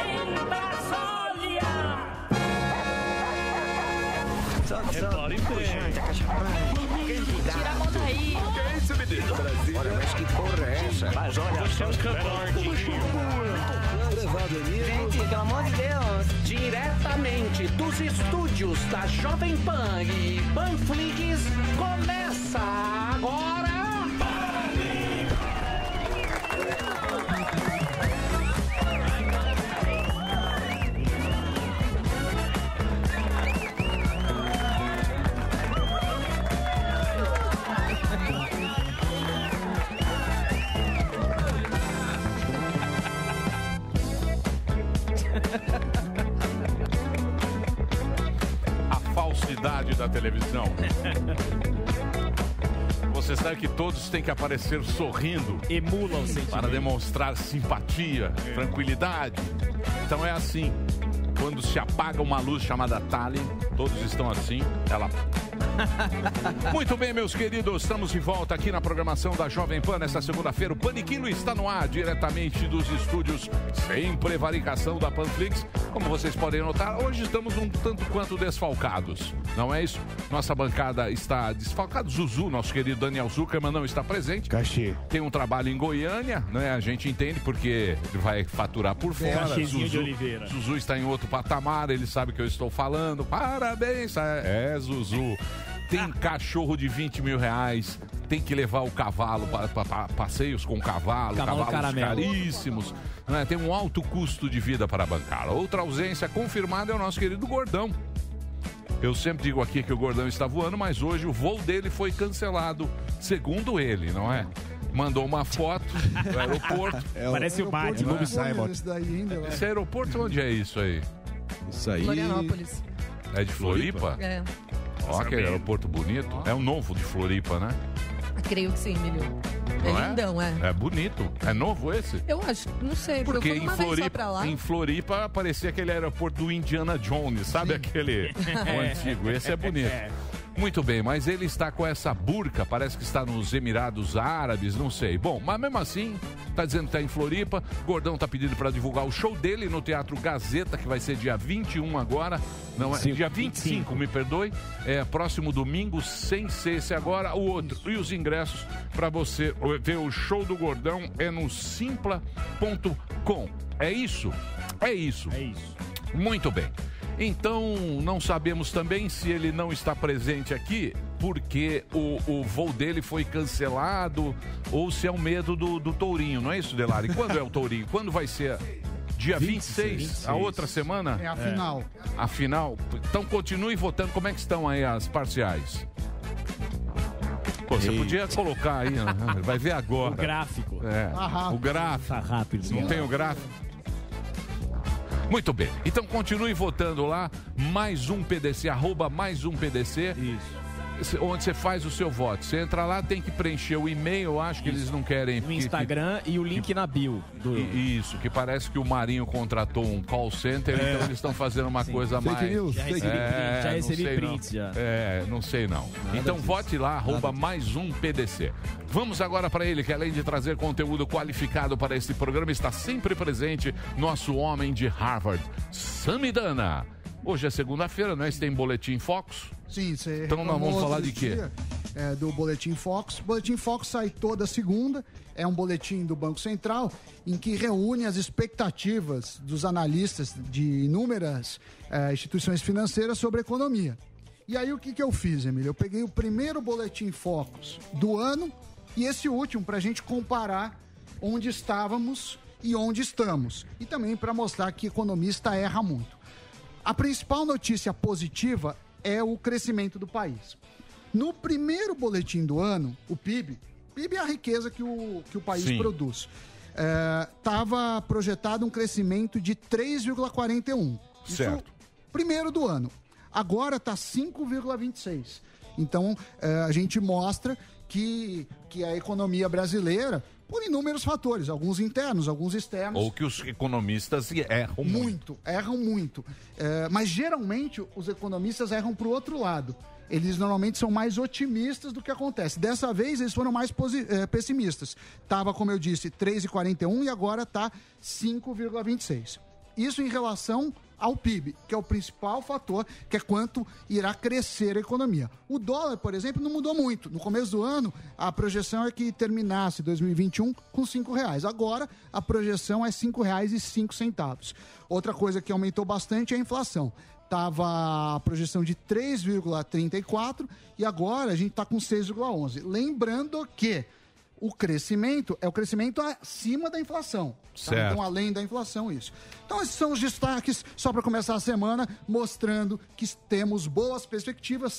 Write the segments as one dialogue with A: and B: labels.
A: em Brasília.
B: Repare
C: Tira a mão daí.
D: Que é isso, menino? Olha, mas que porra é essa?
B: Mas olha, você é um.
A: Gente, pelo amor de Deus, diretamente dos estúdios da Jovem Pan e Panflix, começa agora.
E: Da televisão. Você sabe que todos têm que aparecer sorrindo.
F: Emulam o sentimento.
E: Para demonstrar simpatia, tranquilidade. Então é assim. Quando se apaga uma luz chamada Tallinn, todos estão assim, ela muito bem, meus queridos, estamos de volta aqui na programação da Jovem Pan nesta segunda-feira. O Paniquilo está no ar, diretamente dos estúdios sem prevaricação da Panflix. Como vocês podem notar, hoje estamos um tanto quanto desfalcados, não é isso? Nossa bancada está desfalcada. Zuzu, nosso querido Daniel Zuckerman, não está presente.
G: Cachê.
E: Tem um trabalho em Goiânia, né? A gente entende porque ele vai faturar por fora.
F: Cachezinho de Oliveira.
E: Zuzu está em outro patamar, ele sabe que eu estou falando. Parabéns, é, é, Zuzu. Tem cachorro de 20 mil reais, tem que levar o cavalo para passeios com cavalo,
F: Cavalo
E: cavalos caríssimos. né? Tem um alto custo de vida para bancar. Outra ausência confirmada é o nosso querido Gordão. Eu sempre digo aqui que o Gordão está voando, mas hoje o voo dele foi cancelado, segundo ele, não é? Mandou uma foto do aeroporto.
G: É Parece o Batman.
E: Não é?
G: Bob Simon.
H: Esse daí ainda, lá.
E: Esse aeroporto onde é isso aí?
G: Isso aí.
C: Florianópolis.
E: É de Floripa?
C: É,
E: Ó, aquele aeroporto bonito. É o novo de Floripa, né?
C: creio que sim, Emílio. É
E: Não
C: lindão, é.
E: É bonito. É novo esse?
C: Eu acho, não sei,
E: Porque
C: eu fui
E: em
C: uma vez só
E: Floripa,
C: pra lá.
E: em Floripa parecia aquele aeroporto do Indiana Jones, sabe aquele o antigo? Esse é bonito. Muito bem, mas ele está com essa burca, parece que está nos Emirados Árabes, não sei. Bom, mas mesmo assim, tá dizendo que está em Floripa. Gordão tá pedindo para divulgar o show dele no Teatro Gazeta, que vai ser dia 21 agora. Não é?
G: Cinco.
E: Dia 25, me perdoe. É próximo domingo, sem ser esse agora, o outro. E os ingressos para você ver o show do Gordão é no simpla.com. É isso? É isso.
F: É isso.
E: Muito bem. Então, não sabemos também se ele não está presente aqui porque o, o voo dele foi cancelado ou se é o medo do, do Tourinho, não é isso, Delari? Quando é o Tourinho? Quando vai ser? Dia 26,
G: 26.
E: a outra semana?
H: É a final.
E: A final. Então continue votando. Como é que estão aí as parciais? Pô, você podia colocar aí, né? vai ver agora.
F: O gráfico.
E: É,
H: Tá
E: o gráfico.
F: Tá rápido.
E: Não tem o gráfico? Muito bem. Então continue votando lá. Mais um PDC, arroba mais um PDC.
F: Isso.
E: Onde você faz o seu voto. Você entra lá, tem que preencher o e-mail. Eu acho que eles não querem.
F: No
E: que-
F: Instagram e o link na bio. Do...
E: que- Isso, que parece que o Marinho contratou um call center, então eles estão fazendo uma coisa
G: Fake
E: mais.
G: news.
F: Já recebi.
E: É,
F: já
E: não
F: recebi
E: não.
F: já.
E: É, não sei não. então
G: disso.
E: vote lá, arroba mais um PDC. Vamos agora para ele, que além de trazer conteúdo qualificado para esse programa, está sempre presente nosso homem de Harvard, Samidana. Hoje é segunda-feira, né? Você tem boletim Focus?
H: Sim, você
E: Então nós vamos falar de quê?
H: dia, é, do Boletim Fox. O Boletim Fox sai toda segunda. É um boletim do Banco Central em que reúne as expectativas dos analistas de inúmeras é, instituições financeiras sobre a economia. E aí o que, que eu fiz, Emílio? Eu peguei o primeiro Boletim Focus do ano e esse último para a gente comparar onde estávamos e onde estamos. E também para mostrar que economista erra muito. A principal notícia positiva é o crescimento do país. No primeiro boletim do ano, o PIB, PIB é a riqueza que o, que o país
E: Sim.
H: produz, estava projetado um crescimento de 3,41. Isso
E: Certo.
H: primeiro do ano. Agora está 5,26. Então, eh, a gente mostra que, que a economia brasileira, por inúmeros fatores, alguns internos, alguns externos,
E: Ou que os economistas erram muito.
H: muito, erram muito. É, mas geralmente os economistas erram para o outro lado. Eles normalmente são mais otimistas do que acontece. Dessa vez eles foram mais é, pessimistas. Tava, como eu disse, 3,41 e agora tá 5,26. Isso em relação ao PIB, que é o principal fator, que é quanto irá crescer a economia. O dólar, por exemplo, não mudou muito. No começo do ano, a projeção é que terminasse 2021 com 5 reais. Agora, a projeção é 5 reais e cinco centavos. Outra coisa que aumentou bastante é a inflação. Tava a projeção de 3,34 e agora a gente está com 6,11. Lembrando que o crescimento é o crescimento acima da inflação. tá?
E: Certo.
H: Então, além da inflação, isso. Então, esses são os destaques, só para começar a semana, mostrando que temos boas perspectivas.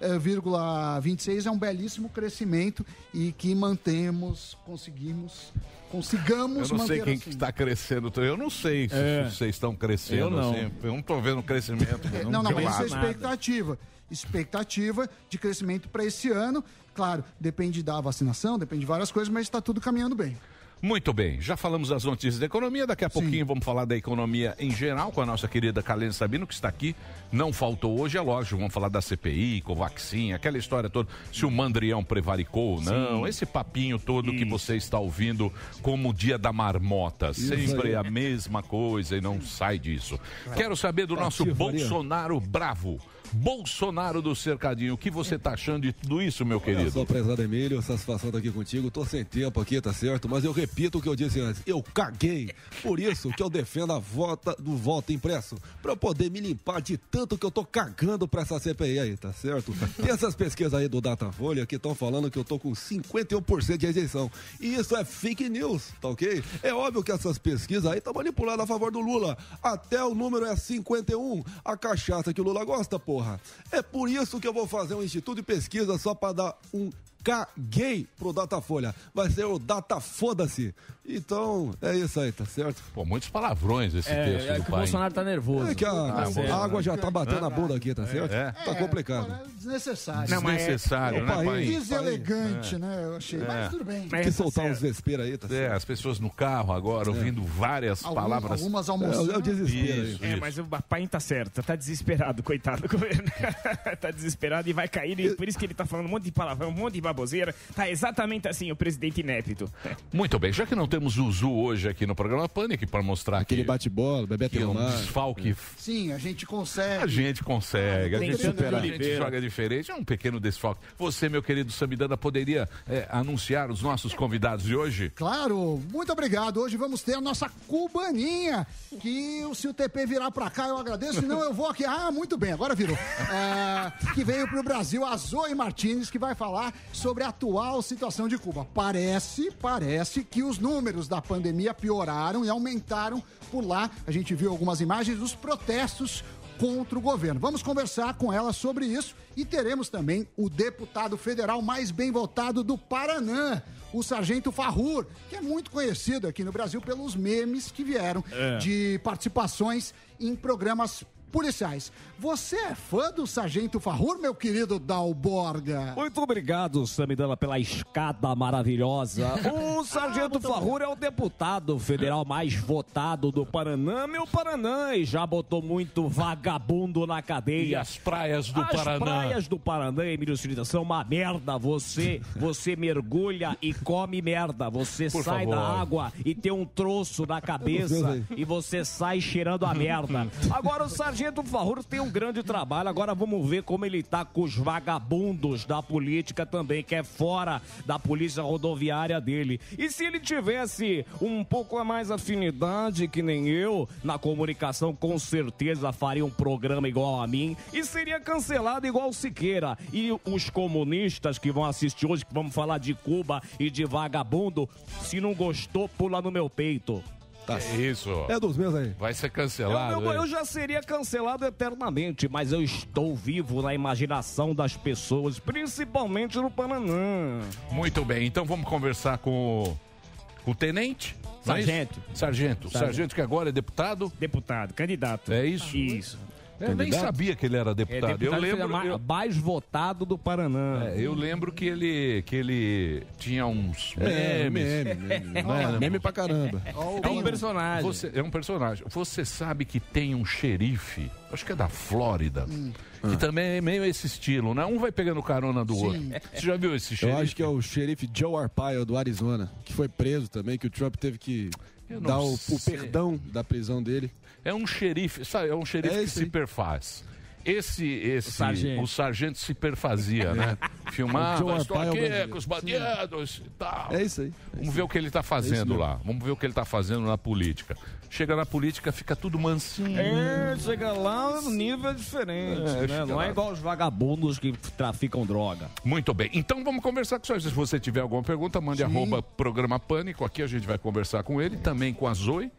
H: 5,26 é um belíssimo crescimento e que mantemos, conseguimos, consigamos
E: Eu não sei
H: manter
E: quem
H: assim.
E: que está crescendo. Eu não sei se
F: É.
E: vocês estão crescendo
F: Eu não.
E: assim. Eu não estou vendo crescimento.
H: Não, não,
E: de
H: mas isso é expectativa. Expectativa de crescimento para esse ano. Claro, depende da vacinação, depende de várias coisas, mas está tudo caminhando bem.
E: Muito bem, já falamos das notícias da economia, daqui a pouquinho vamos falar da economia em geral com a nossa querida Kalene Sabino, que está aqui, não faltou hoje, é lógico, vamos falar da CPI, Covaxin, aquela história toda, se o Mandrião prevaricou ou não, esse papinho todo que você está ouvindo como o dia da marmota, sempre a mesma coisa e não sai disso. Quero saber do nosso
G: Ativo, Maria.
E: Bolsonaro bravo, Bolsonaro do Cercadinho, o que você está achando de tudo isso, meu
G: Eu
E: querido?
G: sou prezado Emílio, satisfação estar aqui contigo. Tô sem tempo aqui, tá certo? Mas eu repito o que eu disse antes. Eu caguei. Por isso que eu defendo a volta do voto impresso. Pra eu poder me limpar de tanto que eu tô cagando pra essa CPI aí, tá certo? Tem essas pesquisas aí do Datafolha que estão falando que eu tô com 51% de rejeição. E isso é fake news, tá ok? É óbvio que essas pesquisas aí estão manipuladas a favor do Lula. Até o número é 51. A cachaça que o Lula gosta, porra. É por isso que eu vou fazer um instituto de pesquisa só pra dar um caguei pro Datafolha. Vai ser o Data Foda-se. Então, é isso aí, tá certo?
E: Pô, muitos palavrões esse
F: É,
E: texto
F: é
E: do
F: que o
E: pai.
F: Bolsonaro tá nervoso.
G: É que a,
F: Tá
G: a
F: certo.
G: água já tá batendo na bunda aqui, tá certo?
E: É.
G: Tá complicado.
H: É desnecessário.
E: Não, mas Desnecessário, né,
G: Opa,
E: pai?
H: Deselegante, né? Eu achei. Mas tudo bem.
F: Mas
G: que
F: tá
G: soltar uns vespeira aí, tá
E: É,
G: certo?
E: as pessoas no carro agora ouvindo várias
H: Algum-
E: palavras.
H: Algumas
G: É,
H: almoçando.
G: é o desespero
E: Isso,
G: aí.
F: É,
E: isso.
F: mas o pai tá certo, tá desesperado, coitado do governo. tá desesperado e vai cair, e por isso que ele tá falando um monte de palavrão, um monte de baboseira. Tá exatamente assim, o presidente inépito.
E: Muito bem, já que não temos Zuzu hoje aqui no programa Pânico para mostrar
G: Aquele
E: que,
G: bate-bola, Bebeto
E: que é um desfalque,
H: Sim, a gente consegue.
E: a gente consegue, a gente,
F: de
E: a gente
F: Oliveira.
E: joga diferente, é um pequeno desfalque. Você, meu querido Samidana, poderia é, anunciar os nossos convidados de hoje?
H: Claro, muito obrigado. Hoje vamos ter a nossa cubaninha, que o- se o TP virar pra cá eu agradeço, senão eu vou aqui. Ah, muito bem, agora virou. É, que veio pro Brasil, a Zoe Martinez, que vai falar sobre a atual situação de Cuba. Parece, parece que os números da pandemia pioraram e aumentaram por lá. A gente viu algumas imagens dos protestos contra o governo. Vamos conversar com ela sobre isso e teremos também o deputado federal mais bem votado do Paraná, o Sargento Farrur, que é muito conhecido aqui no Brasil pelos memes que vieram de participações em programas policiais. Você é fã do Sargento Farrur, meu querido Dalborga?
I: Muito obrigado, Samidana, pela escada maravilhosa. O Sargento Farrur é o deputado federal mais votado do Paraná, meu Paraná, e já botou muito vagabundo na
E: E
I: cadeia.
E: as praias do
I: As
E: Paraná?
I: praias do Paraná, Emílio Cirita, são uma merda. Você, você mergulha e come merda. Você
E: Por
I: sai
E: favor.
I: da água e tem um troço na cabeça e você sai cheirando a merda. Agora o Sargento Farrur tem um grande trabalho. Agora vamos ver como ele tá com os vagabundos da política também, que é fora da polícia rodoviária dele. E se ele tivesse um pouco mais afinidade que nem eu na comunicação, com certeza faria um programa igual a mim e seria cancelado igual Siqueira. E os comunistas que vão assistir hoje, que vamos falar de Cuba e de vagabundo, se não gostou, pula no meu peito.
E: É isso.
G: É dos meus aí.
E: Vai ser cancelado.
I: eu-
E: é?
I: eu já seria cancelado eternamente, mas eu estou vivo na imaginação das pessoas, principalmente no Paraná.
E: Muito bem, então vamos conversar com o, o tenente? é isso?
F: Sargento.
E: Sargento. Sargento que agora é deputado.
F: Deputado, candidato.
E: É isso?
F: Isso.
E: Eu nem sabia que ele era
F: É
E: deputado.
F: deputado
E: eu lembro. eu-
I: Mais votado do Paraná.
E: É, eu lembro que ele, que ele tinha uns
G: É,
E: memes.
G: meme, meme.
E: É,
G: Meme pra caramba.
F: É um personagem.
E: Você, é um personagem. Você sabe que tem um xerife, acho que é da Flórida, que também é meio esse estilo, né? Um vai pegando carona do outro. Você já viu esse
G: Eu
E: xerife?
G: acho que é o xerife Joe Arpaio do Arizona, que foi preso também, que o Trump teve que
E: Eu
G: dar o, o perdão da prisão dele.
E: É um xerife, sabe? É um xerife
G: É
E: que
G: isso
E: se
G: aí.
E: perfaz. Esse, esse, o
I: sargento.
E: sargento, se perfazia, né? Filmava,
G: O Joe
E: estou
G: é o
E: aqui
G: brasileiro.
E: com os bandidos e tal.
G: É isso aí.
E: Vamos ver o que ele está fazendo
G: mesmo.
E: lá. Vamos ver o que ele está fazendo na política. Chega na política, fica tudo mansinho.
I: É, chega lá, o nível é diferente,
E: É,
I: né? Não
E: lá.
I: é igual os vagabundos que traficam droga.
E: Muito bem. Então vamos conversar com o senhor. Se você tiver alguma pergunta, mande arroba programa Pânico. Aqui a gente vai conversar com ele. Também com a Zoe,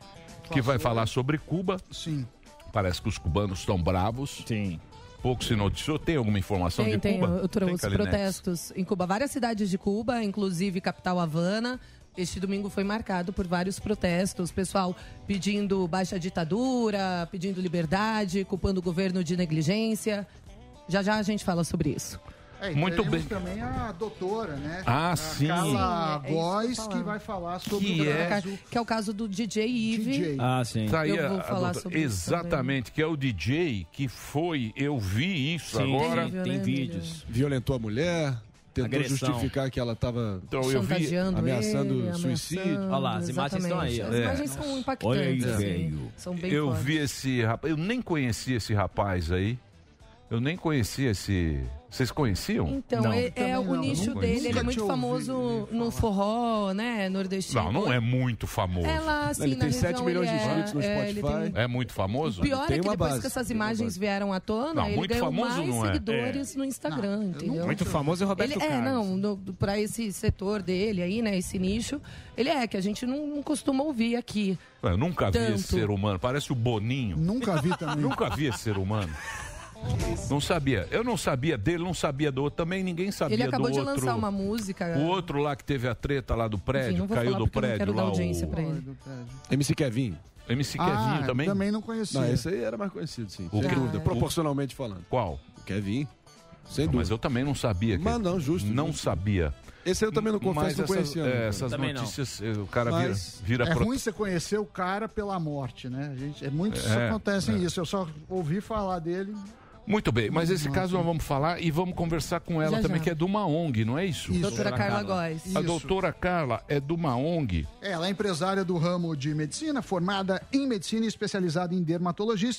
E: que vai falar sobre Cuba.
H: Sim.
E: Parece que os cubanos estão bravos.
I: Sim.
E: Pouco se noticiou. Tem alguma informação
C: Tem,
E: de
C: tem.
E: Cuba?
C: Eu trouxe
E: Tem,
C: protestos em Cuba. Várias cidades de Cuba, inclusive capital Havana. Este domingo foi marcado por vários protestos. Pessoal pedindo baixa ditadura, pedindo liberdade, culpando o governo de negligência. Já já a gente fala sobre isso.
H: É,
E: Muito bem.
H: também a doutora, né?
E: Ah,
H: a
E: sim.
H: Carla
C: Sim, é- é isso que
H: que vai falar sobre
E: Que
H: o
E: é-
H: caso
C: Que é o caso do DJ Ive.
I: Ah, sim.
E: Tá aí
C: Eu vou falar
E: doutora-
C: sobre isso
E: Exatamente, que é o DJ que foi. Eu vi isso
I: Sim,
E: agora.
I: Tem
C: né,
I: vídeos.
G: Violentou a mulher, tentou
I: Agressão.
G: justificar que ela estava
E: Então eu vi.
C: chantageando
G: ameaçando
C: ele,
G: suicídio.
C: ameaçando,
I: Olha lá, as imagens estão aí.
C: As
E: É.
C: imagens são impactantes.
I: Olha aí,
C: assim.
I: velho.
C: São bem
E: Eu
C: fortes.
E: vi esse rapaz. Eu nem conhecia esse rapaz aí. Eu nem conhecia esse. Vocês conheciam?
C: Então,
I: Não.
C: é, é o nicho dele, ele é muito famoso no forró, né, nordestino.
E: Não, não é muito famoso.
C: É lá, assim,
G: Ele
C: na
G: tem
C: região,
G: 7 milhões de
C: é-
G: inscritos no
C: é, ele
G: Spotify.
C: tem-
E: É muito famoso?
C: O pior
G: Tem
C: é que
G: uma
C: depois
G: base,
C: que essas imagens vieram à tona,
E: Não,
C: ele
E: muito
C: ganhou
E: famoso
C: mais
E: não é.
C: seguidores no Instagram, entendeu?
F: Muito famoso é o Roberto
C: Ele é,
F: Carlos.
C: não, no, pra esse setor dele aí, né, esse nicho, ele é, que a gente não, não costuma ouvir aqui.
E: Eu nunca vi
C: Tanto.
E: esse ser humano. Parece o Boninho.
H: Nunca vi também.
E: Nunca vi esse ser humano. Não sabia. Eu não sabia dele, não sabia do outro. Também ninguém sabia
C: Ele acabou
E: do
C: de
E: outro.
C: lançar uma música.
E: O outro lá que teve a treta lá do
C: Enfim,
E: prédio,
C: não vou
E: caiu do
C: não
E: prédio lá.
C: audiência
E: O
C: pra ele.
G: MC Kevin.
E: MC
H: Ah,
E: Kevinho também?
H: Também não conhecia.
G: Não, esse aí era mais conhecido, sim.
E: O
G: Sem dúvida,
C: Ah, é.
G: proporcionalmente falando.
E: Qual?
G: O Kevin. Sem
E: Não,
G: dúvida.
E: mas eu também não sabia. que-
G: Mas não, justo,
E: Não
G: justo.
E: sabia.
G: Esse aí eu também não confesso, não
E: essas,
G: conhecia.
E: é,
G: não.
E: essas
I: Também não.
E: notícias, eh, o cara
G: Mas
E: vira, vira
H: É
E: pro-
H: ruim você conhecer o cara pela morte, né? A gente, é muito
E: É,
H: acontece isso. Eu só ouvi falar dele.
E: Muito bem, mas esse caso nós vamos falar e vamos conversar com ela
C: Já,
E: também,
C: já.
E: que é de uma ONG, não é isso?
H: Isso.
C: Doutora Carla. Góes.
E: A
H: Isso.
E: doutora Carla é de uma ONG.
H: É, Ela é empresária do ramo de medicina, formada em medicina e especializada em dermatologia,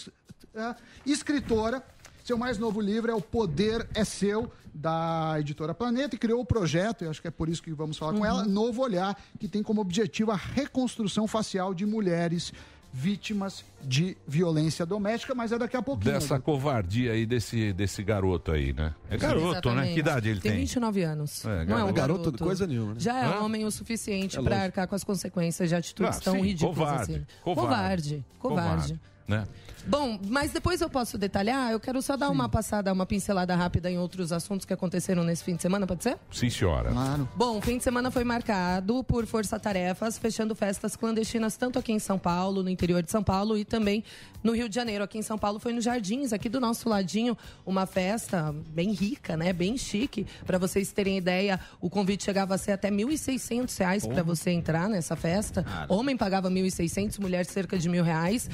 H: é, escritora. Seu mais novo livro é O Poder é Seu, da editora Planeta, e criou o projeto, eu acho que é por isso que vamos falar com ela, Novo Olhar, que tem como objetivo a reconstrução facial de mulheres vítimas de violência doméstica, mas é daqui a pouquinho.
E: Dessa covardia aí desse, desse garoto aí, né? É garoto, né? Que idade ele
C: Tem
E: tem?
C: 29 anos.
E: É,
C: não é um
E: garoto.
C: garoto.
G: Coisa nenhuma, né?
C: Já é
E: Hã?
C: homem o suficiente
G: É
C: para arcar com as consequências de atitudes
E: Ah,
C: tão
E: sim,
C: ridículas
E: covarde,
C: assim.
E: covarde.
C: Covarde. Covarde.
E: Né?
C: Bom, mas depois eu posso detalhar. Eu quero só dar uma passada, uma pincelada rápida em outros assuntos que aconteceram nesse fim de semana, pode ser?
E: Sim, senhora.
H: Claro.
C: Bom, o fim de semana foi marcado por força-tarefas, fechando festas clandestinas tanto aqui em São Paulo, no interior de São Paulo, e também no Rio de Janeiro. Aqui em São Paulo foi no Jardins, aqui do nosso ladinho, uma festa bem rica, né? Bem chique. Para vocês terem ideia, o convite chegava a ser até 1.600 reais para você entrar nessa festa. Homem pagava R$ 1.600, mulher cerca de mil reais.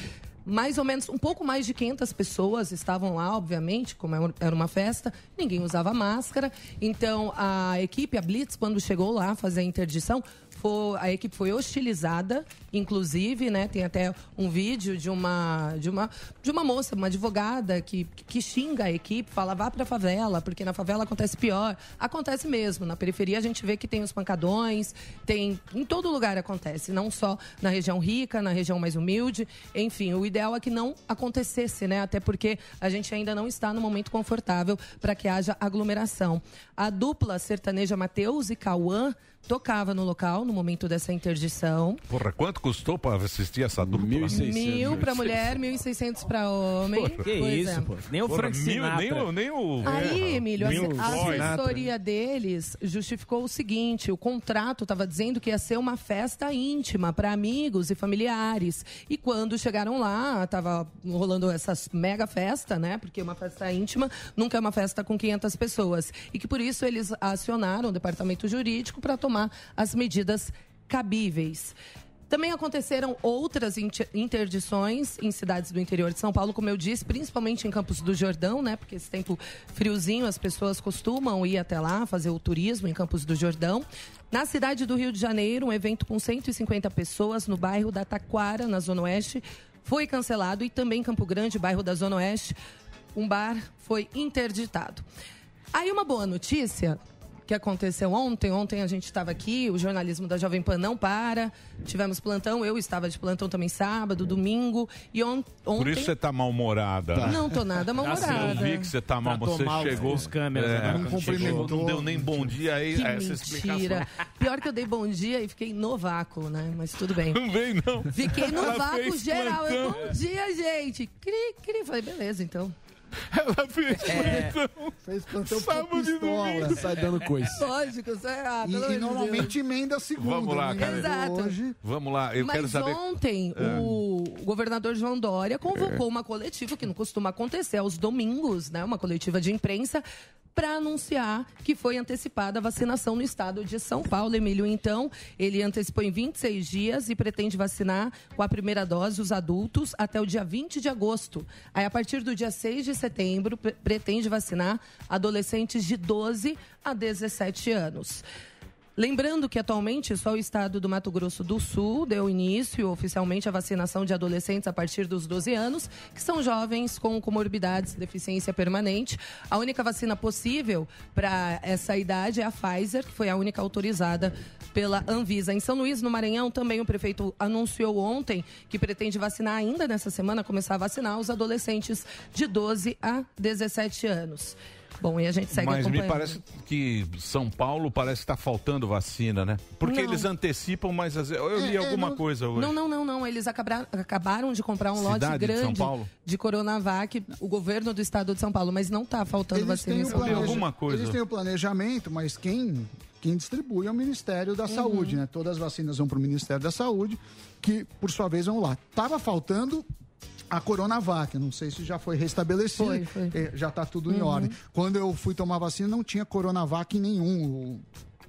C: Mais ou menos, um pouco mais de 500 pessoas estavam lá, obviamente, como era uma festa, ninguém usava máscara. Então, a equipe, a Blitz, quando chegou lá fazer a interdição, a equipe foi hostilizada, inclusive, né? Tem até um vídeo de uma, de uma, de uma moça, uma advogada, que, que xinga a equipe, fala, vá pra favela, porque na favela acontece pior. Acontece mesmo. Na periferia a gente vê que tem os pancadões, tem. Em todo lugar acontece, não só na região rica, na região mais humilde. Enfim, o ideal é que não acontecesse, né? Até porque a gente ainda não está no momento confortável para que haja aglomeração. A dupla sertaneja Matheus e Cauã tocava no local no momento dessa interdição.
E: Porra, quanto custou pra assistir essa dupla?
G: 1.600.
C: Mil para mulher, 1.600 para homem.
I: Que
C: Pois
I: isso,
C: é.
I: pô. Nem o
E: Porra,
I: Frank
E: mil, nem, o- nem o...
C: Aí, Emílio,
I: Mil
C: a, a assessoria deles justificou o seguinte: o contrato estava dizendo que ia ser uma festa íntima para amigos e familiares. E quando chegaram lá, estava rolando essa mega festa, né? Porque uma festa íntima nunca é uma festa com 500 pessoas. E que por isso eles acionaram o departamento jurídico para tomar as medidas cabíveis. Também aconteceram outras inter- interdições em cidades do interior de São Paulo, como eu disse, principalmente em Campos do Jordão, né? Porque esse tempo friozinho as pessoas costumam ir até lá fazer o turismo em Campos do Jordão. Na cidade do Rio de Janeiro, um evento com 150 pessoas no bairro da Taquara, na Zona Oeste, foi cancelado e também Campo Grande, bairro da Zona Oeste, um bar foi interditado. Aí uma boa notícia que aconteceu ontem. Ontem a gente estava aqui, o jornalismo da Jovem Pan não para. Tivemos plantão, eu estava de plantão também sábado, domingo. E on, ontem.
E: Por isso você tá mal-humorada. né?
C: Não tô nada mal-humorada.
E: Eu vi que você tá mal,
I: Tratou
E: você
I: mal
E: chegou.
I: os câmeras,
E: é,
I: né,
H: Não
E: chegou,
H: cumprimentou.
E: Não deu nem bom dia aí,
C: Que
E: essa explicação.
C: mentira. Pior que eu dei bom dia e fiquei no vácuo, né? Mas tudo bem.
E: Não vem, não.
C: Fiquei no
E: Ela
C: vácuo geral. Eu,
E: plantão.
C: bom dia, gente. Cri, cri. Falei, beleza, então.
E: Ela fez
C: É.
E: plantão.
H: Fez plantão
E: Sábado e
H: pistola.
G: Sai dando coisa.
C: Lógico, isso é, ah,
H: E, e normalmente emenda a segunda.
E: Vamos lá,
H: né?
E: cara.
C: Exato.
H: Hoje,
E: Vamos lá, eu
C: Mas
E: quero saber.
C: ontem
E: É.
C: o governador João Dória convocou uma coletiva que não costuma acontecer aos domingos, né? Uma coletiva de imprensa para anunciar que foi antecipada a vacinação no estado de São Paulo. Emílio, então, ele antecipou em 26 dias e pretende vacinar com a primeira dose os adultos até o dia 20 de agosto. Aí, a partir do dia 6 de setembro, pre- pretende vacinar adolescentes de 12 a 17 anos. Lembrando que atualmente só o estado do Mato Grosso do Sul deu início oficialmente à vacinação de adolescentes a partir dos 12 anos, que são jovens com comorbidades, deficiência permanente. A única vacina possível para essa idade é a Pfizer, que foi a única autorizada pela Anvisa. Em São Luís, no Maranhão, também o prefeito anunciou ontem que pretende vacinar ainda nessa semana, começar a vacinar os adolescentes de 12 a 17 anos. Bom, e a gente segue
E: Mas me parece que São Paulo parece que tá faltando vacina, né? Porque
C: Não.
E: eles antecipam, mas às vezes- eu li
H: É, é,
E: alguma
H: não-
E: coisa hoje.
C: Não, não, não, não. Eles acabra- acabaram de comprar um lote
E: Cidade de
C: grande
E: São Paulo?
C: de Coronavac, o governo do estado de São Paulo, mas não está faltando
H: eles
C: vacina
H: têm,
C: em São Paulo.
E: alguma coisa.
H: eles têm o planejamento, mas quem, quem distribui é o Ministério
C: Uhum.
H: da Saúde, né? Todas as vacinas vão para o Ministério da Saúde, que por sua vez vão lá. Tava faltando a Coronavac, não sei se já foi restabelecido,
C: Foi, foi.
H: eh, já está tudo
C: Uhum.
H: em ordem. Quando eu fui tomar vacina, não tinha Coronavac nenhum.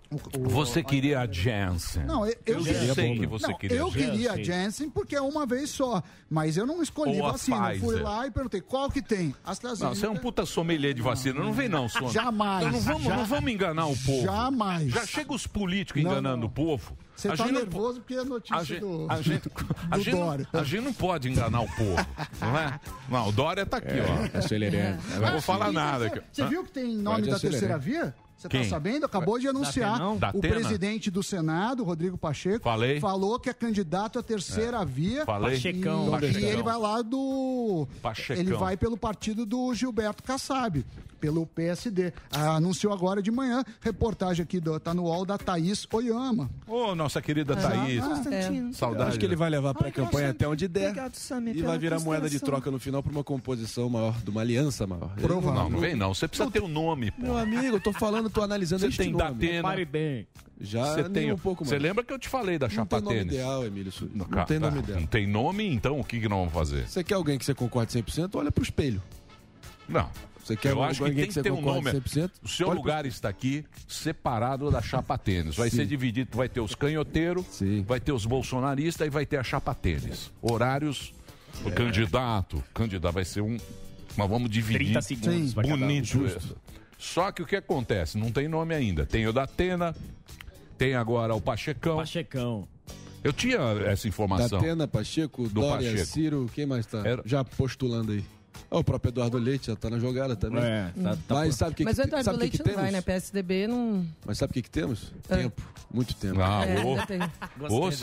H: O- o- o-
E: Você queria a Janssen.
H: Não, eu, eu
E: Eu
H: queria.
E: sei que você
H: Não,
E: queria
H: Eu queria a Janssen porque é uma vez só. Mas eu não escolhi
E: Ou a
H: vacina. Eu Fui lá e perguntei qual que tem.
E: Não,
H: AstraZeneca.
E: você é um puta sommelier de vacina. Não vem não, Sônia.
H: Jamais.
E: Então não vamos,
H: Já-
E: não vamos enganar o povo.
H: Jamais.
E: Já chega os políticos
H: Não,
E: enganando
H: não.
E: o povo.
H: Você
E: A
H: tá
E: gente não-
H: nervoso porque é notícia
E: A gente,
H: do,
E: a gente, a
H: do
E: gente não-
H: Dória.
E: a gente não pode enganar o povo, não é? Não, o Dória tá aqui, ó.
G: Acelerando.
E: Não vou falar nada.
H: Você, você viu que tem nome
G: Pode
H: da
G: acelerar.
H: terceira via? Você tá sabendo? Acabou de anunciar.
E: Da
H: o presidente do Senado, Rodrigo Pacheco,
E: Falei.
H: falou que é candidato à terceira via.
E: Falei.
I: Pachecão.
H: E,
E: Pachecão.
H: e ele vai lá do.
E: Pachecão.
H: Ele vai pelo partido do Gilberto Kassab, pelo PSD. Ah, anunciou agora de manhã, reportagem aqui, do, tá no UOL da Thaís Oyama.
E: Ô, nossa querida Thaís.
C: É.
E: Saudade.
G: Acho que ele vai levar pra
F: Ai,
G: campanha até onde der.
F: obrigado, Samir,
G: e vai virar moeda de troca no final pra uma composição maior, de uma aliança maior.
H: Provável.
E: Não, não vem não. Você precisa ter um nome, pô.
G: Meu amigo, eu tô falando, tô analisando
E: Você tem. Datena.
I: Pare bem.
G: Já
E: Você tem
G: um pouco mais.
E: Você lembra que eu te falei da
G: Não
E: chapa
G: tem nome
E: tênis?
G: ideal, Emílio. Não,
E: Ca-
G: tem
E: tá,
G: nome ideal.
E: Não tem nome, então o que, que nós vamos fazer?
G: Você quer alguém que você concorde 100%? Olha pro espelho.
E: Não.
G: Você quer
E: eu acho que
G: alguém
E: tem que
G: você
E: ter um
G: concorde
E: nome.
G: 100%?
E: O seu
G: Olha pro
E: lugar está aqui separado da chapa tênis. Vai ser dividido, vai ter os canhoteiros,
G: Sim.
E: vai ter os bolsonaristas e vai ter a chapa tênis. Horários,
G: É.
E: o candidato, candidato vai ser um, mas vamos dividir.
I: 30 segundos pra cada um.
E: Só que o que acontece? Não tem nome ainda. Tem o da Atena, tem agora o Pachecão.
I: Pachecão.
E: Eu tinha essa informação.
G: Datena, Pacheco,
E: Do
G: Dória,
E: Pacheco.
G: Ciro, quem mais tá
E: Era-
G: já postulando aí? Ó, o próprio Eduardo Leite já tá na jogada também.
I: É, tá, tá
G: Mas sabe o que,
C: Mas o Eduardo
G: sabe que,
C: Leite
G: que
C: não
G: temos?
C: vai, né? PSDB não.
G: Mas sabe o que, que temos?
C: É.
G: Tempo. Muito tempo.
E: Ah,
C: É, tem.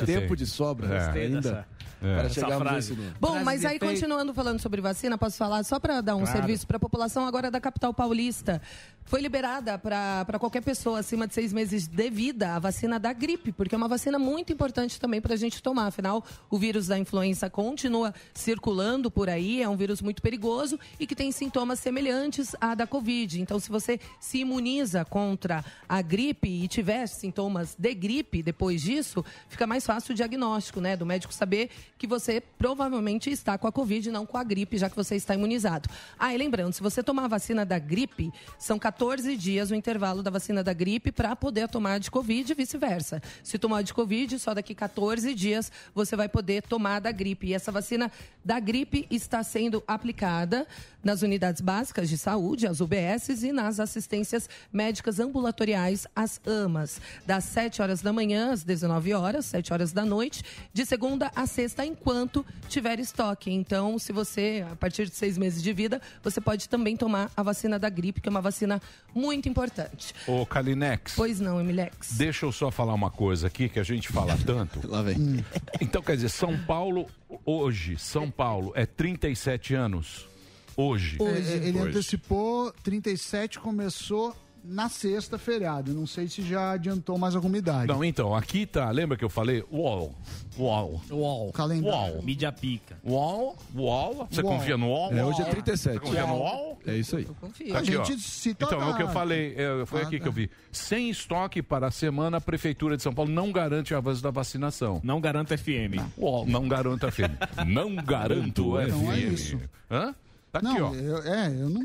G: Tempo
E: tem.
G: de sobra
E: É.
G: ainda
I: dessa-
G: para chegarmos
I: frase.
G: nesse número.
C: Bom, mas aí continuando falando sobre vacina, posso falar só para dar um
I: Claro.
C: serviço para a população agora da capital paulista. Foi liberada para qualquer pessoa acima de seis meses de vida a vacina da gripe, porque é uma vacina muito importante também para a gente tomar. Afinal, o vírus da influenza continua circulando por aí, é um vírus muito perigoso e que tem sintomas semelhantes à da Covid. Então, se você se imuniza contra a gripe e tiver sintomas de gripe depois disso, fica mais fácil o diagnóstico, né? Do médico saber que você provavelmente está com a Covid, não com a gripe, já que você está imunizado. Ah, e lembrando, se você tomar a vacina da gripe, são 14 dias o intervalo da vacina da gripe para poder tomar de Covid e vice-versa. Se tomar de Covid, só daqui 14 dias você vai poder tomar da gripe. E essa vacina da gripe está sendo aplicada nas unidades básicas de saúde, as UBSs, e nas assistências médicas ambulatoriais, as AMAs, das 7 horas da manhã às 19 horas, 7 horas da noite, de segunda a sexta, enquanto tiver estoque. Então, se você, a partir de seis meses de vida, você pode também tomar a vacina da gripe, que é uma vacina muito importante.
E: Ô, Kalinex.
C: Pois não, Emilex.
E: Deixa eu só falar uma coisa aqui que a gente fala tanto.
G: Lá vem.
E: Então, quer dizer, São Paulo, hoje, São Paulo é 37 anos. Hoje.
H: É, ele antecipou 37, começou na sexta, feriado. Não sei se já adiantou mais alguma idade.
E: Não, então, aqui tá. Lembra que eu falei? UOL. UOL.
H: UOL. Calendário.
E: UOL.
I: Mídia pica.
E: UOL. UOL. Você
G: UOL.
E: confia no UOL?
G: É, hoje é 37.
E: Você confia no
G: UOL.
E: UOL?
G: É isso aí.
E: Tá aqui,
H: A
E: ó. Então, é o que eu falei, é, foi
H: Ah,
E: aqui
H: tá.
E: que eu vi. Sem estoque para a semana, a Prefeitura de São Paulo não garante o avanço da vacinação.
I: Não garanto FM.
E: UOL, não garanto FM. Não garanto FM.
H: Não é isso.
E: Hã? Tá aqui,
H: Não,
E: ó.
H: eu, é, eu não.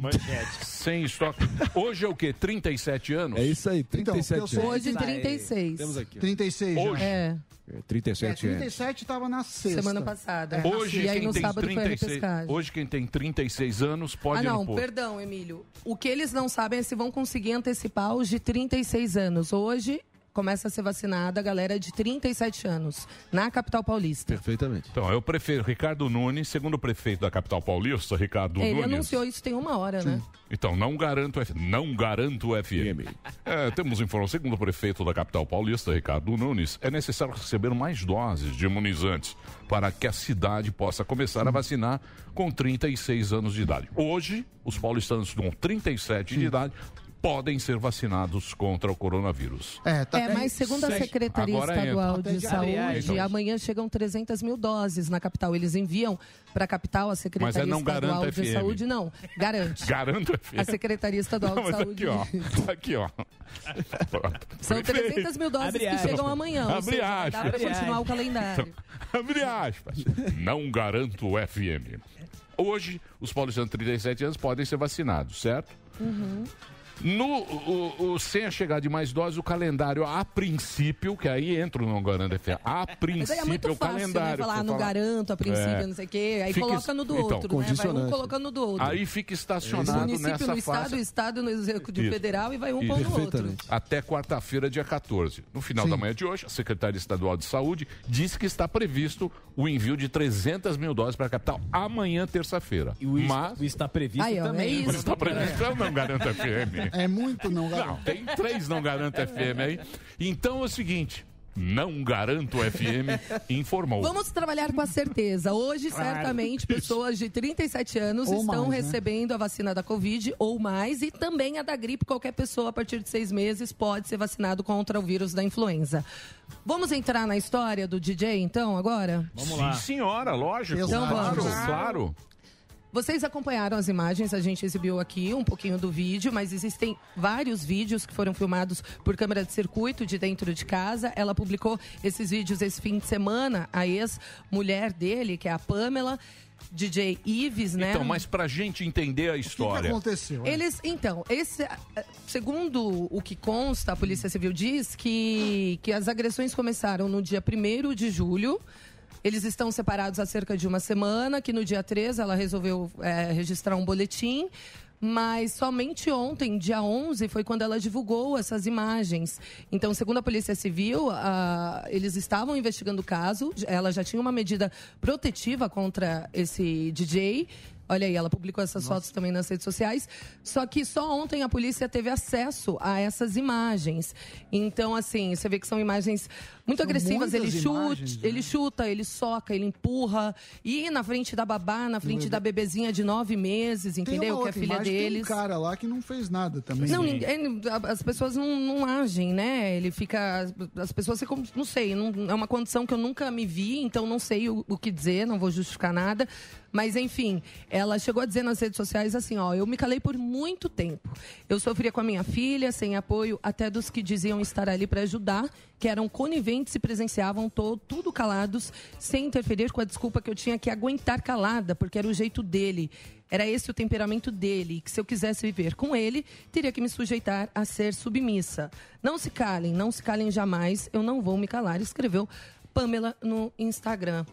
I: Manchete.
E: Sem estoque. Hoje é o quê? 37 anos?
G: É isso aí, 37
H: eu sei-
G: anos.
C: Hoje, 36.
G: Temos aqui.
H: 36 já.
E: Hoje.
C: É,
G: É,
H: É,
G: 37 anos.
H: 37 estava na sexta.
C: semana passada.
E: Hoje,
C: e aí
E: quem
C: no
E: tem
C: sábado foi a
E: 36,
C: repescagem.
E: hoje quem tem 36 anos pode
C: Ah,
E: ir no
C: não, perdão, Emílio. O que eles não sabem é se vão conseguir antecipar os de 36 anos. Hoje começa a ser vacinada a galera de 37 anos, na capital paulista.
G: Perfeitamente.
E: Então, eu prefiro Ricardo Nunes, segundo o prefeito da capital paulista, Ricardo
C: Ele
E: Nunes.
C: anunciou isso tem uma hora, né?
E: Então, não garanto F... não garanto FM. É, temos informação, segundo o prefeito da capital paulista, Ricardo Nunes, é necessário receber mais doses de imunizantes para que a cidade possa começar a vacinar com 36 anos de idade. Hoje, os paulistanos com 37 de idade podem ser vacinados contra o coronavírus.
H: É, tá
C: É, mas segundo a. Secretaria
E: Agora
C: Estadual
H: entra.
C: de Saúde,
E: então.
C: amanhã chegam 300 mil doses na capital. Eles enviam para a capital a Secretaria
E: Mas é não
C: Estadual de
E: FM.
C: Saúde, não. Garante.
E: Garanto FM.
C: A Secretaria Estadual
E: Não,
C: de Saúde.
E: aqui, ó. Tá aqui, ó.
C: São 300 mil doses
I: Abre
C: que
I: aspas.
C: chegam amanhã. Ou
E: Abre
C: seja, dá
E: aspas.
C: para
I: Abre
C: continuar o calendário.
E: Abre aspas. Não garanto o FM. Hoje, os paulistanos de 37 anos podem ser vacinados, certo? No, o, o- sem a chegada de mais doses, o calendário, a princípio, que aí entra o não garanto FM, a
C: Mas aí é
E: princípio
C: muito
E: o
C: fácil, né?
E: calendário.
C: Falar,
E: você
C: não
E: fala-
C: garanto, a princípio,
E: É.
C: não sei o quê. Aí
E: Fica-
C: coloca no do
E: então,
C: outro, né? Vai um colocando no do outro.
E: Aí fica
C: o
E: estacionado
C: município
E: nessa
C: no estado, o estado no executivo
E: Isso.
C: federal e vai um
E: Isso.
C: pão no outro.
E: Até quarta-feira, dia 14. No final da manhã de hoje, a Secretaria Estadual de Saúde disse que está previsto o envio de 300 mil doses para a capital amanhã, terça-feira.
I: E o,
E: Mas
I: o está previsto
C: Aí, ó,
I: também.
C: é isso.
E: Mas está previsto, eu não garanto FM.
H: É muito, não,
E: Não,
H: galera.
E: tem três não garanto FM aí. Então é o seguinte, não garanto FM informou.
C: Vamos trabalhar com a certeza. Hoje, certamente, pessoas de 37 anos
H: Ou
C: estão
H: mais, né?
C: recebendo a vacina da Covid ou mais e também a da gripe. Qualquer pessoa a partir de seis meses pode ser vacinado contra o vírus da influenza. Vamos entrar na história do DJ, então, agora?
I: Vamos
E: Sim,
I: lá.
E: senhora, lógico.
H: Então
E: claro,
C: vamos.
E: claro.
C: Vocês acompanharam as imagens, a gente exibiu aqui um pouquinho do vídeo, mas existem vários vídeos que foram filmados por câmera de circuito de dentro de casa. Ela publicou esses vídeos esse fim de semana, a ex-mulher dele, que é a Pamela, DJ Ives, né?
E: Então, mas pra gente entender a
H: O que, que
E: história.
H: aconteceu?
C: Eles, então, esse, eh, segundo o que consta, a Polícia Civil diz que, que as agressões começaram no dia 1 de julho. Eles estão separados há cerca de uma semana, que no dia 3 ela resolveu eh, registrar um boletim. Mas somente ontem, dia 11, foi quando ela divulgou essas imagens. Então, segundo a Polícia Civil, ah, eles estavam investigando o caso. Ela já tinha uma medida protetiva contra esse DJ. Olha aí, ela publicou essas fotos também nas redes sociais. Só que só ontem a polícia teve acesso a essas imagens. Então, assim, você vê que são imagens muito
H: São
C: agressivas. Ele
H: imagens, né?
C: ele chuta, ele soca, ele empurra. E na frente da babá, na frente da bebezinha de nove meses, entendeu? Que é
H: outra
C: filha
H: imagem,
C: deles.
H: Tem um cara lá que não fez nada também.
C: Não, ninguém, as pessoas não, não agem, né? Ele fica. As pessoas ficam. Não sei, não- é uma condição que eu nunca me vi, então não sei o, o que dizer, não vou justificar nada. Mas enfim, ela chegou a dizer nas redes sociais assim, ó, eu me calei por muito tempo. Eu sofria com a minha filha, sem apoio, até dos que diziam estar ali para ajudar, que eram coniventes e presenciavam to- tudo calados, sem interferir com a desculpa que eu tinha que aguentar calada, porque era o jeito dele. Era esse o temperamento dele, que se eu quisesse viver com ele, teria que me sujeitar a ser submissa. Não se calem, não se calem jamais, eu não vou me calar, escreveu Pamela no Instagram.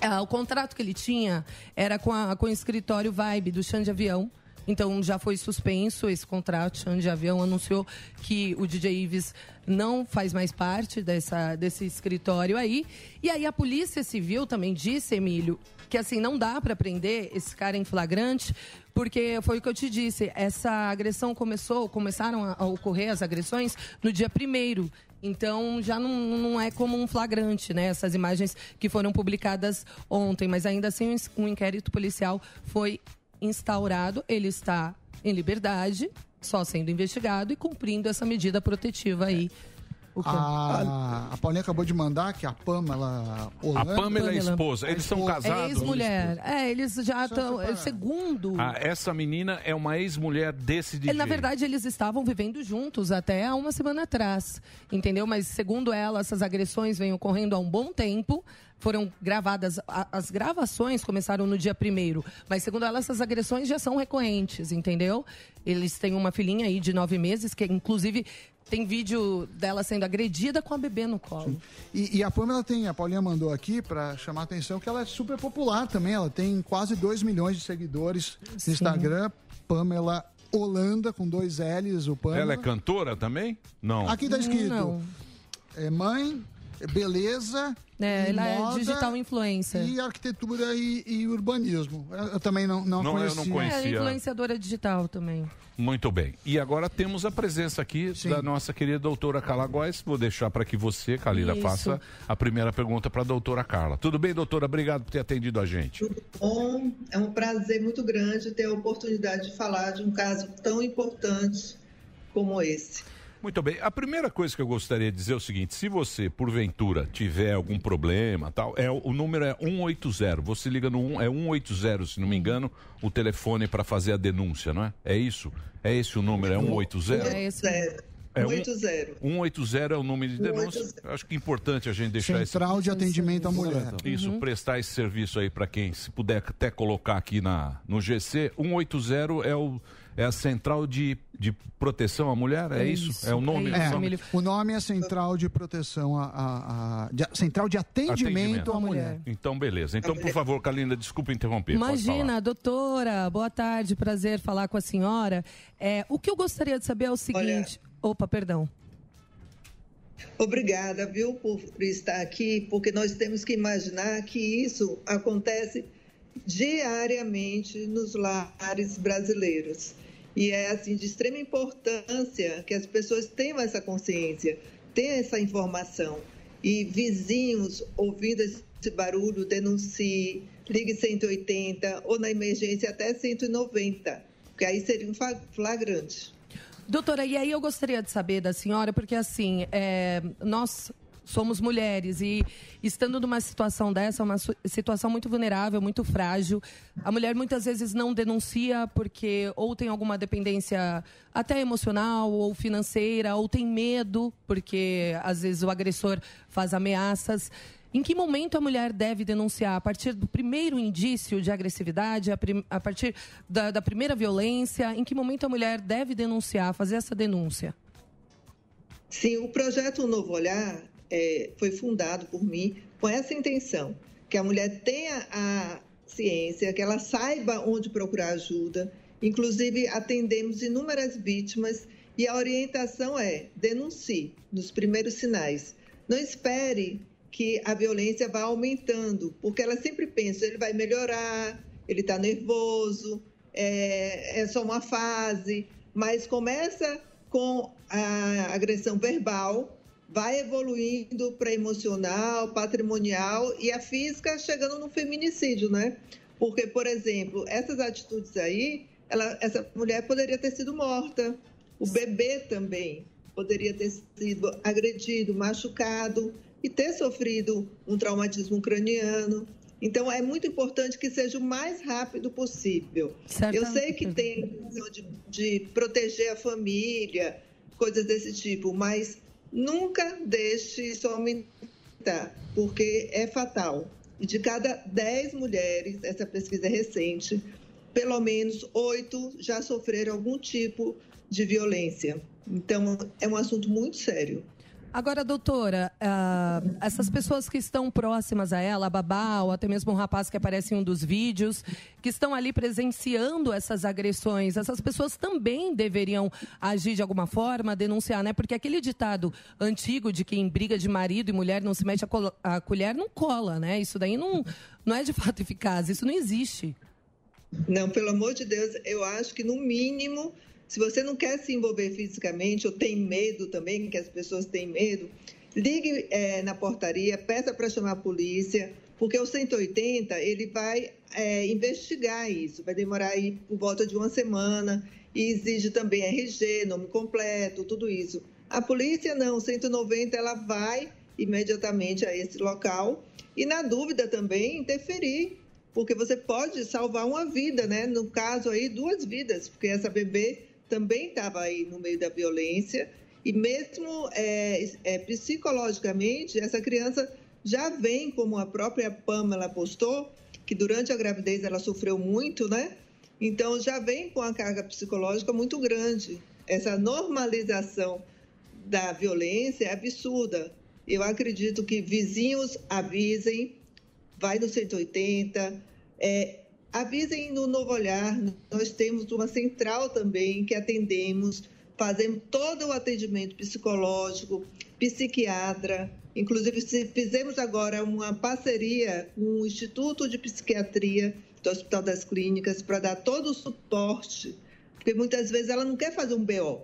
C: Ah, o contrato que ele tinha era com, a- com o escritório Vibe do Xande Avião. Então já foi suspenso esse contrato. Xande Avião anunciou que o DJ Ives não faz mais parte dessa, desse escritório aí. E aí a Polícia Civil também disse, Emílio, que assim não dá para prender esse cara em flagrante, porque foi o que eu te disse, essa agressão começou, começaram a, ocorrer as agressões no dia primeiro. Então já não, não é como um flagrante, né? Essas imagens que foram publicadas ontem, mas ainda assim um inquérito policial foi instaurado. Ele está em liberdade, só sendo investigado e cumprindo essa medida protetiva aí.
H: A, a Paulinha acabou de mandar que a Pamela
E: A
H: Holanda...
E: Pamela é a esposa. Eles são
C: É
E: casados.
C: ex-mulher. É, eles já estão. É, segundo.
E: Ah, essa menina é uma ex-mulher desse DJ.
C: É, Na verdade, eles estavam vivendo juntos até há uma semana atrás, entendeu? Mas, segundo ela, essas agressões vêm ocorrendo há um bom tempo. Foram gravadas, a- as gravações começaram no dia primeiro, mas segundo ela, essas agressões já são recorrentes, entendeu? Eles têm uma filhinha aí de nove meses, que inclusive tem vídeo dela sendo agredida com a bebê no colo.
H: E, e a Pamela tem, a Paulinha mandou aqui para chamar a atenção que ela é super popular também. Ela tem quase 2 milhões de seguidores no Instagram. Pamela Holanda, com dois L's, o Pamela.
E: Ela é cantora também? Não.
H: Aqui tá escrito.
C: Não.
H: É mãe, beleza.
C: É, ela é digital influencer.
H: E arquitetura e, e urbanismo. Eu, eu também não, não,
E: Não, eu
H: conhecia.
E: não conhecia.
C: É influenciadora digital também.
E: Muito bem. E agora temos a presença aqui da nossa querida doutora Carla Góes. Vou deixar para que você, Kalila,
J: Isso.
E: faça a primeira pergunta para a doutora Carla. Tudo bem, doutora? Obrigado por ter atendido a gente.
J: Bom, é um prazer muito grande ter a oportunidade de falar de um caso tão importante como esse.
E: Muito bem. A primeira coisa que eu gostaria de dizer é o seguinte: se você, porventura, tiver algum problema, tal, é o, número é 180. Você liga no 1, é 180, se não me engano, o telefone para fazer a denúncia, não é? É isso? É esse o número? É 180?
J: É esse.
E: É um-
J: 180.
E: 180 é o número de denúncia.
J: 180.
E: Eu Acho que é importante a gente deixar esse
H: Central de atendimento à mulher.
E: Isso, prestar esse serviço aí para quem, se puder até colocar aqui na, no GC, 180 é, o, é a central de, de proteção à mulher, é, isso? É o nome?
H: É,
E: nome-
H: o nome é Central de Proteção a, a- a- de- Central de Atendimento, à Mulher.
E: Então, beleza. Então, por favor, Kalina, desculpa interromper.
C: Imagina, doutora, boa tarde, prazer falar com a senhora. É, o que eu gostaria de saber é o seguinte. Opa, perdão.
J: Obrigada, viu, por estar aqui, porque nós temos que imaginar que isso acontece diariamente nos lares brasileiros. E é assim de extrema importância que as pessoas tenham essa consciência, tenham essa informação. E vizinhos ouvindo esse barulho, denuncie, ligue 180 ou na emergência até 190, porque aí seria um flagrante.
C: Doutora, e aí eu gostaria de saber da senhora, porque assim, é, nós somos mulheres e estando numa situação dessa, uma situação muito vulnerável, muito frágil, a mulher muitas vezes não denuncia porque ou tem alguma dependência até emocional ou financeira, ou tem medo porque às vezes o agressor faz ameaças. Em que momento a mulher deve denunciar? A partir do primeiro indício de agressividade, a, a partir da, da primeira violência? Em que momento a mulher deve denunciar, fazer essa denúncia?
J: Sim, o projeto Novo Olhar é, foi fundado por mim com essa intenção, que a mulher tenha a ciência, que ela saiba onde procurar ajuda. Inclusive, atendemos inúmeras vítimas e a orientação é denuncie nos primeiros sinais. Não espere que a violência vá aumentando, porque ela sempre pensa, ele vai melhorar, ele está nervoso, é, é só uma fase, mas começa com a agressão verbal, vai evoluindo para emocional, patrimonial e a física chegando no feminicídio, né? Porque, por exemplo, essas atitudes aí, ela, essa mulher poderia ter sido morta, o bebê também poderia ter sido agredido, machucado e ter sofrido um traumatismo craniano. Então, é muito importante que seja o mais rápido possível.
C: Certamente.
J: Eu sei que tem a questão de, de proteger a família, coisas desse tipo, mas nunca deixe isso aumentar, porque é fatal. E de cada 10 mulheres, essa pesquisa é recente, pelo menos oito já sofreram algum tipo de violência. Então, é um assunto muito sério.
C: Agora, doutora, ah, essas pessoas que estão próximas a ela, a babá ou até mesmo um rapaz que aparece em um dos vídeos, que estão ali presenciando essas agressões, essas pessoas também deveriam agir de alguma forma, denunciar, né? Porque aquele ditado antigo de que em briga de marido e mulher não se mete a, a colher não cola, né? Isso daí não, não é de fato eficaz, isso não existe.
J: Não, pelo amor de Deus, eu acho que no mínimo, se você não quer se envolver fisicamente ou tem medo também, que as pessoas têm medo, ligue eh, na portaria, peça para chamar a polícia, porque o 180 ele vai eh, investigar isso, vai demorar aí por volta de uma semana e exige também RG, nome completo, tudo isso. A polícia não, o 190 ela vai imediatamente a esse local e na dúvida também interferir porque você pode salvar uma vida, né? No caso aí, duas vidas, porque essa bebê também estava aí no meio da violência e mesmo é, é, psicologicamente, essa criança já vem, como a própria Pamela postou, que durante a gravidez ela sofreu muito, né? Então já vem com a carga psicológica muito grande. Essa normalização da violência é absurda. Eu acredito que vizinhos avisem, vai no 180. É, avisem no Novo Olhar, nós temos uma central também que atendemos, fazemos todo o atendimento psicológico, psiquiatra. Inclusive, fizemos agora uma parceria com o Instituto de Psiquiatria do Hospital das Clínicas para dar todo o suporte, porque muitas vezes ela não quer fazer um BO,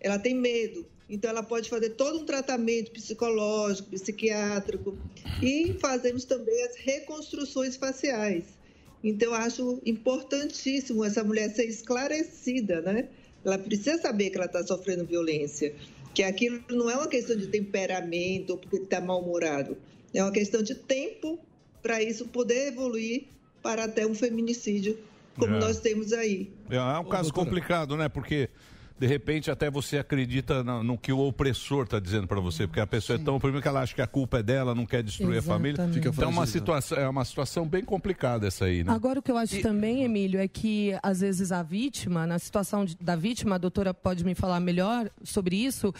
J: ela tem medo. Então, ela pode fazer todo um tratamento psicológico, psiquiátrico. E fazemos também as reconstruções faciais. Então, eu acho importantíssimo essa mulher ser esclarecida, né? Ela precisa saber que ela está sofrendo violência. Que aquilo não é uma questão de temperamento ou porque está mal-humorado. É uma questão de tempo para isso poder evoluir para até um feminicídio, como
E: É.
J: nós temos aí.
E: É, é um caso complicado, né? Porque de repente até você acredita no, no que o opressor está dizendo para você, porque a pessoa é tão primeiro que ela acha que a culpa é dela, não quer destruir a família.
C: Exatamente. Fica
E: então é uma situação é uma situação bem complicada essa aí, né?
C: Agora, o que eu acho também, Emílio, é que às vezes a vítima, na situação de- da vítima, a doutora pode me falar melhor sobre isso.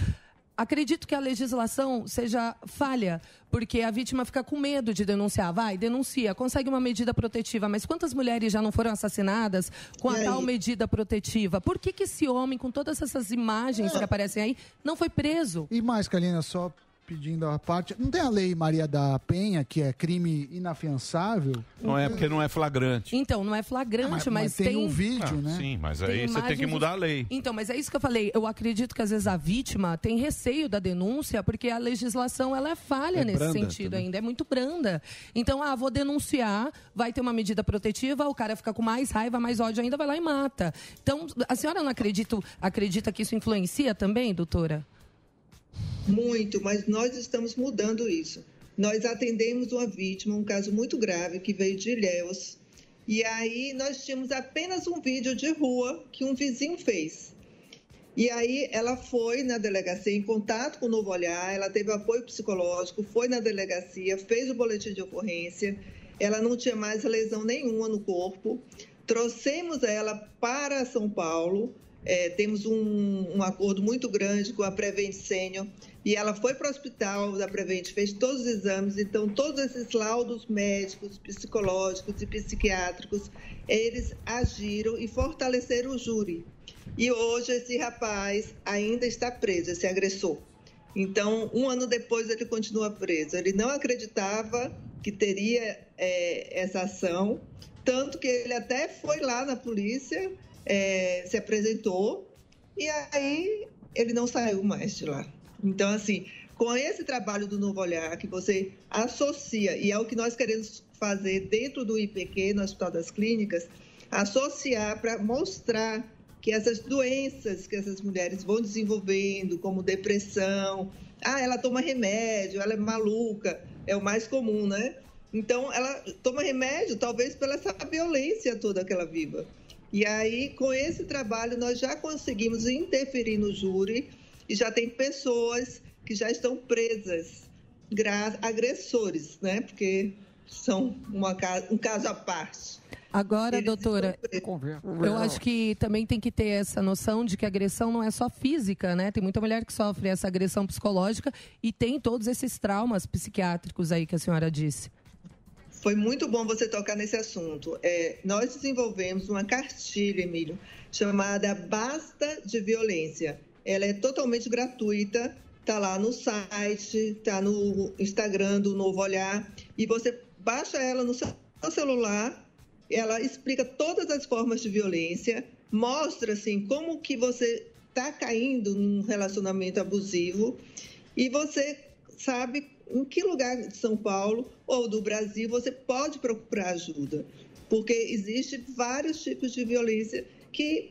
C: Acredito que a legislação seja falha, porque a vítima fica com medo de denunciar. Vai, denuncia, consegue uma medida protetiva. Mas quantas mulheres já não foram assassinadas com a tal medida protetiva? Por que, que esse homem, com todas essas imagens que aparecem aí, não foi preso?
H: E mais, Kalina, só pedindo a parte. Não tem a lei Maria da Penha, que é crime inafiançável?
E: Não é porque não é flagrante.
C: Então, não é flagrante,
H: Ah, mas-
C: mas,
H: mas tem um vídeo,
E: Ah,
H: né?
E: Sim, mas aí você tem que mudar a lei.
C: Então, mas é isso que eu falei. Eu acredito que às vezes a vítima tem receio da denúncia porque a legislação ela é falha
G: É
C: nesse
G: branda
C: sentido
G: também.
C: ainda, é muito branda. Então, ah, vou denunciar, vai ter uma medida protetiva, o cara fica com mais raiva, mais ódio ainda, vai lá e mata. Então, a senhora não acredita, acredita que isso influencia também, doutora?
J: Muito, mas nós estamos mudando isso. Nós atendemos uma vítima, um caso muito grave, que veio de Ilhéus. E aí nós tínhamos apenas um vídeo de rua que um vizinho fez. E aí ela foi na delegacia em contato com o Novo Olhar, ela teve apoio psicológico, foi na delegacia, fez o boletim de ocorrência, ela não tinha mais lesão nenhuma no corpo. Trouxemos ela para São Paulo, é, temos um, um acordo muito grande com a Prevent Senior, e ela foi para o hospital da Prevent, fez todos os exames, então todos esses laudos médicos, psicológicos e psiquiátricos, eles agiram e fortaleceram o júri. E hoje esse rapaz ainda está preso, esse agressor. Então, um ano depois ele continua preso. Ele não acreditava que teria é, essa ação, tanto que ele até foi lá na polícia, é, se apresentou, e aí ele não saiu mais de lá. Então, assim, com esse trabalho do Novo Olhar, que você associa, e é o que nós queremos fazer dentro do IPQ, no Hospital das Clínicas, associar para mostrar que essas doenças que essas mulheres vão desenvolvendo, como depressão, ah, ela toma remédio, ela é maluca, é o mais comum, né? Então, ela toma remédio, talvez pela essa violência toda que ela viva. E aí, com esse trabalho, nós já conseguimos interferir no júri e já tem pessoas que já estão presas, gra- agressores, né? Porque são uma, um caso à parte.
C: Agora,
J: Eles
C: doutora, eu acho que também tem que ter essa noção de que a agressão não é só física, né? Tem muita mulher que sofre essa agressão psicológica e tem todos esses traumas psiquiátricos aí que a senhora disse.
J: Foi muito bom você tocar nesse assunto. É, nós desenvolvemos uma cartilha, Emílio, chamada Basta de Violência. Ela é totalmente gratuita, está lá no site, está no Instagram do Novo Olhar, e você baixa ela no seu celular, ela explica todas as formas de violência, mostra assim como que você está caindo num relacionamento abusivo e você sabe em que lugar de São Paulo ou do Brasil você pode procurar ajuda, porque existe vários tipos de violência que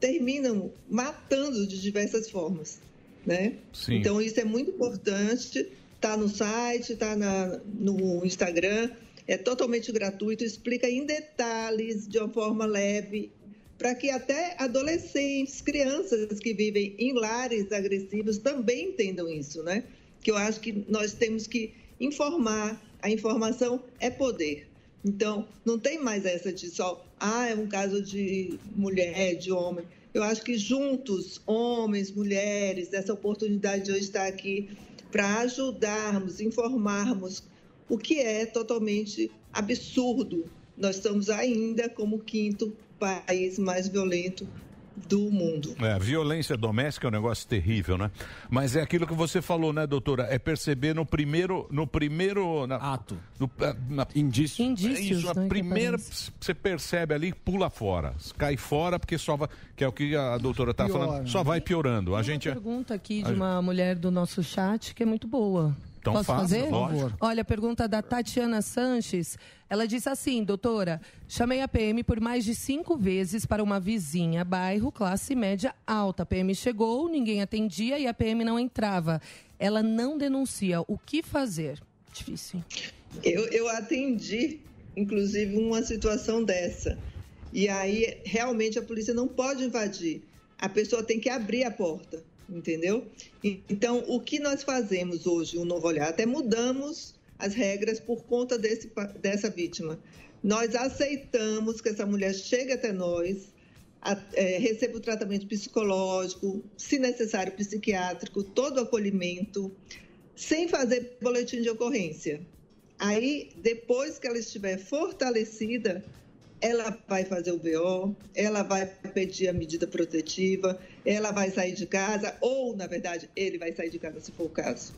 J: terminam matando de diversas formas, né?
E: Sim.
J: Então isso é muito importante. Tá no site, tá na, no Instagram, é totalmente gratuito, explica em detalhes, de uma forma leve, para que até adolescentes, crianças que vivem em lares agressivos também entendam isso, né? Que eu acho que nós temos que informar, a informação é poder. Então, não tem mais essa de só, ah, é um caso de mulher, de homem. Eu acho que juntos, homens, mulheres, essa oportunidade de hoje estar aqui para ajudarmos, informarmos o que é totalmente absurdo. Nós estamos ainda como o quinto país mais violento do mundo.
E: É, violência doméstica é um negócio terrível, né? Mas é aquilo que você falou, né, doutora? É perceber no primeiro, no primeiro ato, no, é, na,
G: indício.
C: Indícios,
E: Isso, a
C: né, que
E: primeira você percebe ali, pula fora, cai fora porque só vai, que é o que a doutora tá
C: Piora.
E: falando, só vai piorando. A gente é-
C: Pergunta aqui
E: a
C: de uma mulher do nosso chat que é muito boa.
E: Então
C: Posso
E: faça,
C: fazer?
E: lógico.
C: Olha, a pergunta da Tatiana Sanches. Ela disse assim, doutora, chamei a PM por mais de cinco vezes para uma vizinha, bairro, classe média alta. A PM chegou, ninguém atendia e a PM não entrava. Ela não denuncia. O que fazer? Difícil.
J: Eu, eu atendi, inclusive, uma situação dessa. E aí, realmente, a polícia não pode invadir. A pessoa tem que abrir a porta, entendeu? Então, o que nós fazemos hoje, o Novo Olhar, até mudamos as regras por conta desse, dessa vítima. Nós aceitamos que essa mulher chegue até nós, a- é, receba o tratamento psicológico, se necessário psiquiátrico, todo o acolhimento, sem fazer boletim de ocorrência. Aí, depois que ela estiver fortalecida, ela vai fazer o BO, ela vai pedir a medida protetiva, ela vai sair de casa, ou, na verdade, ele vai sair de casa se for o caso.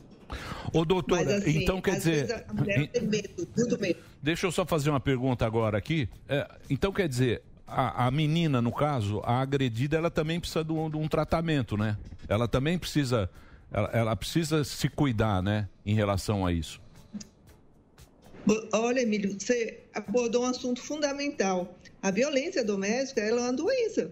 E: Ô, doutora,
J: Mas, assim,
E: então quer dizer.
J: a mulher tem medo, muito medo.
E: Deixa eu só fazer uma pergunta agora aqui. É, então quer dizer, a, a menina, no caso, a agredida, ela também precisa de um, de um tratamento, né? Ela também precisa. Ela, ela precisa se cuidar, né? Em relação a isso.
J: Olha, Emílio, você abordou um assunto fundamental. A violência doméstica ela é uma doença,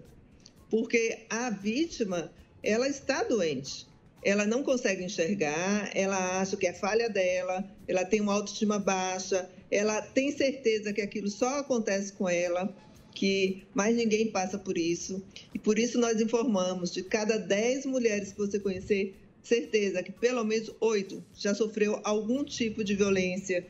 J: porque a vítima ela está doente. Ela não consegue enxergar, ela acha que é falha dela, ela tem uma autoestima baixa, ela tem certeza que aquilo só acontece com ela, que mais ninguém passa por isso. E por isso nós informamos de cada 10 mulheres que você conhecer, certeza que pelo menos oito já sofreu algum tipo de violência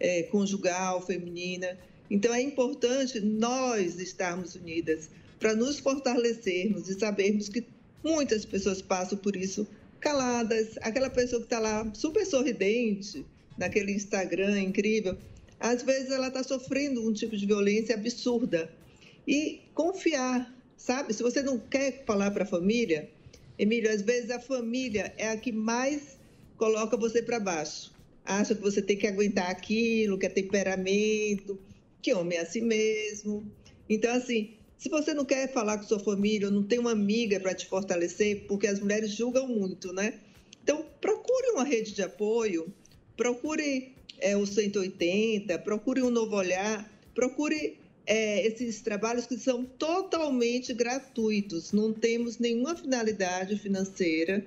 J: eh, conjugal, feminina. Então é importante nós estarmos unidas para nos fortalecermos e sabermos que muitas pessoas passam por isso caladas. Aquela pessoa que está lá super sorridente naquele Instagram incrível, às vezes ela está sofrendo um tipo de violência absurda. E confiar, sabe? Se você não quer falar para a família, Emílio, às vezes a família é a que mais coloca você para baixo. Acha que você tem que aguentar aquilo, que é temperamento, que homem é assim mesmo. Então, assim, se você não quer falar com sua família, não tem uma amiga para te fortalecer, porque as mulheres julgam muito, né? Então, procure uma rede de apoio, procure é, o 180, procure um novo olhar, procure é, esses trabalhos que são totalmente gratuitos, não temos nenhuma finalidade financeira.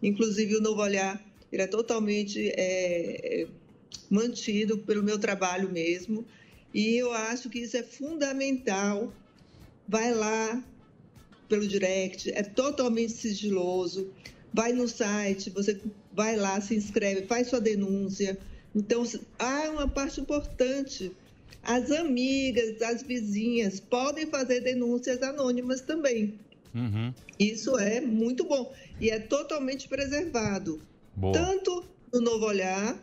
J: Inclusive, o Novo Olhar ele é totalmente é, é, mantido pelo meu trabalho mesmo. E eu acho que isso é fundamental. Vai lá pelo direct, é totalmente sigiloso. Vai no site, você vai lá, se inscreve, faz sua denúncia. Então, há uma parte importante. As amigas, as vizinhas podem fazer denúncias anônimas também.
E: Uhum.
J: Isso é muito bom e é totalmente preservado,
E: Boa.
J: tanto no Novo Olhar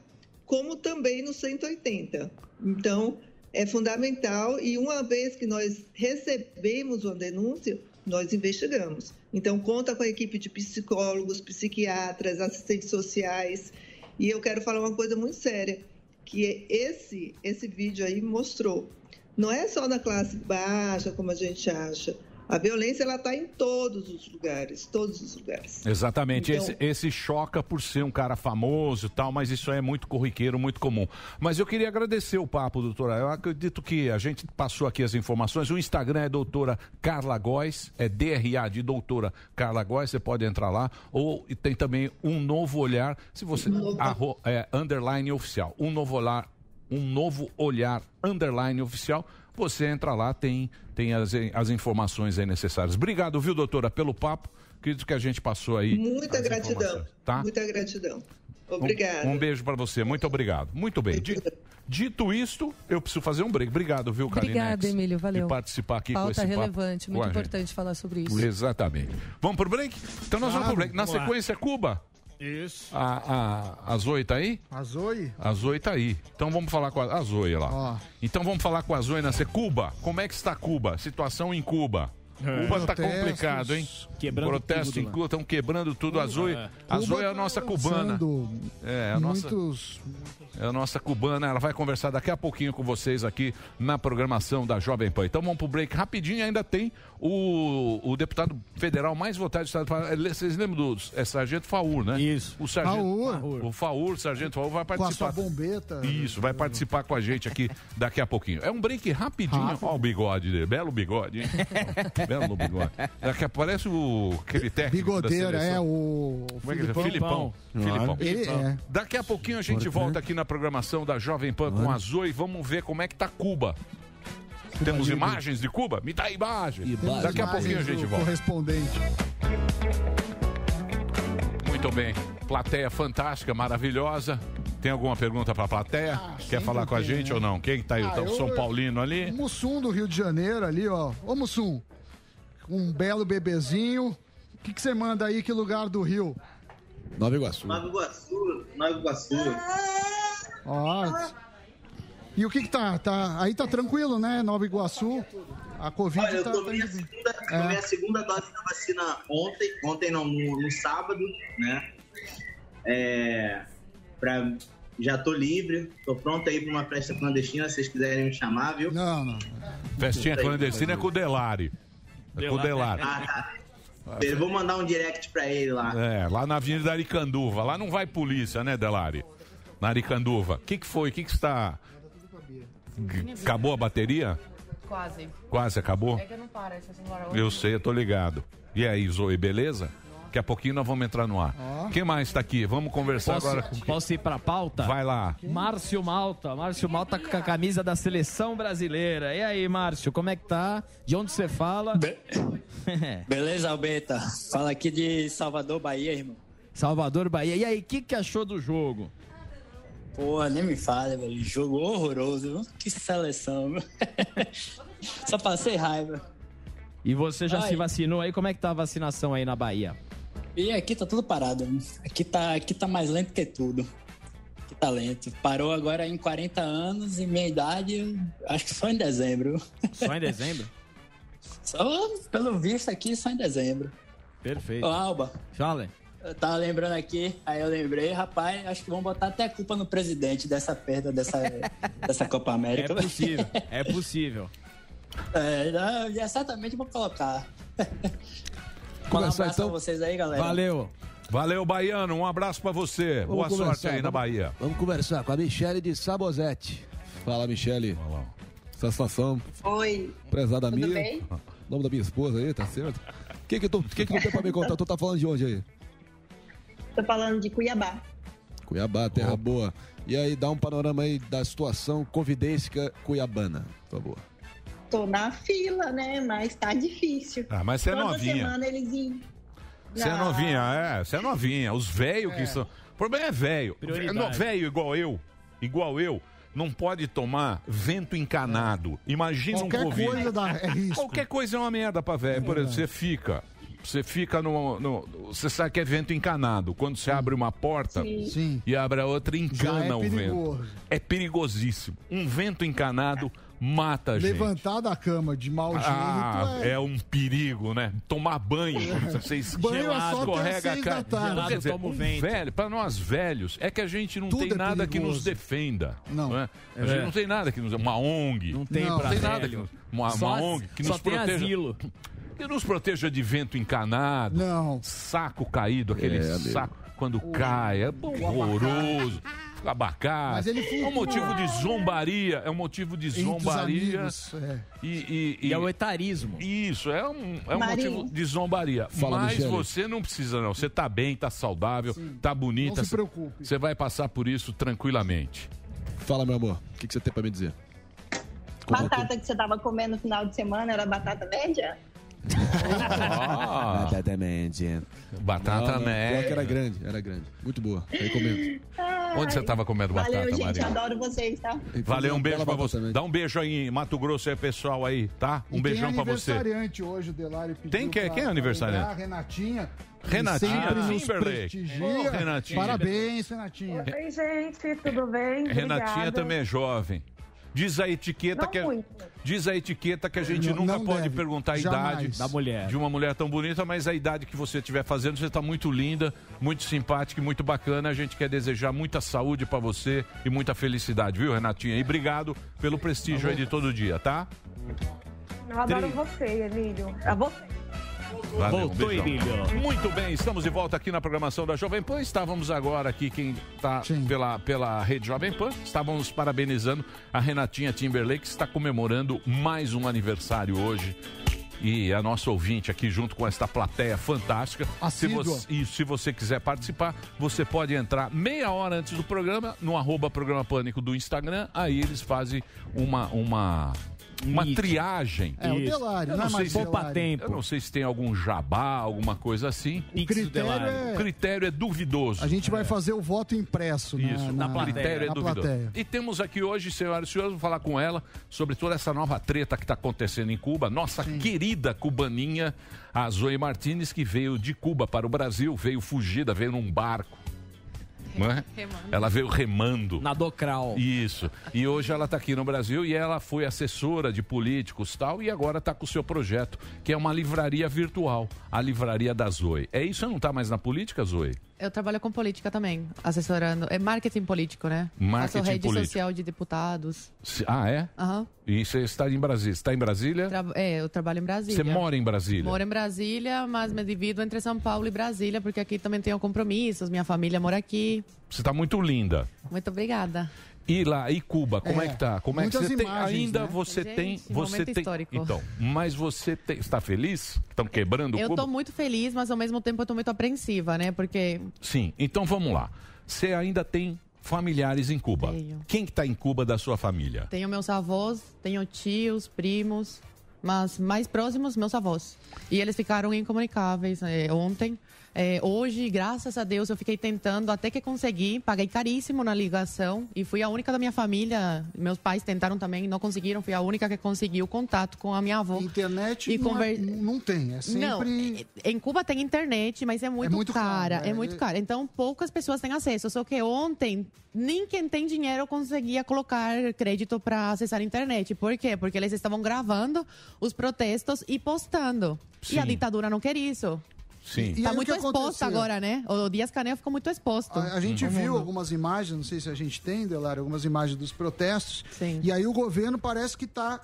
J: como também no 180. Então, é fundamental e uma vez que nós recebemos uma denúncia, nós investigamos. Então, conta com a equipe de psicólogos, psiquiatras, assistentes sociais. E eu quero falar uma coisa muito séria, que esse esse vídeo aí mostrou. Não é só na classe baixa, como a gente acha. A violência ela está em todos os lugares, todos os lugares.
E: Exatamente.
J: Então-
E: Esse, esse choca por ser um cara famoso e tal, mas isso é muito corriqueiro, muito comum. Mas eu queria agradecer o papo, doutora. Eu acredito que a gente passou aqui as informações. O Instagram é doutora Carla Góes, é DRA de doutora Carla Góes, você pode entrar lá. Ou tem também um novo olhar, se você. Arro, é, underline oficial. Um novo olhar, um novo olhar underline oficial. Você entra lá, tem, tem as, as informações aí necessárias. Obrigado, viu, doutora, pelo papo. Acredito que a gente passou aí.
J: Muita gratidão.
E: Tá?
J: Muita gratidão.
E: Um-
J: Obrigada.
E: Um, beijo pra você, muito obrigado. Muito bem. Di- Dito isto, eu preciso fazer um break. Obrigado, viu, Kalinex?
C: Obrigada, Emílio. Valeu.
E: De participar aqui com
C: Pauta
E: esse papo
C: relevante,
E: com
C: muito importante falar sobre isso.
E: Exatamente. Vamos pro break? Então nós vamos pro break. Na
H: vamos lá.
E: sequência, Cuba.
F: Isso.
E: A, a, a Zoe tá aí?
H: A Zoe?
E: A Zoe tá aí. Então vamos falar com a, a Zoe lá.
H: Ó.
E: Então vamos falar com a Zoe na. Cuba, como é que está Cuba? Situação em Cuba.
F: É.
E: Cuba tá
H: Protestos.
E: complicado, hein?
F: Quebrando
E: Protestos
F: tudo
E: em. Cuba, estão quebrando tudo. A Zoe,
F: É.
E: a Zoe é a
H: tá
E: nossa cubana. É, a nossa,
H: Muitos.
E: é a nossa cubana. Ela vai conversar daqui a pouquinho com vocês aqui na programação da Jovem Pan. Então vamos pro break rapidinho. Ainda tem o, o deputado federal mais votado do estado. Vocês lembram do é Sargento Faur, né?
F: Isso.
E: O Sargento
H: Faur.
E: O Faur, Sargento Faur, vai
H: Com a
E: participar.
H: sua bombeta.
E: Isso, vai participar com a gente aqui daqui a pouquinho. É um break rapidinho.
H: Rápido.
E: Olha o bigode dele, belo bigode, hein? belo bigode. Daqui a, parece o aquele técnico
H: Bigodeira, é o.
E: Como é que é? Filipão. Filipão.
H: Ele é.
E: Daqui a pouquinho a gente volta aqui na programação da Jovem Pan com a Zoe. Vamos ver como é que tá Cuba. Temos imagens de Cuba? Me dá imagem.
G: Imagem.
E: Daqui a pouquinho a gente volta.
H: Correspondente.
E: Muito bem. Plateia fantástica, maravilhosa. Tem alguma pergunta pra plateia?
H: Ah,
E: Quer falar com a gente
H: né?
E: ou não? Quem tá aí?
H: Ah,
E: o
H: eu-
E: São Paulino ali?
H: O Mussum do Rio de Janeiro ali, ó. Ô Mussum, um belo bebezinho. O que, que você manda aí? Que lugar do Rio?
G: Nova Iguaçu.
K: Nova Iguaçu, Nova Iguaçu.
H: Ó. E o que que tá? tá? Aí tá tranquilo, né? Nova Iguaçu. A Covid
K: Olha, eu
H: tá.
K: tomei a segunda,
H: É.
K: tomei a segunda dose da vacina ontem, ontem não, no, no sábado, né? É, pra, já tô livre, tô pronto aí pra uma festa clandestina, se vocês quiserem me chamar, viu?
H: Não, não.
E: Festinha clandestina é com o Delari. É com o Delari.
K: Ah, tá. Eu vou mandar um direct pra ele lá.
E: É, lá na Avenida Aricanduva. Lá não vai polícia, né, Delari? Na Aricanduva. O que, que foi? O que, que está. Acabou a bateria?
C: Quase.
E: Quase acabou?
C: que não para, senhora.
E: Eu sei, eu tô ligado. E aí, Zoe, beleza? Daqui a pouquinho nós vamos entrar no ar. Quem mais tá aqui? Vamos conversar
I: Posso,
E: agora com
I: posso ir pra pauta?
E: Vai lá.
I: Márcio Malta. Márcio Malta com a camisa da seleção brasileira. E aí, Márcio, como é que tá? De onde você fala?
L: Beleza, Albeta? Fala aqui de Salvador, Bahia, irmão.
I: Salvador, Bahia. E aí, o que, que achou do jogo?
L: Porra, nem me fala, velho. Jogo horroroso, viu? Que seleção, viu? Só passei raiva.
I: E você já
L: Ai.
I: se vacinou aí? Como é que tá a vacinação aí na Bahia?
L: E aqui tá tudo parado. Aqui tá, aqui tá mais lento que tudo. Que tá lento. Parou agora em 40 anos e minha idade, acho que só em dezembro.
I: Só em dezembro?
L: Só, pelo visto aqui, só em dezembro.
I: Perfeito.
L: Ô, Alba,
I: Fala.
L: eu tava lembrando aqui, aí eu lembrei, rapaz, acho que vão botar até a culpa no presidente dessa perda dessa, dessa Copa
I: É
L: América.
I: possível, é possível.
L: É, não, já certamente vou colocar. Um
G: Começar,
L: abraço
G: então?
L: a vocês aí, galera.
I: Valeu.
E: Valeu, Baiano. Um abraço pra você.
G: Vamos
E: Boa sorte aí na
G: vamos-
E: Bahia.
G: Vamos conversar com a Michele de Sabozete. Fala, Michele. Satisfação,
M: Oi,
G: prezada
M: tudo
G: minha.
M: bem?
G: Nome da minha esposa aí, tá certo? O que que tu, que que tu tem pra me contar? Tu tá falando de onde aí?
M: Tô falando de Cuiabá.
G: Cuiabá, terra boa. E aí, dá um panorama aí da situação convidência cuiabana, por favor.
M: Tô na fila, né? Mas tá difícil.
E: Ah, mas você é
M: Toda
E: novinha.
M: semana eles iam.
E: Você é
M: Ah,
E: novinha, é, você é novinha. Os velhos que são. O problema é velho. Velho igual eu, igual eu, não pode tomar vento encanado. Imagina
H: Qualquer
E: um Covid.
H: coisa dá- é risco.
E: Qualquer coisa é uma merda pra velho. Por exemplo, você fica. Você fica no, no- Você sabe que é vento encanado. Quando você abre uma porta
H: Sim.
E: e abre a outra, encana
H: é
E: o vento. É perigosíssimo. Um vento encanado mata a gente.
H: Levantar da cama de mau jeito
E: Ah,
H: é...
E: é um perigo, né? Tomar banho, você esque-
H: Banho é só até
E: escorrega a cara.
H: da tarde.
E: Quer dizer,
F: Toma o
E: um velho, para nós velhos, é que a gente não
H: Tudo
E: tem
H: é
E: nada que
H: perigoso.
E: nos defenda.
H: Não.
E: é? A
F: É.
E: gente não tem nada que nos uma ONG.
F: Não tem
H: Não,
F: pra
E: tem nada que nos, uma,
F: Só
E: uma ONG que
F: só
E: nos
F: tem
E: proteja.
F: asilo.
E: Que nos proteja de vento encanado,
H: Não.
E: saco caído, aquele
G: É,
E: saco quando cai, é horroroso. Abacate.
H: Mas ele
E: é um motivo de zombaria, é um motivo de zombaria.
H: amigos, é.
E: E, e-
F: E é
E: e-
F: o etarismo.
E: isso, é um, é um
M: Marinho.
E: motivo de zombaria.
G: Fala,
E: Mas
G: Michele.
E: você não precisa, não. Você tá bem, tá saudável, tá bonita.
H: Não se preocupe.
E: Você vai passar por isso tranquilamente.
G: Fala, meu amor, o que, que você tem pra me dizer?
M: Batata que você tava comendo no final de semana era batata média?
E: Ah, batata
G: Não, não, pior que era grande, era grande. Muito boa, recomendo.
E: Onde você tava comendo batata,
M: Valeu, gente.
E: Maria?
M: Adoro vocês, tá?
E: Valeu, um beijo pra você.
G: batata
E: Dá um beijo aí em Mato Grosso aí, pessoal aí, tá? Um
H: E
E: beijão
H: tem
E: pra você.
H: aniversariante hoje, o Delário pediu
E: Tem quem-
H: pra-
E: quem é
H: pra
E: aniversariante?
H: Renatinha. que
E: Renatinha
H: nos
E: Timberlake. Ô, Renatinha.
H: Parabéns, Renatinha.
N: Oi, gente, tudo bem?
E: Renatinha
N: Obrigada.
E: também é jovem. Diz a etiqueta
N: Não
E: que é-
N: muito.
E: diz a etiqueta que a gente
H: Não-
E: nunca
H: não
E: pode
H: deve.
E: perguntar a
H: Jamais.
E: idade
F: Da mulher.
E: de uma mulher tão bonita, mas a idade que você estiver fazendo, você está muito linda, muito simpática e muito bacana. A gente quer desejar muita saúde para você e muita felicidade, viu, Renatinha? E obrigado pelo prestígio aí de todo dia, tá?
N: Eu adoro você, Emílio. A você.
E: Valeu,
F: Voltou,
E: beijão.
F: Emílio.
E: Muito bem, estamos de volta aqui na programação da Jovem Pan. Estávamos agora aqui, quem está pela, pela rede Jovem Pan, estávamos parabenizando a Renatinha Timberlake, que está comemorando mais um aniversário hoje. E a nossa ouvinte aqui junto com esta plateia fantástica. Se você, e se você quiser participar, você pode entrar meia hora antes do programa no arroba programa Pânico do Instagram. Aí eles fazem uma, uma, uma
F: Meet.
E: triagem.
H: É, o
F: Isso.
H: Delário,
E: Eu
H: não é
E: não sei se
F: Poupa
H: Delário.
F: tempo.
E: Eu não sei se tem algum jabá, alguma coisa assim.
H: O critério é...
E: O critério é duvidoso.
H: A gente vai fazer o voto impresso na,
E: Isso,
H: na,
E: o critério é
H: na
E: duvidoso.
H: plateia.
E: E temos aqui hoje, senhoras e senhores, vou falar com ela sobre toda essa nova treta que está acontecendo em Cuba. Nossa querida cubaninha, a Zoe Martinez, que veio de Cuba para o Brasil, veio fugida, veio num barco. É? Ela veio remando.
F: Na Docral.
E: Isso. E hoje ela está aqui no Brasil e ela foi assessora de políticos tal e agora está com o seu projeto, que é uma livraria virtual, a livraria da Zoe. É isso? Você não está mais na política, Zoe?
O: Eu trabalho com política também, assessorando. É marketing político, né?
E: Marketing
O: Faço rede
E: político.
O: social de deputados.
E: Ah, é?
O: Aham.
E: E você está em Brasília? Está em Brasília?
O: Tra- É, eu trabalho em Brasília.
E: Você mora em Brasília?
O: Moro em Brasília, mas me divido entre São Paulo e Brasília, porque aqui também tenho compromissos. Minha família mora aqui.
E: Você está muito linda.
O: Muito obrigada.
E: E lá, e Cuba, como é,
O: É,
E: que tá? Como é que você tem?
O: imagens,
E: Ainda
O: né?
E: você
O: Gente,
E: tem, você tem.
O: histórico.
E: Então, mas você tem, está feliz? Estão quebrando
O: Eu
E: Cuba?
O: tô muito feliz, mas ao mesmo tempo eu tô muito apreensiva, né? Porque
E: Sim. Então vamos lá. Você ainda tem familiares em Cuba?
O: Tenho.
E: Quem que está em Cuba da sua família?
O: tenho meus avós, tenho tios, primos, mas mais próximos, meus avós. E eles ficaram incomunicáveis eh, ontem. Eh, hoje, graças a Deus, eu fiquei tentando até que consegui. Paguei caríssimo na ligação e fui a única da minha família. Meus pais tentaram também, não conseguiram. Fui a única que conseguiu contato com a minha avó.
H: Internet
O: e
H: não, é-
O: conver...
H: não tem, é sempre...
O: Não, em Cuba tem internet, mas é muito,
H: muito
O: cara,
H: caro,
O: é,
H: é-
O: muito caro. Então poucas pessoas têm acesso. Só que ontem nem quem tem dinheiro conseguia colocar crédito para acessar a internet. Por quê? Porque eles estavam gravando os protestos e postando. E a
E: Sim.
O: ditadura não quer isso.
E: Sim.
H: E
O: Tá muito exposto agora, né? O Dias Canel ficou muito exposto.
H: A, a gente
O: no
H: viu algumas imagens, não sei se a gente tem, Delário, algumas imagens dos protestos.
O: Sim.
H: E aí o governo parece que está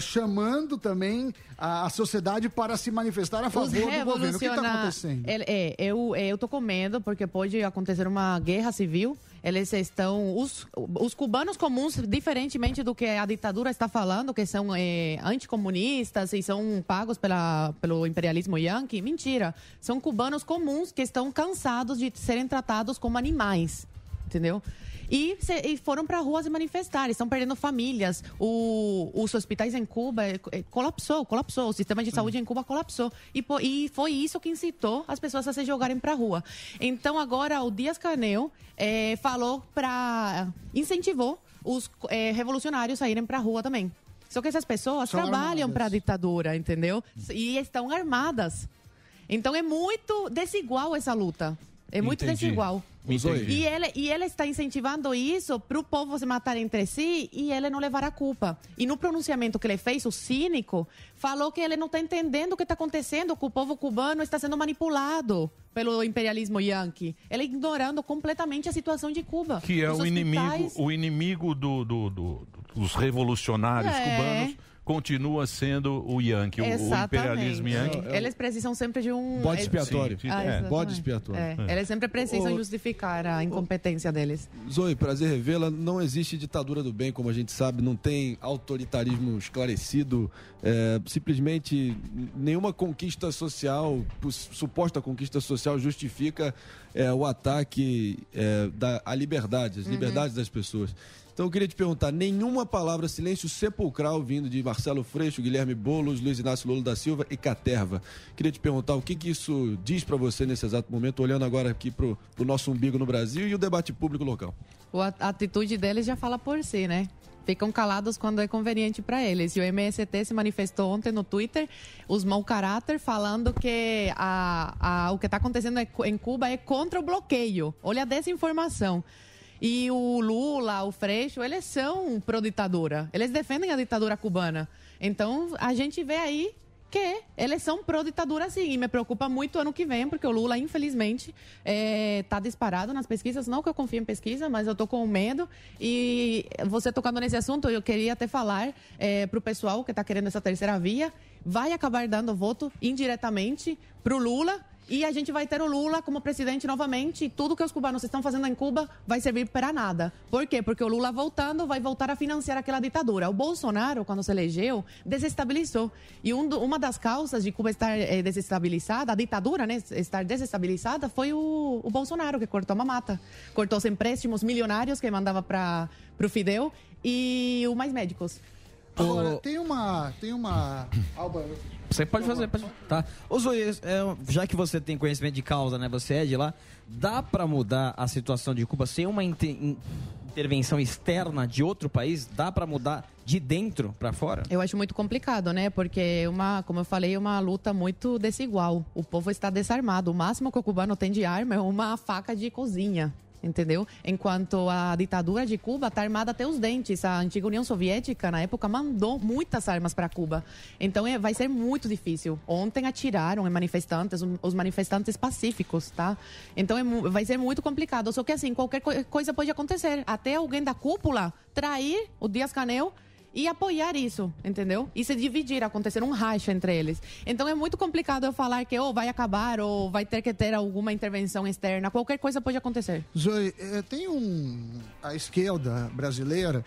H: chamando também a, a sociedade para se manifestar a favor do governo. O que está acontecendo?
O: É, é, eu, é, eu tô com medo porque pode acontecer uma guerra civil. Eles estão. Os, os cubanos comuns, diferentemente do que a ditadura está falando, que são é, anticomunistas e são pagos pela, pelo imperialismo yankee, mentira. São cubanos comuns que estão cansados de serem tratados como animais. entendeu? E, se- e foram para ruas se manifestar, estão perdendo famílias. O- os hospitais em Cuba eh, eh, colapsou, colapsou. O sistema de saúde em Cuba colapsou. E, e foi isso que incitou as pessoas a se jogarem para a rua. Então agora o Dias Canel eh, falou para incentivou os eh, revolucionários a irem para a rua também. Só que essas pessoas
H: São
O: trabalham para a ditadura, entendeu? E estão armadas. Então é muito desigual essa luta. É muito
G: Entendi.
O: desigual.
G: Entendi.
O: E ele, e ele está incentivando isso para o povo se matar entre si e ele não levar a culpa. E no pronunciamento que ele fez, o cínico, falou que ele não está entendendo o que está acontecendo, que o povo cubano está sendo manipulado pelo imperialismo yankee. Ele ignorando completamente a situação de Cuba.
E: Que é
O: Os
E: o inimigo, o inimigo do, do- do- dos revolucionários
O: É.
E: cubanos continua sendo o Yankee, o- o, imperialismo Yankee.
O: Eles precisam sempre de um...
G: Bode
O: é-
G: expiatório.
E: Sim,
O: Ah,
E: é.
G: Bode expiatório.
O: É,
G: É.
O: Eles sempre precisam
G: Ô,
O: justificar a incompetência deles.
G: Zoe, prazer revê-la. Não existe ditadura do bem, como a gente sabe, não tem autoritarismo esclarecido. É, simplesmente nenhuma conquista social, pos- suposta conquista social, justifica é, o ataque é, da, à liberdade, as
P: Uhum.
G: liberdades das pessoas. Então eu queria te perguntar, nenhuma palavra silêncio sepulcral vindo de Marcelo Freixo, Guilherme Boulos, Luiz Inácio Lula da Silva e Caterva. Queria te perguntar o que, que isso diz para você nesse exato momento, olhando agora aqui pro, pro nosso umbigo no Brasil e o debate público local.
O: O- A atitude deles já fala por si, né? Ficam calados quando é conveniente para eles. E o MST se manifestou ontem no Twitter, os mau caráter, falando que a, a- o que está acontecendo é em Cuba é contra o bloqueio. Olha a desinformação. E o Lula, o Freixo, eles são pró-ditadura. Eles defendem a ditadura cubana. Então, a gente vê aí que eles são pró-ditadura sim. E me preocupa muito ano que vem, porque o Lula, infelizmente, está disparado nas pesquisas. Não que eu confie em pesquisa, mas eu tô com medo. E você tocando nesse assunto, eu queria até falar para o pessoal que está querendo essa terceira via, vai acabar dando voto indiretamente para o Lula. E a gente vai ter o Lula como presidente novamente. E tudo que os cubanos estão fazendo em Cuba vai servir para nada. Por quê? Porque o Lula voltando vai voltar a financiar aquela ditadura. O Bolsonaro, quando se elegeu, desestabilizou. E um uma das causas de Cuba estar eh, desestabilizada, a ditadura, né, estar desestabilizada, foi o, o Bolsonaro, que cortou uma mata. Cortou os empréstimos milionários que mandava para o Fidel e o Mais Médicos.
H: Agora, tem uma. Tem uma. Alba,
P: Você pode fazer, pode. Tá. Ô Zoe, é, já que você tem conhecimento de causa, né? Você é de lá, dá pra mudar a situação de Cuba sem uma inte- in- intervenção externa de outro país? Dá pra mudar de dentro pra fora?
O: Eu acho muito complicado, né? Porque é uma, como eu falei, é uma luta muito desigual. O povo está desarmado. O máximo que o cubano tem de arma é uma faca de cozinha. Entendeu? Enquanto a ditadura de Cuba está armada até os dentes. A antiga União Soviética, na época, mandou muitas armas para Cuba. Então é, vai ser muito difícil. Ontem atiraram em manifestantes, os manifestantes pacíficos, tá? Então é vai ser muito complicado. Só que assim, qualquer coi- coisa pode acontecer. Até alguém da cúpula trair o Dias Canel e apoiar isso, entendeu? E se dividir, acontecer um racha entre eles. Então é muito complicado eu falar que ou vai acabar ou vai ter que ter alguma intervenção externa. Qualquer coisa pode acontecer.
H: Zoe, eh, tem um. A esquerda brasileira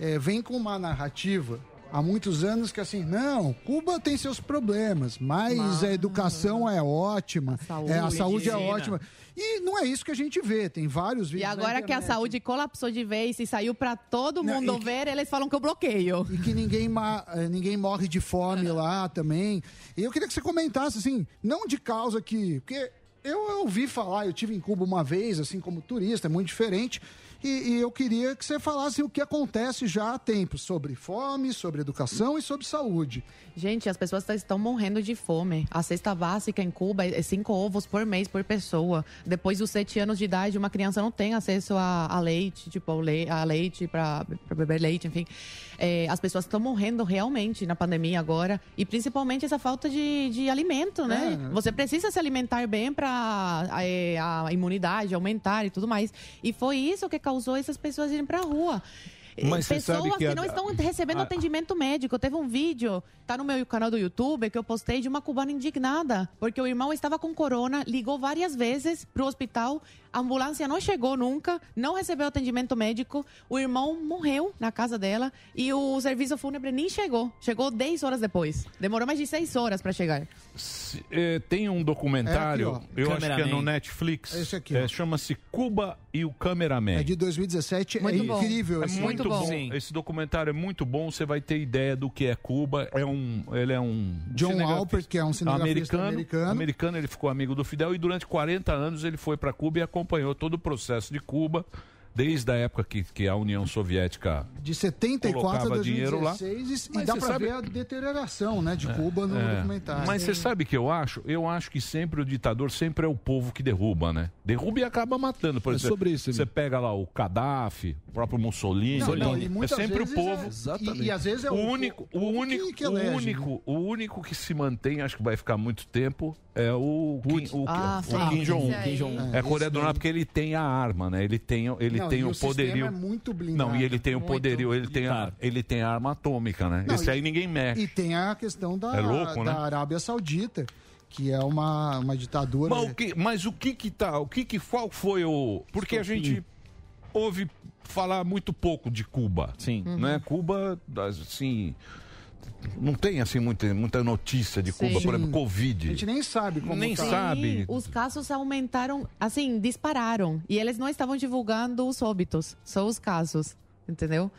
H: eh, vem com uma narrativa há muitos anos que assim, não, Cuba tem seus problemas, mas a educação é ótima,
O: saúde,
H: é, a saúde é ótima. E não é isso que a gente vê, tem vários
O: E
H: vídeos. na
O: agora que a saúde colapsou de vez e saiu para todo
H: Não,
O: mundo
H: e que-
O: ver, eles falam que eu bloqueio.
H: E que ninguém, ma- eh, ninguém morre de fome lá também. E eu queria que você comentasse, assim, não de causa que. Porque eu ouvi falar, eu tive em Cuba uma vez, assim, como turista, é muito diferente. E, e eu queria que você falasse o que acontece já há tempo sobre fome, sobre educação e sobre saúde.
O: Gente, as pessoas estão morrendo de fome. A cesta básica em Cuba é cinco ovos por mês por pessoa. Depois dos sete anos de idade, uma criança não tem acesso a, a leite, tipo, a leite para beber leite, enfim. É, as pessoas estão morrendo realmente na pandemia agora. E principalmente essa falta de, de alimento, né?
H: É?
O: Você precisa se alimentar bem para a, imunidade aumentar e tudo mais. E foi isso que causou essas pessoas irem para a rua.
E: Mas você
O: Pessoas
E: que
O: que,
E: a-
O: não estão recebendo
E: a-
O: atendimento médico. Teve um vídeo, tá no meu canal do YouTube, que eu postei de uma cubana indignada, porque o irmão estava com corona, ligou várias vezes pro hospital, A ambulância não chegou nunca, não recebeu atendimento médico. O irmão morreu na casa dela e o serviço fúnebre nem chegou. Chegou 10 horas depois. Demorou mais de 6 horas para chegar.
E: Se- eh, tem um documentário,
H: É aqui,
E: eu acho que é no
H: Cameraman.
E: Netflix.
H: Esse aqui, ó.
E: Chama-se Cuba e o Cameraman.
H: É de 2017, é incrível
E: É
H: esse
E: muito
H: filme.
E: bom. Esse documentário é muito bom. Você vai ter ideia do que é Cuba. É um, ele é um
H: John Alpert, que é um cinegrafista
E: americano,
H: americano.
E: americano. Ele ficou amigo do Fidel e durante 40 anos ele foi para Cuba e acompanhou todo o processo de Cuba. Desde a época que, que a União Soviética
H: De 74 a
E: colocava dinheiro lá.
H: 2016 e
E: Mas
H: dá
E: você
H: pra
E: sabe-
H: ver a deterioração né, de Cuba no
E: É.
H: documentário.
E: Mas você sabe o que eu acho? Eu acho que sempre o ditador sempre é o povo que derruba, né? Derruba e acaba matando. Por
G: É
E: exemplo,
G: sobre isso,
E: você pega lá o Gaddafi, o próprio Mussolini.
H: Não, não, e
E: é sempre o
H: vezes
E: povo.
H: é- Exatamente. e- e às vezes é o-
E: único, o,
H: o
E: único,
H: que- que
E: o
H: elege,
E: único, o único que se mantém, acho que vai ficar muito tempo, é o Kim, o,
H: Ah,
E: o
H: sim.
E: Kim Jong-un. É,
H: É,
E: Coreia do Norte porque ele tem a arma, né? Ele tem, ele
H: Não,
E: tem o
H: o
E: poderio.
H: é muito blindado.
E: Não, e ele tem o poderio, ele tem a, ele tem a arma atômica, né?
H: Não, e-
E: aí ninguém mexe.
H: E tem a questão da,
E: É louco,
H: da
E: né?
H: Arábia Saudita, que é uma, uma ditadura.
E: Mas o que, mas o que que tá? O que que qual foi o? Porque a gente ouve falar muito pouco de Cuba. Sim. Né? Cuba, assim, não tem assim muita, muita notícia de Cuba,
O: Sim.
E: por exemplo, Covid.
H: A gente nem sabe como
E: Nem
H: tá.
E: sabe.
O: Os casos aumentaram, assim, dispararam. E eles não estavam divulgando os óbitos, só os casos, entendeu?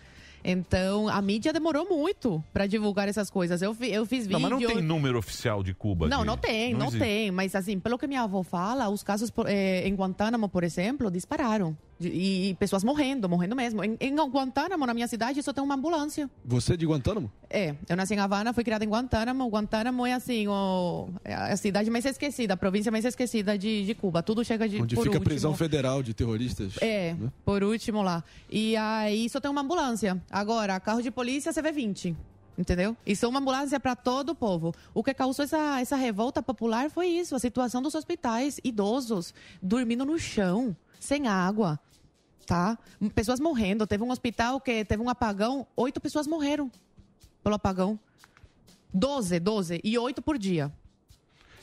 O: Então, a mídia demorou muito para divulgar essas coisas. Eu, eu fiz
E: Não,
O: vídeo...
E: mas não tem número oficial de Cuba.
O: Não,
E: de-
O: não tem, não,
E: existe.
O: tem. Mas, assim, pelo que minha avó fala, os casos eh, em Guantánamo, por exemplo, dispararam. E, e pessoas morrendo, morrendo mesmo. Em, em Guantánamo, na minha cidade, só tem uma ambulância.
G: Você é de Guantánamo?
O: É, eu nasci em Havana, fui criada em Guantánamo. Guantánamo é assim, o, é a cidade mais esquecida, a província mais esquecida de, de Cuba. Tudo chega de
G: Onde fica a
O: último.
G: prisão federal de terroristas.
O: É,
G: né?
O: por último lá. E aí só tem uma ambulância. Agora, carro de polícia você vê 20. Entendeu? Isso é uma ambulância para todo o povo. O que causou essa, essa revolta popular foi isso: a situação dos hospitais, idosos dormindo no chão, sem água, tá? Pessoas morrendo. Teve um hospital que teve um apagão, oito pessoas morreram pelo apagão. Doze, doze e oito por dia.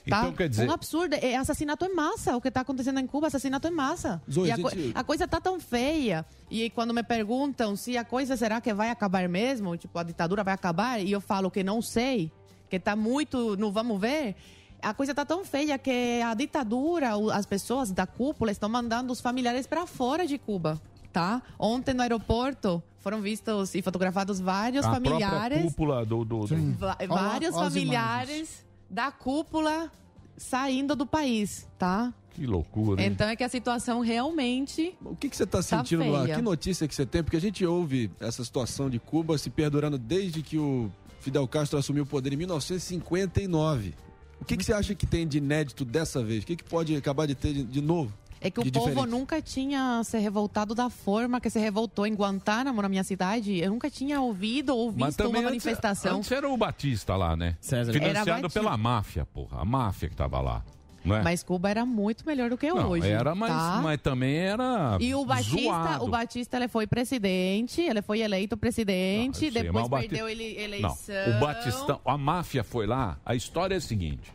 O: Tá?
E: Então, quer dizer-
O: Um absurdo. É assassinato em massa. O que está acontecendo em Cuba, assassinato em massa.
G: Zoe,
O: a, co-
G: gente-
O: a coisa tá tão feia. E quando me perguntam se a coisa será que vai acabar mesmo, tipo, a ditadura vai acabar, e eu falo que não sei, que tá muito no vamos ver, a coisa tá tão feia que a ditadura, as pessoas da cúpula estão mandando os familiares para fora de Cuba, tá? Ontem no aeroporto foram vistos e fotografados vários
E: a
O: familiares
E: cúpula do... do, do-
O: vários
H: olha
O: familiares da cúpula saindo do país, tá?
E: Que loucura. hein?
O: Então é que a situação realmente.
G: O que, que você está sentindo lá?
O: feia.
G: Que notícia que você tem? Porque a gente ouve essa situação de Cuba se perdurando desde que o Fidel Castro assumiu o poder em 1959. O que, que você acha que tem de inédito dessa vez? O que, que pode acabar de ter de, de novo?
O: É que o povo
G: diferente?
O: nunca tinha se revoltado da forma que se revoltou em Guantánamo, na minha cidade. Eu nunca tinha ouvido ou visto uma manifestação.
E: Antes, antes era o Batista lá, né?
O: Era
E: Financiado pela máfia, porra. A máfia que tava lá. Não é?
O: Mas Cuba era muito melhor do que
E: Não,
O: hoje.
E: era, mas,
O: tá?
E: mas também era
O: E o Batista,
E: zoado.
O: o Batista ele foi presidente, ele foi eleito presidente,
E: Eu sei,
O: depois
E: o Bati-
O: perdeu ele, eleição.
E: Não, o Batistão, a máfia foi lá, a história é a seguinte: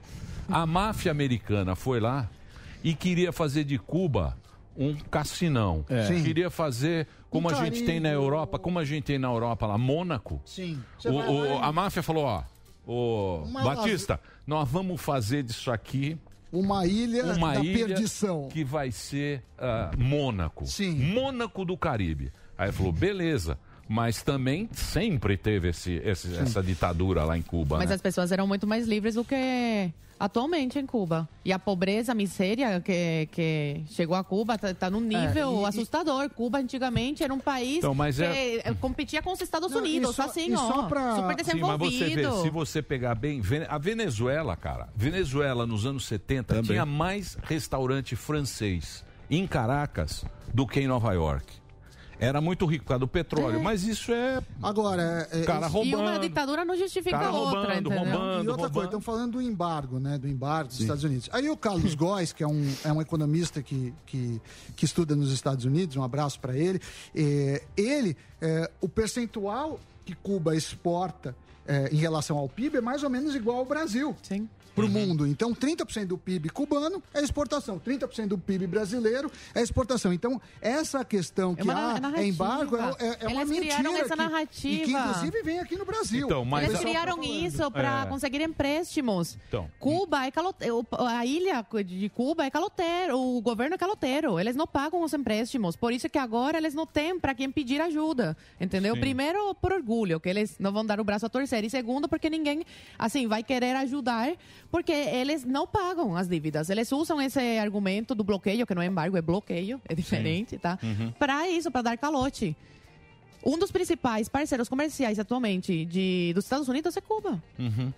E: a máfia americana foi lá e queria fazer de Cuba um cassinão.
H: É.
E: Queria fazer como
H: Um
E: a gente tem na. Europa, como a gente tem na Europa lá, Mônaco.
H: Sim.
E: O- o- a máfia falou, ó,
H: Uma
E: Batista, nós vamos fazer disso aqui
H: Uma ilha
E: uma
H: da
E: ilha
H: perdição.
E: que vai ser ah, Mônaco. Sim. Mônaco do Caribe. Aí falou, beleza. Mas também sempre teve esse, esse- essa ditadura lá em Cuba,
O: Mas
E: né?
O: as pessoas eram muito mais livres do que atualmente em Cuba. E a pobreza, a miséria que, que chegou a Cuba tá, tá num nível
H: É, e-
O: assustador. Cuba antigamente era um país
E: Então, mas
O: que
E: é-
O: eh, competia com os Estados
H: Não, e
O: Unidos,
H: só-
O: assim,
H: e
O: ó,
H: só pra-
O: super
E: Sim, mas você vê,
O: desenvolvido.
E: se você pegar bem, a Venezuela, cara, Venezuela nos anos 70 tinha mais restaurante francês em Caracas do que em Nova York. Era muito rico por causa do petróleo, mas isso é
H: Agora, é,
E: cara
H: é-
O: E uma
E: roubando.
O: ditadura não justifica
E: Cara
O: outra,
E: roubando,
O: entendeu?
E: roubando.
H: E outra coisa, estão falando do embargo, né? Do embargo dos Estados Unidos. Aí o Carlos Góes, que é um, é um economista que, que, que estuda nos Estados Unidos, um abraço para ele. é, ele, é, o percentual que Cuba exporta eh, em relação ao PIB é mais ou menos igual ao Brasil.
O: Sim.
H: Para o mundo. Então, 30% do PIB cubano é exportação, 30% do PIB brasileiro é exportação. Então, essa questão que
O: É uma
H: há é embargo é, é- é uma
O: Eles
H: mentira.
O: criaram essa
H: que-
O: narrativa.
H: E que, inclusive, vem aqui no Brasil.
E: Então, mas
O: Eles criaram isso para
E: É.
O: conseguir empréstimos.
E: Então.
O: Cuba é caloteiro. A ilha de Cuba é caloteiro. O governo é caloteiro. Eles não pagam os empréstimos. Por isso que agora eles não têm para quem pedir ajuda. Entendeu?
Q: Sim.
O: Primeiro, por orgulho, que eles não vão dar o braço a torcer. E segundo, porque ninguém, assim, vai querer ajudar, porque eles não pagam as dívidas. Eles usam esse argumento do bloqueio, que não é embargo, é bloqueio. É diferente, tá?
Q: Uhum.
O: Para isso, para dar calote. Um dos principais parceiros comerciais atualmente de, dos Estados Unidos é Cuba.
E: Uhum.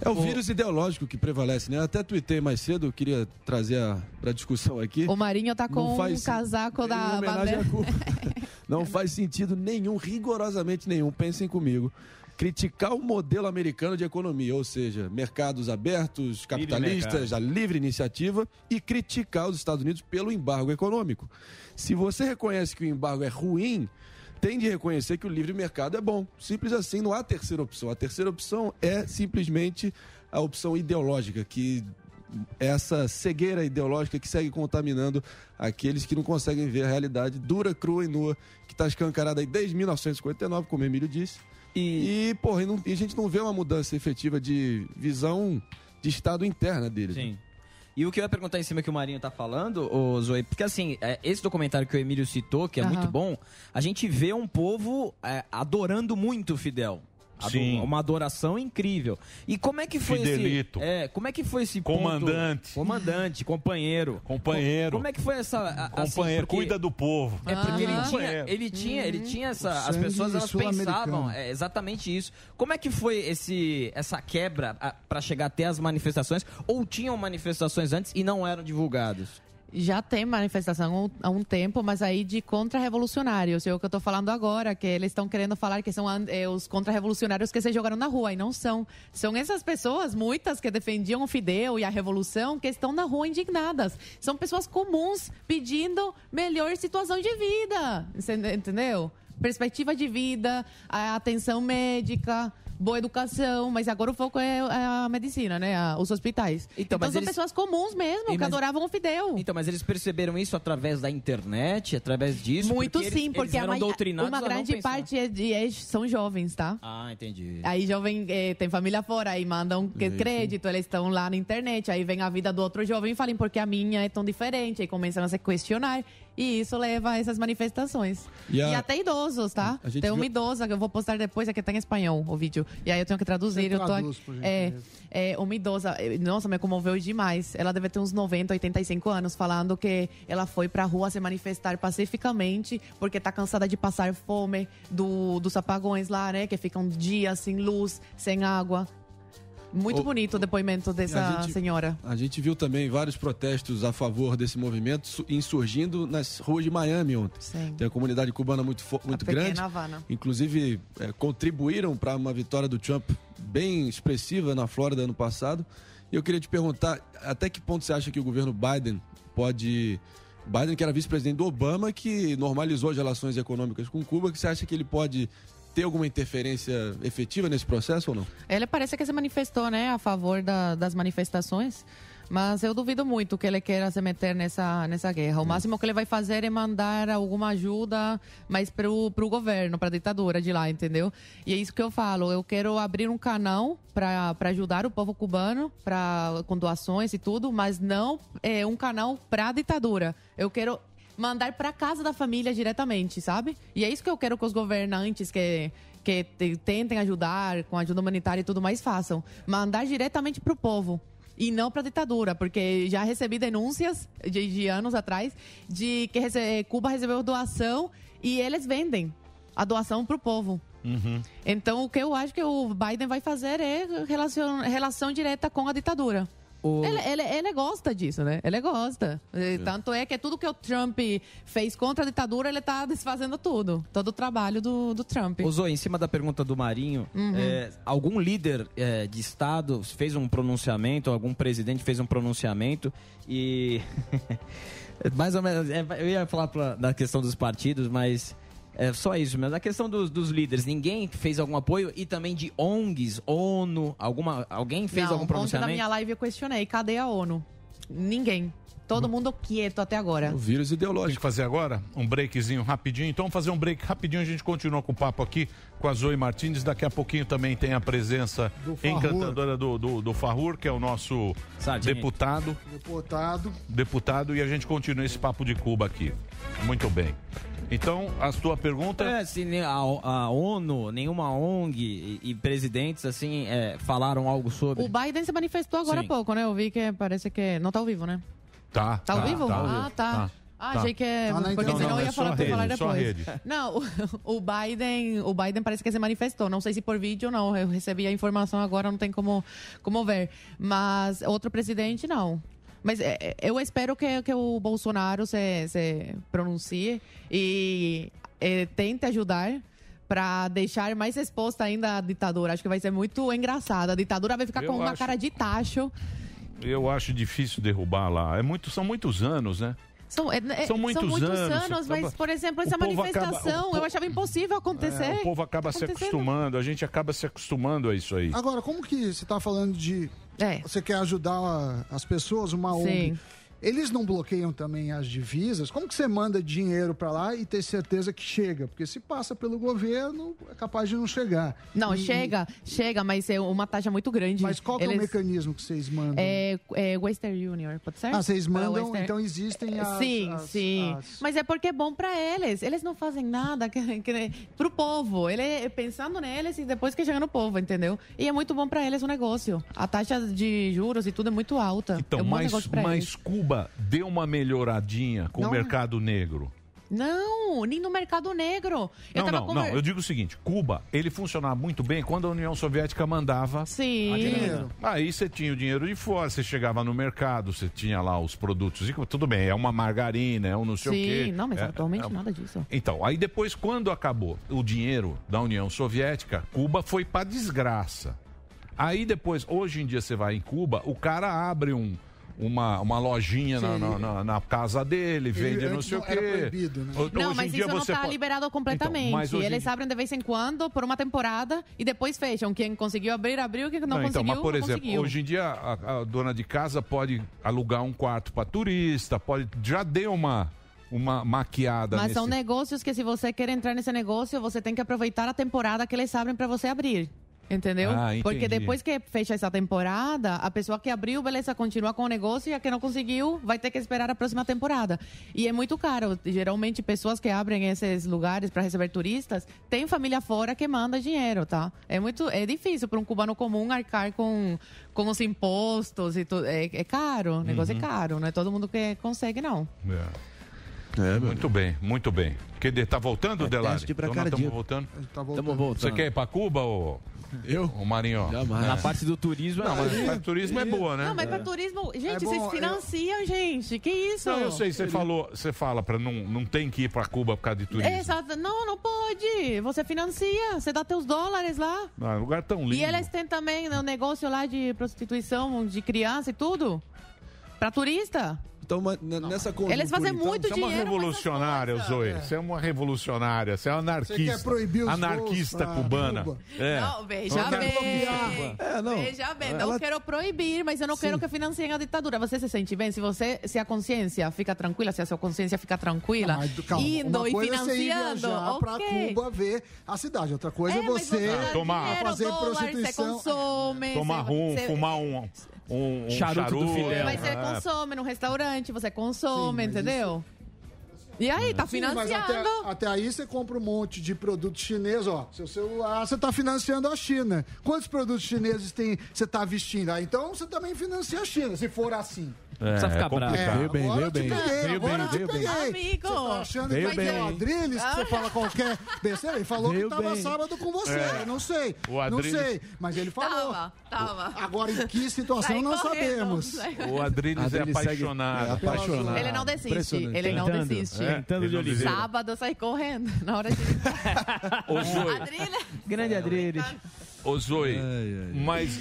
G: É o vírus ideológico que prevalece, né? Eu até tuitei mais cedo, eu queria trazer a, pra discussão aqui.
O: O Marinho tá com um
G: faz-
O: casaco da
G: homenagem
O: bandeira.
G: à Cuba. Não faz sentido nenhum, rigorosamente nenhum, pensem comigo. Criticar o modelo americano de economia, ou seja, mercados abertos, capitalistas, a livre iniciativa, e criticar os Estados Unidos pelo embargo econômico. Se você reconhece que o embargo é ruim, tem de reconhecer que o livre mercado é bom. Simples assim, não há terceira opção. A terceira opção é simplesmente a opção ideológica, que essa cegueira ideológica que segue contaminando aqueles que não conseguem ver a realidade dura, crua e nua, que está escancarada aí desde 1959, como o Emílio disse. E, porra, e, não- e a gente não vê uma mudança efetiva de visão de Estado interna deles.
P: Sim. E o que eu ia perguntar em cima que o Marinho tá falando, ô Zoe, porque assim, é, esse documentário que o Emílio citou, que é
Q: Aham.
P: muito bom, a gente vê um povo é, adorando muito o Fidel.
E: Sim.
P: Uma adoração incrível. E como é que foi
E: Fidelito.
P: esse... É, como é que foi esse ponto-
E: Comandante.
P: Comandante, companheiro.
E: Companheiro.
P: Co- Como é que foi essa... a- assim,
E: Companheiro,
P: porque-
E: cuida do povo.
P: É porque ele
E: Aham.
P: tinha, ele tinha, ele tinha essa. As pessoas elas pensavam é, exatamente isso. Como é que foi esse, essa quebra para chegar até as manifestações? Ou tinham manifestações antes e não eram divulgados?
O: Já tem manifestação há um tempo, mas aí de contra-revolucionários. É o que eu tô falando agora, que eles estão querendo falar que são é, os contra-revolucionários que se jogaram na rua, e não são. São essas pessoas, muitas que defendiam o Fidel e a revolução, que estão na rua indignadas. São pessoas comuns pedindo melhor situação de vida. Entendeu? Perspectiva de vida, atenção médica. Boa educação, mas agora o foco é a medicina, né? A- Os hospitais. Então,
P: mas
O: são
P: eles-
O: pessoas comuns mesmo,
P: E
O: que
P: mas-
O: adoravam o Fidel.
P: Então, mas eles perceberam isso através da internet, através disso?
O: Muito
P: eles-
O: sim,
P: eles
O: porque a
P: eram
O: uma
P: a não
O: grande parte é de- é- são jovens, tá?
P: Ah, entendi.
O: Aí jovem eh, tem família fora, aí mandam crédito, eles estão lá na internet, aí vem a vida do outro jovem e falam porque a minha é tão diferente, aí começam a se questionar. E isso leva a essas manifestações.
G: E
O: E,
G: a-
O: até idosos, tá? Tem uma
G: viu-
O: idosa que eu vou postar depois, aqui tá em espanhol o vídeo. E aí eu tenho que traduzir.
H: Você
O: eu tô
H: traduz,
O: aqui-
H: por
O: é, é, uma idosa, eh, nossa, me comoveu demais. Ela deve ter uns 90, 85 anos, falando que ela foi pra rua se manifestar pacificamente porque tá cansada de passar fome do, dos apagões lá, né? Que ficam dias sem luz, sem água. Muito
G: O-
O: bonito o depoimento dessa
G: A gente-
O: senhora.
G: A gente viu também vários protestos a favor desse movimento su- insurgindo nas ruas de Miami ontem.
O: Sim.
G: Tem a comunidade cubana muito, muito
O: pequena
G: grande.
O: Havana.
G: Inclusive, é, contribuíram para uma vitória do Trump bem expressiva na Flórida ano passado. E eu queria te perguntar, até que ponto você acha que o governo Biden pode... Biden, que era vice-presidente do Obama, que normalizou as relações econômicas com Cuba, que você acha que ele pode ter alguma interferência efetiva nesse processo ou não?
O: Ele parece que se manifestou, né, a favor da- das manifestações. Mas eu duvido muito que ele queira se meter nessa, nessa guerra. O máximo que ele vai fazer é mandar alguma ajuda, mas pro, pro governo, pra ditadura de lá, entendeu? E é isso que eu falo. Eu quero abrir um canal para ajudar o povo cubano, pra, com doações e tudo, mas não é um canal pra ditadura. Eu quero mandar para casa da família diretamente, sabe? E é isso que eu quero que os governantes que que te- tentem ajudar com ajuda humanitária e tudo mais façam, mandar diretamente pro povo e não para ditadura, porque já recebi denúncias de, de anos atrás de que rece- Cuba recebeu doação e eles vendem a doação pro povo. Então, o que eu acho que o Biden vai fazer é relação, relação direta com a ditadura. Ele, ele, ele gosta disso, né? Ele gosta. E Tanto é que tudo que o Trump fez contra a ditadura, ele tá desfazendo tudo. Todo o trabalho do, do Trump.
P: Ô Zoe, em cima da pergunta do Marinho,
O: Uhum.
P: é, algum líder é, de Estado fez um pronunciamento, algum presidente fez um pronunciamento e. mais ou menos. é, eu ia falar pra, da questão dos partidos, mas. É só isso mesmo. A questão dos, dos líderes, ninguém fez algum apoio e também de ONGs, ONU, alguma, alguém fez
O: não,
P: algum
O: ontem na
P: pronunciamento?
O: minha live eu questionei, cadê a ONU? Ninguém. Todo mundo quieto até agora.
G: vírus ideológico.
E: Tem que fazer agora um breakzinho rapidinho. Então, vamos fazer um break rapidinho. A gente continua com o papo aqui com a Zoe Martins. Daqui a pouquinho também tem a presença
H: Do
E: encantadora do, do, do Farrur, que é o nosso deputado.
H: Deputado.
E: Deputado. E a gente continua esse papo de Cuba aqui. Muito bem. Então, a tua pergunta.
P: É, se ne- a, a ONU, nenhuma ONG e, e presidentes assim é, falaram algo sobre.
O: O Biden se manifestou agora há
P: Sim.
O: pouco, né? Eu vi que parece que. Não tá ao vivo, né?
E: Tá.
O: Tá ao vivo? ah, tá. Ah, achei que é.
E: Tá
O: porque
E: internet.
O: senão
E: Não,
O: eu
E: é
O: ia
E: só
O: falar falar
E: rede, a
O: depois. Não, o, o Biden, o Biden parece que se manifestou. Não sei se por vídeo ou não. Eu recebi a informação agora, não tem como, como ver. Mas outro presidente, não. Mas é, é, eu espero que, que o Bolsonaro se, se pronuncie e é, tente ajudar para deixar mais exposta ainda a ditadura. Acho que vai ser muito engraçado. A ditadura vai ficar
E: Eu
O: com uma
E: acho-
O: cara de tacho.
E: Eu acho difícil derrubar lá. É muito, são muitos anos, né?
O: São, é- é-
E: São muitos anos,
O: anos, mas, por exemplo,
E: o
O: essa
E: povo acaba-
O: manifestação
E: o
O: eu achava impossível acontecer.
E: É, o povo acaba se
O: Acontecendo.
E: acostumando, a gente acaba se acostumando a isso aí.
H: Agora, como que você está falando de. Você quer ajudar as pessoas, uma ONG? Eles não bloqueiam também as divisas? Como que você manda dinheiro para lá e ter certeza que chega? Porque se passa pelo governo, é capaz de não chegar.
O: Não,
H: E-
O: chega, chega, mas é uma taxa muito grande.
H: Mas qual que é o
O: Eles-
H: mecanismo que vocês mandam?
O: É, é Western Union, pode ser?
H: Ah, vocês
O: Para
H: mandam,
O: Western-
H: então existem as-
O: Sim,
H: as-
O: sim.
H: as-
O: Mas é porque é bom pra eles. Eles não fazem nada que, que, pro povo. Ele é pensando neles e depois que chega no povo, entendeu? E é muito bom pra eles o negócio. A taxa de juros e tudo é muito alta.
E: Então,
O: é um
E: mas, mas
O: eles.
E: Deu uma melhoradinha com
O: Não.
E: o mercado negro.
O: Não, nem no mercado negro. Eu
E: não,
O: tava
E: não,
O: conver-
E: não. Eu digo o seguinte: Cuba, ele funcionava muito bem quando a União Soviética mandava
O: Sim.
E: Aí você tinha o dinheiro de fora, você chegava no mercado, você tinha lá os produtos. E tudo bem, é uma margarina, é um não sei
O: Sim,
E: o quê.
O: não, mas
E: é,
O: atualmente
E: é-
O: nada disso.
E: Então, aí depois, quando acabou o dinheiro da União Soviética, Cuba foi pra desgraça. Aí depois, hoje em dia você vai em Cuba, o cara abre um. Uma, uma lojinha na, na- na- na casa dele, vende não
H: antes
E: sei o
H: não
E: quê.
H: era proibido, né?
O: Não,
E: hoje
O: mas
E: em dia
O: isso não
E: você
O: está
E: pode-
O: liberado completamente.
E: Então, mas
O: Eles
E: dia-
O: abrem de vez em quando por uma temporada e depois fecham. Quem conseguiu abrir, abriu. Quem não,
E: Não, então,
O: conseguiu,
E: mas por
O: não
E: exemplo,
O: conseguiu.
E: hoje em dia a, a dona de casa pode alugar um quarto para turista, pode já deu uma uma maquiada
O: Mas
E: nesse...
O: são negócios que se você quer entrar nesse negócio, você tem que aproveitar a temporada que eles abrem para você abrir. Entendeu?
E: Ah,
O: Porque depois que fecha essa temporada, a pessoa que abriu, beleza, continua com o negócio e a que não conseguiu vai ter que esperar a próxima temporada. E é muito caro. Geralmente, pessoas que abrem esses lugares para receber turistas têm família fora que manda dinheiro, tá? É muito é difícil para um cubano comum arcar com, com os impostos e tudo. É, é caro, o negócio
E: Uhum.
O: é caro. Não é todo mundo que consegue, não.
E: É. muito bem, muito bem. Quer dizer, tá voltando,
Q: É
E: Delari?
Q: teste pra
E: Então estamos voltando?
H: Tá
Q: voltando.
E: Você quer ir pra Cuba, ou
G: Eu?
E: O Marinho?
G: Jamais.
P: Na parte do turismo,
E: Não,
P: é-
E: mas a parte do turismo é boa, né?
O: Não, mas para turismo, gente,
H: É bom,
O: vocês
H: eu-
O: financiam, gente. Que isso?
E: Não, eu sei, você falou, você fala para não, não tem que ir pra Cuba por causa de turismo.
O: Exato. Não, não pode. Você financia, você dá teus dólares lá.
E: Não, é um lugar tão lindo.
O: E eles têm também o negócio lá de prostituição de criança e tudo. Pra turista.
G: Então, nessa conjuntura,
O: Eles fazem
G: então,
O: muito
E: Você é uma
O: dinheiro
E: revolucionária. Zoe. Você é uma revolucionária, você é anarquista.
H: Você quer proibir os
E: Anarquista cubana.
H: Cuba?
E: É.
O: Não, veja
E: Não
O: bem.
G: É, não.
O: Veja bem,
G: Ela-
O: não quero proibir, mas eu não quero que financiem a ditadura. Você se sente bem? Se você, se a consciência fica tranquila, se a sua consciência fica tranquila,
H: Mas, calma,
O: indo
H: uma
O: e
H: é
O: financiando,
H: pra
O: ok.
H: Cuba ver a cidade. Outra coisa é,
O: É,
H: você
O: você
E: tomar-
O: dinheiro,
H: fazer
O: dólar, Você
H: prostituição.
O: consome.
E: Tomar rum,
O: você-
E: fumar um, um, um
P: Charuto do Fidel.
O: Mas você
E: É.
O: consome no restaurante, você consome,
H: Sim,
O: entendeu? E aí, tá
H: Sim, mas
O: financiando.
H: até, até aí você compra um monte de produto chinês, ó. Seu celular, você tá financiando a China. Quantos produtos chineses tem, você tá vestindo? Ah, então você também financia a China, se for assim.
E: É,
P: Precisa ficar
E: é
P: bravo.
E: complicado.
G: Veio bem,
H: agora
G: veio bem.
H: peguei,
G: Veio
H: agora
G: bem, veio bem.
H: peguei.
O: Amigo.
H: Você tá achando
G: Veio
H: que vai ter
G: bem.
H: o Adriles, que você fala qualquer besteira? Ele falou
G: Veio
H: que tava
G: bem.
H: sábado com você,
E: É.
H: não sei.
E: O
H: não sei, mas ele falou.
O: Tava, tava.
H: Agora, em que situação, não sabemos.
E: O Adriles é apaixonado.
G: é apaixonado.
O: Ele não desiste, ele não desiste.
E: É,
P: Tentando de Oliveira.
O: Sábado sai correndo, na hora de...
E: Ô, Zoe.
P: Grande Adriles.
E: ô, Zoe mas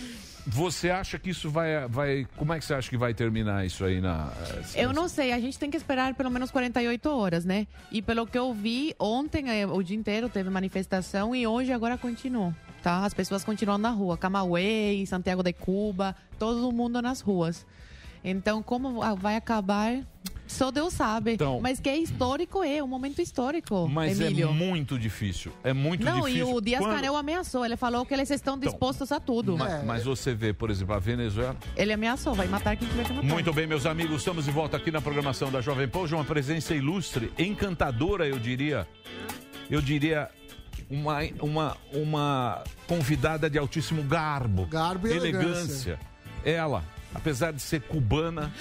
E: você acha que isso vai, vai. Como é que você acha que vai terminar isso aí na. eh,
O: Eu não sei, a gente tem que esperar pelo menos 48 horas, né? E pelo que eu vi, ontem eh, o dia inteiro teve manifestação e hoje agora continuou, tá? As pessoas continuam na rua, Camagüey, Santiago de Cuba, todo mundo nas ruas. Então, como vai acabar, só Deus sabe.
E: Então-
O: Mas que é histórico, é um momento histórico,
E: Mas
O: Emílio.
E: é muito difícil. É muito
O: Não,
E: difícil.
O: e o Dias
E: Quando-
O: Canel ameaçou, ele falou que eles estão
E: Então,
O: dispostos a tudo.
E: Ma- Mas, você vê, por exemplo, a Venezuela.
O: Ele ameaçou, vai matar quem tiver que matar.
E: Muito bem, meus amigos, estamos de volta aqui na programação da Jovem Pan. Uma presença ilustre, encantadora, eu diria. Eu diria uma, uma, uma convidada de altíssimo garbo,
H: Garbo e
E: elegância. Ela, apesar de ser cubana,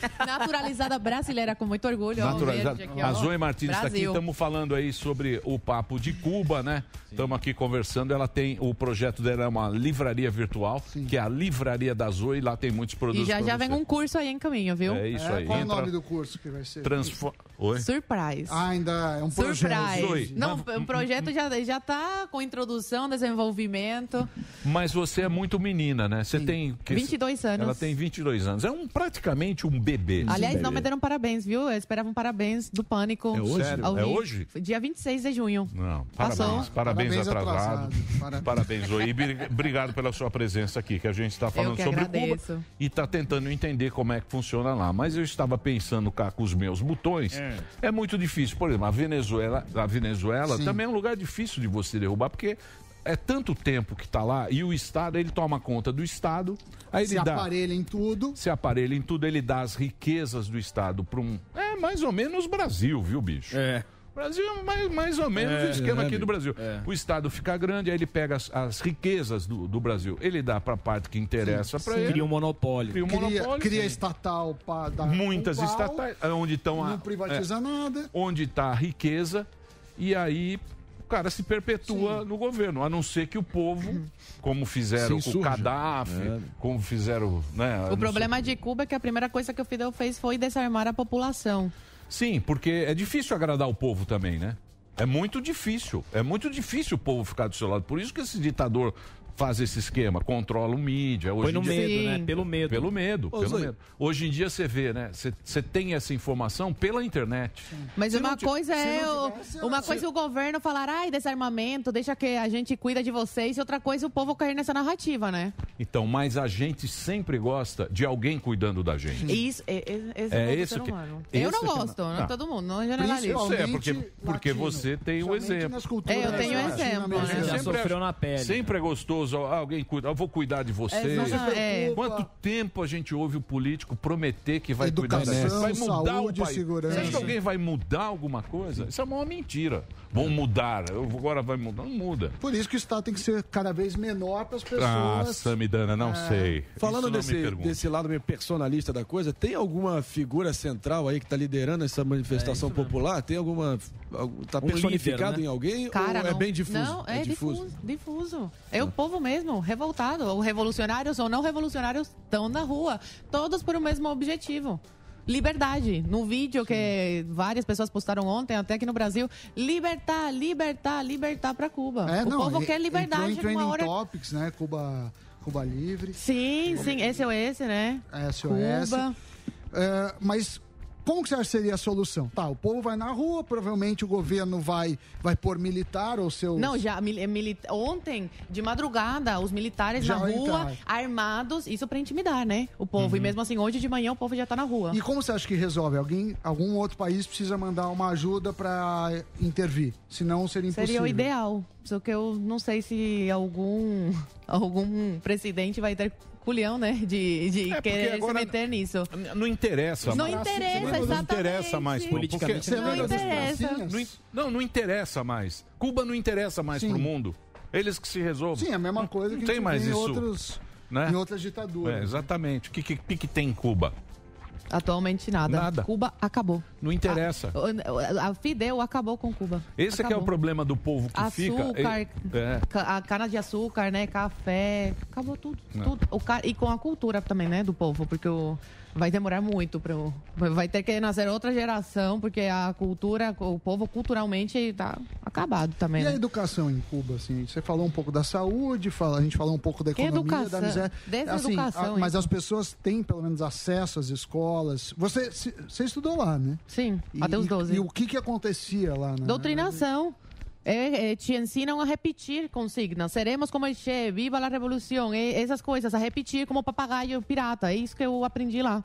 O: Naturalizada brasileira com muito orgulho. ó,
E: naturalizada.
O: verde aqui, ó.
E: A Zoe Martins está aqui, estamos falando aí sobre o papo de Cuba, né? Estamos aqui conversando. Ela tem o projeto dela é uma livraria virtual, que é a livraria da Zoe. Lá tem muitos
O: E
E: produtos.
O: já
E: pra
O: já
E: você.
O: vem um curso aí em caminho, viu?
E: É isso aí.
H: Qual o
E: Entra-
H: nome do curso que vai ser?
E: Transfo... Oi?
O: Surprise.
H: Ah, ainda é um projeto.
O: Surprise. Não, o projeto já, já tá com introdução, desenvolvimento.
E: Mas você é muito menina, né? Você tem. que-
O: 22 anos.
E: Ela tem 22 anos. É um, praticamente um bebê.
O: Aliás,
E: Um
O: não me deram parabéns, viu? Eu esperava um parabéns do Pânico.
E: É hoje?
O: Ao
E: É hoje?
O: Dia 26 de junho.
E: Não,
O: Passou.
E: parabéns, parabéns,
H: Parabéns
E: atrasado.
H: atrasado.
E: Parabéns, Zoe. E bri- Obrigado pela sua presença aqui, que a gente está falando sobre
O: agradeço.
E: Cuba e está tentando entender como é que funciona lá. Mas eu estava pensando cá com os meus botões.
F: É.
E: É, muito difícil. Por exemplo, a Venezuela, a Venezuela
H: Sim.
E: também é um lugar difícil de você derrubar, porque é tanto tempo que está lá e o Estado, ele toma conta do Estado, aí
H: Se
E: ele dá
H: aparelha em tudo.
E: se aparelha em tudo, ele dá as riquezas do Estado para um. É mais ou menos Brasil, viu, bicho?
F: É.
E: Brasil é mais, mais ou menos
F: É,
E: o esquema
F: é,
E: aqui do Brasil.
F: é.
E: O Estado fica grande, aí ele pega as, as riquezas do, do Brasil, ele dá para a parte que interessa para ele.
F: Cria um monopólio.
E: Cria um
H: Cria,
E: monopólio.
H: cria estatal para dar
E: Muitas
H: um pau,
E: estatais, onde estão a.
H: Não privatiza
E: é,
H: nada.
E: onde está a riqueza, e aí cara se perpetua no governo, a não ser que o povo, como fizeram com o. Gaddafi,
G: É.
E: como fizeram. Né,
O: O problema de Cuba é que a primeira coisa que o Fidel fez foi desarmar a população.
E: Sim, porque é difícil agradar o povo também, né? É muito difícil. É muito difícil o povo ficar do seu lado. Por isso que esse ditador faz esse esquema, controla o mídia. Hoje
F: Põe no
E: em dia-
F: medo, né?
O: Sim.
F: Pelo medo.
E: Pelo medo,
G: Ô,
E: pelo medo. Hoje em dia você vê, né? Você- tem essa informação pela internet.
O: Mas
E: Se
O: uma
E: não ti-
O: coisa é
E: não
O: o,
H: tivesse,
O: uma coisa é o governo falar, ai, desarmamento, deixa que a gente cuida de vocês, e outra coisa é o povo cair nessa narrativa, né?
E: Então, mas a gente sempre gosta de alguém cuidando da gente.
O: Isso, é, é, esse
E: É
O: é, o
E: esse
O: ser
E: que-
O: Eu não
E: que é-
O: gosto, não
E: Tá.
O: todo mundo, não
E: Eu
O: generalizo.
E: sei, é porque, porque
H: latino.
E: você tem o exemplo.
O: É, eu tenho
H: latino-americanas.
O: exemplo, né?
F: Já
E: Sempre
F: sofreu
E: é-
F: na pele.
E: Sempre é gostoso, alguém cuida, eu vou cuidar de você.
O: Exato, é.
E: Quanto tempo a gente ouve o político prometer que vai cuidar
H: Educação,
E: gente? Vai mudar
H: saúde,
E: o país.
H: segurança.
E: Você acha que alguém vai mudar alguma coisa? Isso é uma mentira. Vão mudar, eu- agora vai mudar. Não muda.
H: Por isso que o Estado tem que ser cada vez menor para as
E: Ah,
H: pessoas.
E: Samidana, não
H: É.
E: sei.
G: Falando
E: não
G: desse, desse lado meio personalista da coisa, tem alguma figura central aí que está liderando essa manifestação popular? Tem alguma. Está
F: Um
G: personificado
F: líder, né?
G: em alguém?
O: Cara,
G: ou é
O: não-
G: bem difuso?
O: Não, é, difuso. difuso. É o povo mesmo, revoltado. Ou revolucionários ou não revolucionários estão na rua. Todos por o mesmo objetivo. Liberdade. No vídeo que várias pessoas postaram ontem, até aqui no Brasil, libertar, libertar, libertar para Cuba.
H: É,
O: o
H: não,
O: povo quer liberdade
H: Entrou em trending
O: hora.
H: topics, né? Cuba, Cuba Livre,
O: Sim, sim, esse é esse, né?
H: SOS.
O: Cuba.
H: É, mas como que você acha que seria a solução? Tá, o povo vai na rua, provavelmente o governo vai, vai pôr militar ou seus...
O: Não, já mili- ontem, de madrugada, os militares
H: Já
O: na rua,
H: entraram.
O: armados, isso para intimidar, né? O povo. E mesmo assim, hoje de manhã o povo já tá na rua.
H: E como você acha que resolve? Alguém, algum outro país precisa mandar uma ajuda para intervir, senão seria impossível.
O: Seria o ideal. Só que eu não sei se algum, algum presidente vai ter culhão, né? De, de
E: É,
O: querer
E: agora-
O: se meter nisso.
E: Não interessa
O: Não
E: mais.
O: interessa,
E: Não
O: exatamente.
E: interessa mais.
F: Politicamente,
E: porque-
O: não interessa.
E: Não, não, não interessa mais. Cuba não interessa mais
H: Sim.
E: pro mundo. Eles que se resolvem.
H: Sim, é a mesma coisa que
E: Não tem mais isso,
H: outros,
E: né?
H: em outras ditaduras.
E: É, exatamente. O que, que, que que tem em Cuba?
O: Atualmente nada.
E: Nada.
O: Cuba acabou.
E: Não interessa.
O: A, a Fidel acabou com Cuba.
E: Esse é que é o
O: Acabou.
E: problema do povo que fica.
O: Açúcar,
E: É.
O: a cana de açúcar, né? Café, acabou tudo.
E: Não.
O: tudo. O E com a cultura também, né? Do povo, porque o- vai demorar muito para vai ter que nascer outra geração, porque a cultura, o povo culturalmente tá acabado também.
H: E a
O: né?
H: educação em Cuba, assim? Você falou um pouco da saúde, fala, a gente falou um pouco da economia, da
O: educação?
H: miséria.
O: Desde a
H: Assim,
O: educação,
H: a- mas as pessoas têm pelo menos acesso às escolas. Você, se- você estudou lá, né?
O: Sim,
H: E-
O: até os
H: e-
O: 12.
H: E, o que que acontecia lá? Né?
O: Doutrinação. É, é, te ensinam a repetir consignas. Seremos como el Che, viva a revolução. E essas coisas, a repetir como papagaio pirata. É isso que eu aprendi lá.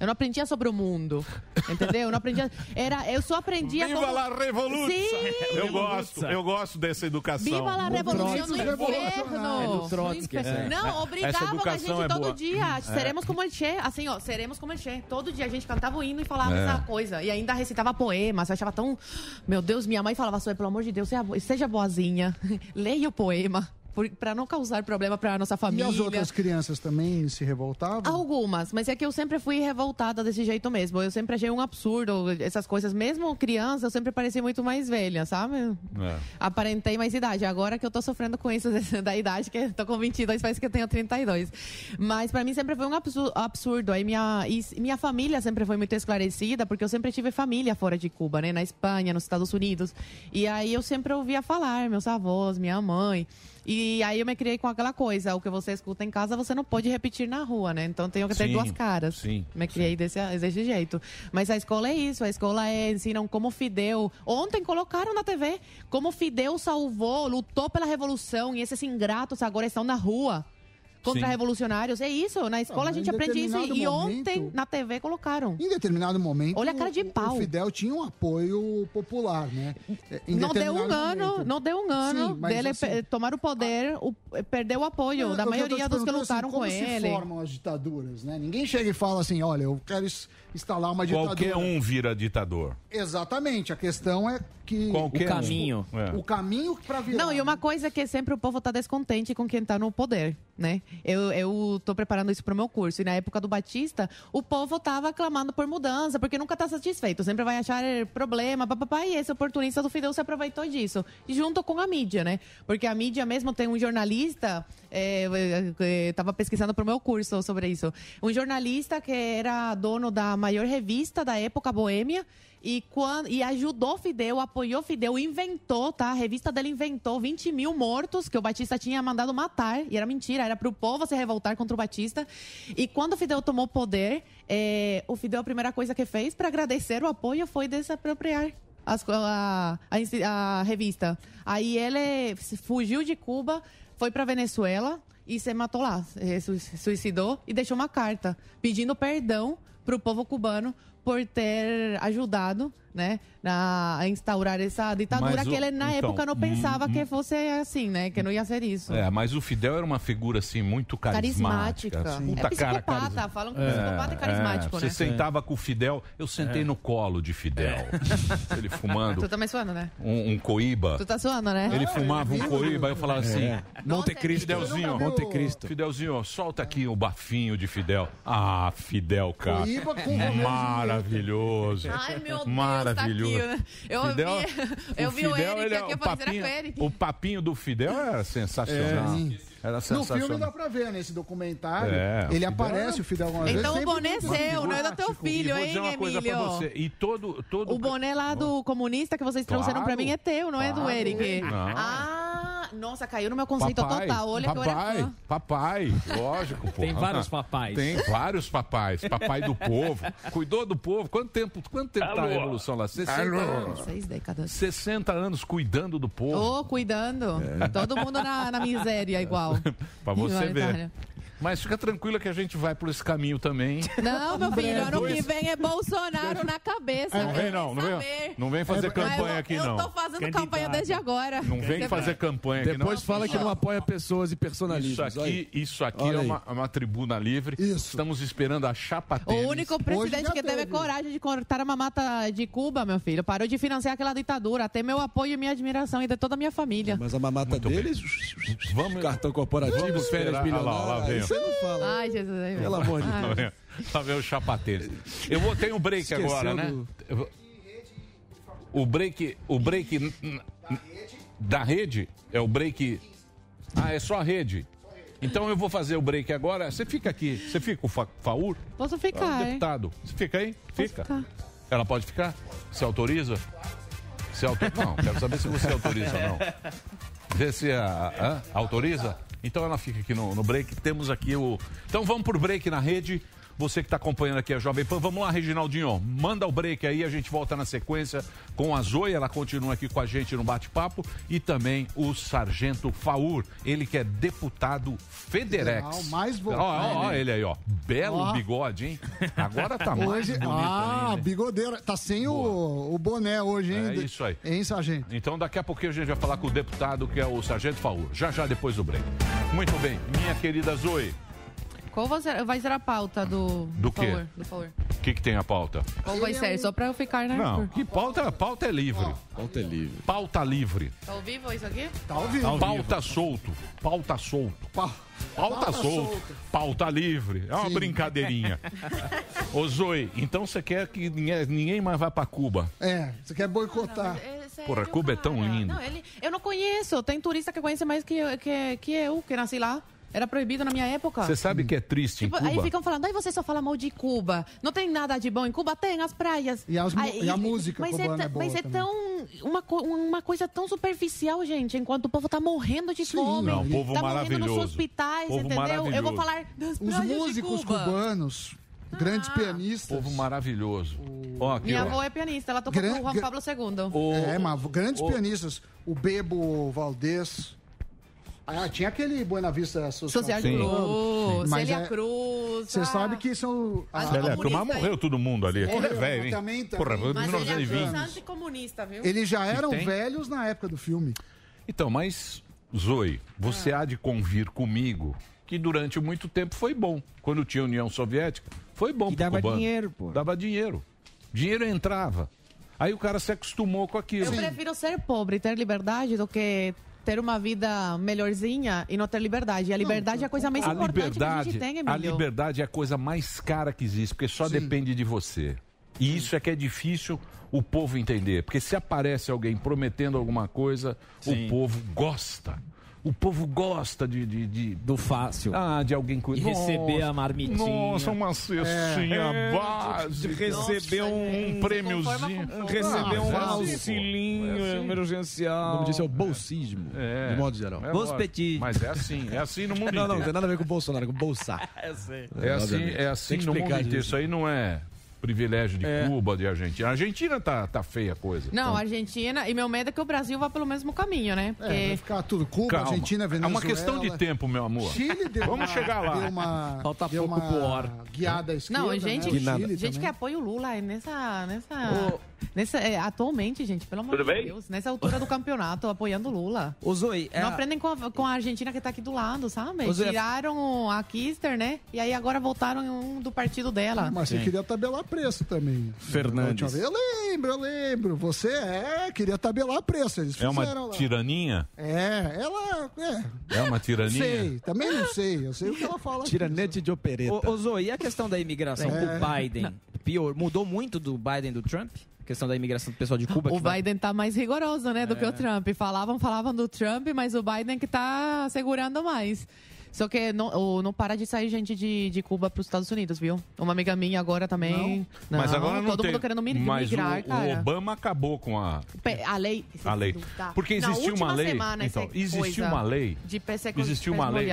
O: Eu não aprendia sobre o mundo. Entendeu? Eu não aprendia. Era, eu só aprendia
E: Viva
O: como...
E: la revolução!
O: Sim!
E: Eu gosto, eu gosto dessa educação.
O: Viva la revolução
E: É
O: inferno!
E: do Trotsky,
O: No inferno.
E: é.
O: Não,
E: Essa
O: obrigavam a gente
E: é
O: todo
E: boa.
O: dia.
E: É.
O: Seremos como el Che. Assim, ó, seremos como el Che. Todo dia a gente cantava o hino e falava
E: É.
O: essa coisa. E ainda recitava poemas. Eu achava tão... Meu Deus, minha mãe falava, pelo amor de Deus, seja boazinha. Leia o poema. Para não causar problema para nossa
H: E
O: família.
H: as outras crianças também se revoltavam?
O: Algumas, mas é que eu sempre fui revoltada desse jeito mesmo. Eu sempre achei um absurdo essas coisas. Mesmo criança, eu sempre parecia muito mais velha, sabe?
E: É.
O: Aparentei mais idade. Agora que eu tô sofrendo com isso da idade, que eu tô com 22, parece que eu tenho 32. Mas pra mim sempre foi um absu- absurdo. Aí minha, e minha família sempre foi muito esclarecida, porque eu sempre tive família fora de Cuba, né? Na Espanha, nos Estados Unidos. E aí eu sempre ouvia falar, meus avós, minha mãe. E aí eu me criei com aquela coisa, o que você escuta em casa, você não pode repetir na rua, né? Então tenho que ter
E: Sim,
O: duas caras.
E: sim,
O: Me criei desse, desse jeito. Mas a escola é isso, a escola é, ensinam como Fidel. Ontem colocaram na TV como Fidel salvou, lutou pela revolução e esses ingratos agora estão na rua. Contra
H: Sim.
O: revolucionários. É isso, na escola a gente aprende isso.
H: determinado
O: E
H: momento-
O: ontem na TV colocaram.
H: Em determinado momento,
O: Olha a cara de
H: o-
O: pau.
H: o Fidel tinha um apoio popular, né? É, em
O: Não deu um ano,
H: momento.
O: não deu um ano
H: Sim,
O: dele
H: assim-
O: tomar o poder, o- perdeu o apoio
H: Eu-
O: da
H: eu
O: maioria dos que
H: perguntando
O: lutaram
H: assim,
O: com
H: como
O: ele.
H: se formam as ditaduras, né? Ninguém chega e fala assim, olha, eu quero es- instalar uma ditadura.
E: Qualquer um vira ditador.
H: Exatamente, a questão é que...
E: Qualquer
H: o
E: um.
H: caminho.
E: É.
H: O caminho pra virar.
O: Não, e uma coisa é que sempre o povo tá descontente com quem tá no poder, né? Eu, eu tô preparando isso pro meu curso. E na época do Batista, o povo tava clamando por mudança, porque nunca tá satisfeito. Sempre vai achar problema, papapá. E esse oportunista do Fidel se aproveitou disso. E junto com a mídia, né? Porque a mídia mesmo tem um jornalista, é, é, é, tava pesquisando pro meu curso sobre isso. Um jornalista que era dono da maior revista da época, Boêmia, e, quando, e ajudou Fidel, apoiou Fidel, inventou, tá? A revista dele inventou 20 mil mortos que o Batista tinha mandado matar. E era mentira, era pro povo se revoltar contra o Batista. E quando o Fidel tomou poder, é, o Fidel, a primeira coisa que fez para agradecer o apoio foi desapropriar as a, a, a revista. Aí ele fugiu de Cuba, foi para Venezuela e se matou lá. Sui- Suicidou e deixou uma carta pedindo perdão para o povo cubano por ter ajudado né, na, a instaurar essa ditadura
E: o-
O: que ele na
E: então,
O: época não
E: hum,
O: pensava
E: hum.
O: que fosse assim, né? Que não ia ser isso.
E: É, mas o Fidel era uma figura assim muito carismática.
O: Carismática.
E: assim,
O: É
E: Puta cara
O: psicopata,
E: carismática.
O: falam que psicopata é carismático,
E: Você
O: né?
E: sentava com o Fidel, eu sentei
O: É.
E: no colo de Fidel. Ele fumando
O: Tu também suando, né?
E: um, um coíba.
O: Tu tá suando, né?
E: Ele fumava um coíba, eu falava assim:
P: É. Monte Cristo.
E: Fidelzinho,
P: Monte Cristo.
E: Fidelzinho, solta aqui o bafinho de Fidel. Ah, Fidel, cara.
H: Coíba com
E: Maravilhoso.
O: Ai, meu Deus,
E: Maravilhoso.
O: tá aqui, né? Eu
E: Fidel,
O: vi, eu vi o Eric
E: ele é-
O: aqui, eu
E: o
O: falei, será que
E: papinho,
O: é o Eric?
E: o papinho do Fidel era sensacional.
H: É.
E: Era
H: No
E: sensacional.
H: filme dá pra ver, nesse documentário.
E: É, o
H: ele
E: Fidel
H: aparece,
E: era-
H: o Fidel algumas
O: Então
H: vezes,
O: o boné
H: muito
O: seu, não é do teu filho, hein, Emílio?
E: você. E todo, todo
O: O boné lá do comunista que vocês trouxeram
E: Claro.
O: pra mim é teu, não é do. Eric.
E: Não.
O: Ah, nossa, caiu no meu conceito
E: papai,
O: total. Olha que eu era
E: papai,
O: fã.
E: papai, lógico, pô.
I: Tem vários papais.
E: Tem vários papais, papai do povo, cuidou do povo. Quanto tempo, quanto tempo tá a revolução lá? 60
I: Alô.
E: anos.
O: Seis décadas.
E: 60 anos cuidando do povo.
O: Ô, cuidando. Todo mundo na, na miséria igual.
E: Pra você ver. Mas fica tranquila que a gente vai por esse caminho também.
O: Não, meu filho, ano que vem é Bolsonaro na cabeça.
E: Não vem não, não vem, não vem fazer campanha aqui
O: eu
E: não.
O: tô fazendo campanha desde agora.
E: Não vem fazer campanha aqui não.
G: Depois fala que não apoia pessoas e
E: Isso
G: personalismos.
E: aqui, isso aqui é uma, uma tribuna livre. Estamos esperando a chapa
O: O
E: tênis.
O: único presidente que teve coragem de cortar a mamata de Cuba, meu filho, parou de financiar aquela ditadura. Tem meu apoio e minha admiração e de toda a minha família.
G: Mas a mamata deles,
E: vamos,
G: cartão corporativo,
E: vamos
G: férias.
E: Olha lá, lá
G: milionárias. Você não fala.
O: Ai, Jesus. ai,
G: Pelo
O: meu.
G: amor de. Deus.
E: pra ver o chapa tênis. Eu vou ter um break
G: Esqueceu
E: agora, né?
G: do-
E: Eu O break, o break n- n- da rede é o break. Ah, é só a rede. Então eu vou fazer o break agora. Você fica aqui. Você fica com o Fa- Faur?
O: Posso
E: Ah,
O: ficar, hein?
E: deputado. Você fica aí? Fica.
O: ficar.
E: Ela pode ficar? Se autoriza? Auto... Não, quero saber se você autoriza ou não. Vê se a, hã? autoriza. Então ela fica aqui no, no break. Temos aqui o. Então vamos pro break na rede. Você que está acompanhando aqui a Jovem Pan, vamos lá, Reginaldinho. Manda o break aí, a gente volta na sequência com a Zoe, ela continua aqui com a gente no bate-papo. E também o Sargento Faur, ele que é deputado Federex.
H: Federal, mais
E: Ó,
H: votado.
E: ó, ó, ele aí, ó. Belo
H: Ó.
E: bigode, hein? Agora tá mais
H: Hoje,
E: bonito
H: ah,
E: ainda.
H: bigodeira. Tá sem o, o boné hoje, hein?
E: É isso aí.
H: Hein, sargento?
E: Então daqui a pouquinho a gente vai falar com o deputado, que é o Sargento Faur. Já já depois do break. Muito bem, minha querida Zoe,
O: Qual vai ser, vai ser a pauta do...
E: Do quê?
O: Favor, do favor.
E: o que, que tem a pauta?
O: Qual vai ser? Só pra eu ficar, né?
E: Não, que pauta? Pauta é livre.
G: Pauta é livre.
E: Pauta livre.
O: Tá ao vivo isso aqui?
H: Tá ao vivo.
E: Pauta solto. Pauta solto. Pauta
H: Pauta
E: solto.
H: solto.
E: Pauta livre. É uma
H: Sim.
E: brincadeirinha. Ô Zoe, então você quer que ninguém, ninguém mais vá pra Cuba?
H: É, você quer boicotar.
E: Porra, Cuba é tão lindo.
O: Não, ele, eu não conheço. Tem turista que conhece mais que, que, que eu, que nasci lá. Era proibido na minha época.
E: Você sabe que é triste em
O: Tipo, aí ficam falando, aí você só fala mal de Cuba. Não tem nada de bom em Cuba? Tem, as praias.
H: E as
O: Aí-
H: e a música
O: mas
H: cubana
O: é,
H: é boa
O: Mas é
H: também.
O: tão... Uma, uma coisa tão superficial, gente. Enquanto o povo tá morrendo de fome.
E: Não, povo
O: tá morrendo
E: maravilhoso.
O: nos hospitais,
E: Povo
O: entendeu? Eu vou
E: maravilhoso.
O: falar das
H: Os músicos
O: Cuba.
H: cubanos, grandes
O: Ah.
H: pianistas.
E: Povo maravilhoso. Aqui,
O: Minha
E: ó.
O: avó é pianista, ela tocou
H: Gran-
O: com o Juan Pablo II.
H: é, mas grandes
E: o-
H: pianistas. O Bebo Valdez. Ah, tinha aquele Buena Vista Social,
O: Social
E: Sim.
O: Cruz,
H: Mas
O: Célia
H: é-
O: Cruz.
H: Você
O: ah.
H: sabe que são. Ah,
E: Célia Cruz, mas morreu todo mundo ali. Aquilo é
H: Morreu,
E: velho, hein?
H: também, também.
E: Porra,
O: Mas ele é
E: 1920.
O: anticomunista, viu?
H: Eles já eram velhos na época do filme.
E: Então, mas, Zoe, você há de convir comigo que durante muito tempo foi bom. Quando tinha União Soviética, foi bom
P: E
E: pro
P: dava
E: cubano.
P: dinheiro, pô.
E: Dava dinheiro. Dinheiro entrava. Aí o cara se acostumou com aquilo.
O: Eu prefiro ser pobre e ter liberdade do que ter uma vida melhorzinha e não ter liberdade. E a liberdade é a coisa mais
E: A
O: importante que a gente tem,
E: a
O: Emílio.
E: liberdade é a coisa mais cara que existe, porque só depende de você. E isso é que é difícil o povo entender. Porque se aparece alguém prometendo alguma coisa,
P: Sim.
E: o povo gosta. O povo gosta de. de, de-
P: Do fácil.
E: Ah, de alguém
P: E receber a marmitinha.
E: Nossa, uma cestinha
I: É,
E: básica.
I: de receber um-
E: um prêmiozinho.
I: Receber um
E: é assim,
I: auxilinho
E: É assim.
I: emergencial.
G: O nome disso é o bolsismo,
E: É.
G: de modo geral.
E: É
P: petit.
E: Mas é assim, é assim no mundo
G: Não, não, não
E: inteiro.
G: tem nada a ver com o Bolsonaro, é com o bolsar.
E: É assim, é assim
G: Tem que
E: no mundo inteiro. Isso aí não é privilégio de
I: É.
E: Cuba, de Argentina. A Argentina tá, tá feia a coisa.
O: Não, a Argentina. E meu medo é que o Brasil vá pelo mesmo caminho, né?
H: É,
O: Porque
H: vai ficar tudo Cuba,
E: Calma.
H: Argentina,
E: É
H: Venezuela.
E: uma questão de tempo, meu amor.
H: Chile deu
E: Vamos
H: uma,
E: chegar lá.
H: Deu uma,
I: Falta
H: deu
I: pouco
H: uma
I: pro or.
H: guiada à esquerda,
O: Não,
H: né?
O: gente,
H: O
G: Que nada.
H: Chile
O: gente que
H: também.
O: apoia o Lula é nessa. nessa, nessa é, atualmente, gente, pelo amor de Deus. Nessa altura do campeonato, apoiando o Lula.
P: Ô, Zoe, é
O: Não
P: a-
O: aprendem com a, com a Argentina que tá aqui do lado, sabe?
P: Ô, Zé-
O: Tiraram a Kister, né? E aí agora voltaram em um do partido dela.
H: Mas você queria tabelar preço também.
I: Fernandes.
H: Eu lembro, eu lembro. Você é, queria tabelar preço. Eles
E: É uma
H: lá.
E: tiraninha?
H: É, ela. É,
E: É uma
H: não
E: tirania?
H: sei, também não sei. Eu sei o que ela fala. aqui.
G: Tiranete de opereta.
P: Ô, ô, Zoe, e a questão da imigração
H: É.
P: do Biden? Pior, mudou muito do Biden do Trump? A questão da imigração do pessoal de Cuba?
O: O Biden tá mais rigoroso, né, do que o Trump. Falavam, falavam do Trump, mas o Biden que tá segurando mais. Só que não, o- não para de sair gente de, de Cuba para os Estados Unidos, viu? Uma amiga minha agora também. Não,
E: Mas agora não
O: todo
E: tem.
O: mundo querendo mi-
E: Mas
O: migrar,
E: o, o
O: cara.
E: Obama acabou com a,
O: A lei.
E: a lei. Porque existiu uma lei.
O: semana,
E: então, existiu uma lei.
O: De
E: Existiu uma lei.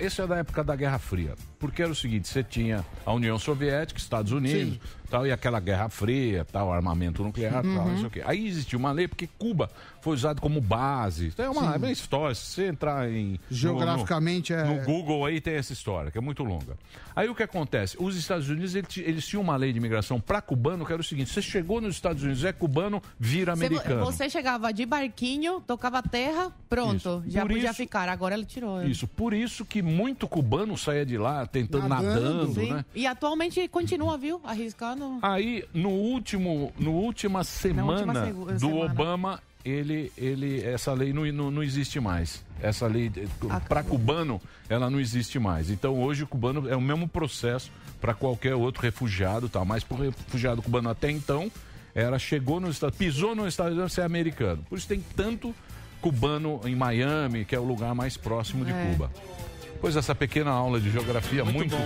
E: Isso é da época da Guerra Fria. Porque era o seguinte: você tinha a União Soviética, Estados Unidos, tal, e aquela Guerra Fria, tal, armamento nuclear, tal,
O: Uhum.
E: não sei o quê. Aí existiu uma lei porque Cuba foi usado como base. Então é uma, é uma história. Se você entrar em.
H: Geograficamente
E: no,
H: é-
E: no Google aí tem essa história, que é muito longa. Aí o que acontece? Os Estados Unidos, eles, eles tinham uma lei de imigração para cubano que era o seguinte: você chegou nos Estados Unidos, é cubano, vira
O: Você-
E: americano.
O: Você chegava de barquinho, tocava terra, pronto.
E: Isso.
O: Já
E: Por
O: podia
E: isso-
O: ficar. Agora ele tirou.
E: Isso, por isso que muito cubano saía de lá tentando nadando,
O: Sim.
E: né?
O: E atualmente continua, viu? Arriscando.
E: Aí, no último, no última semana
O: última segu-
E: do
O: semana.
E: Obama, ele, ele, essa lei não, não, não existe mais. Essa lei, para cubano, ela não existe mais. Então, hoje, o cubano é o mesmo processo para qualquer outro refugiado, tá? mas para o refugiado cubano até então, era chegou no estado, pisou no Estados Unidos, você é americano. Por isso tem tanto cubano em Miami, que é o lugar mais próximo de
C: É.
E: Cuba. Pois essa pequena aula de geografia muito,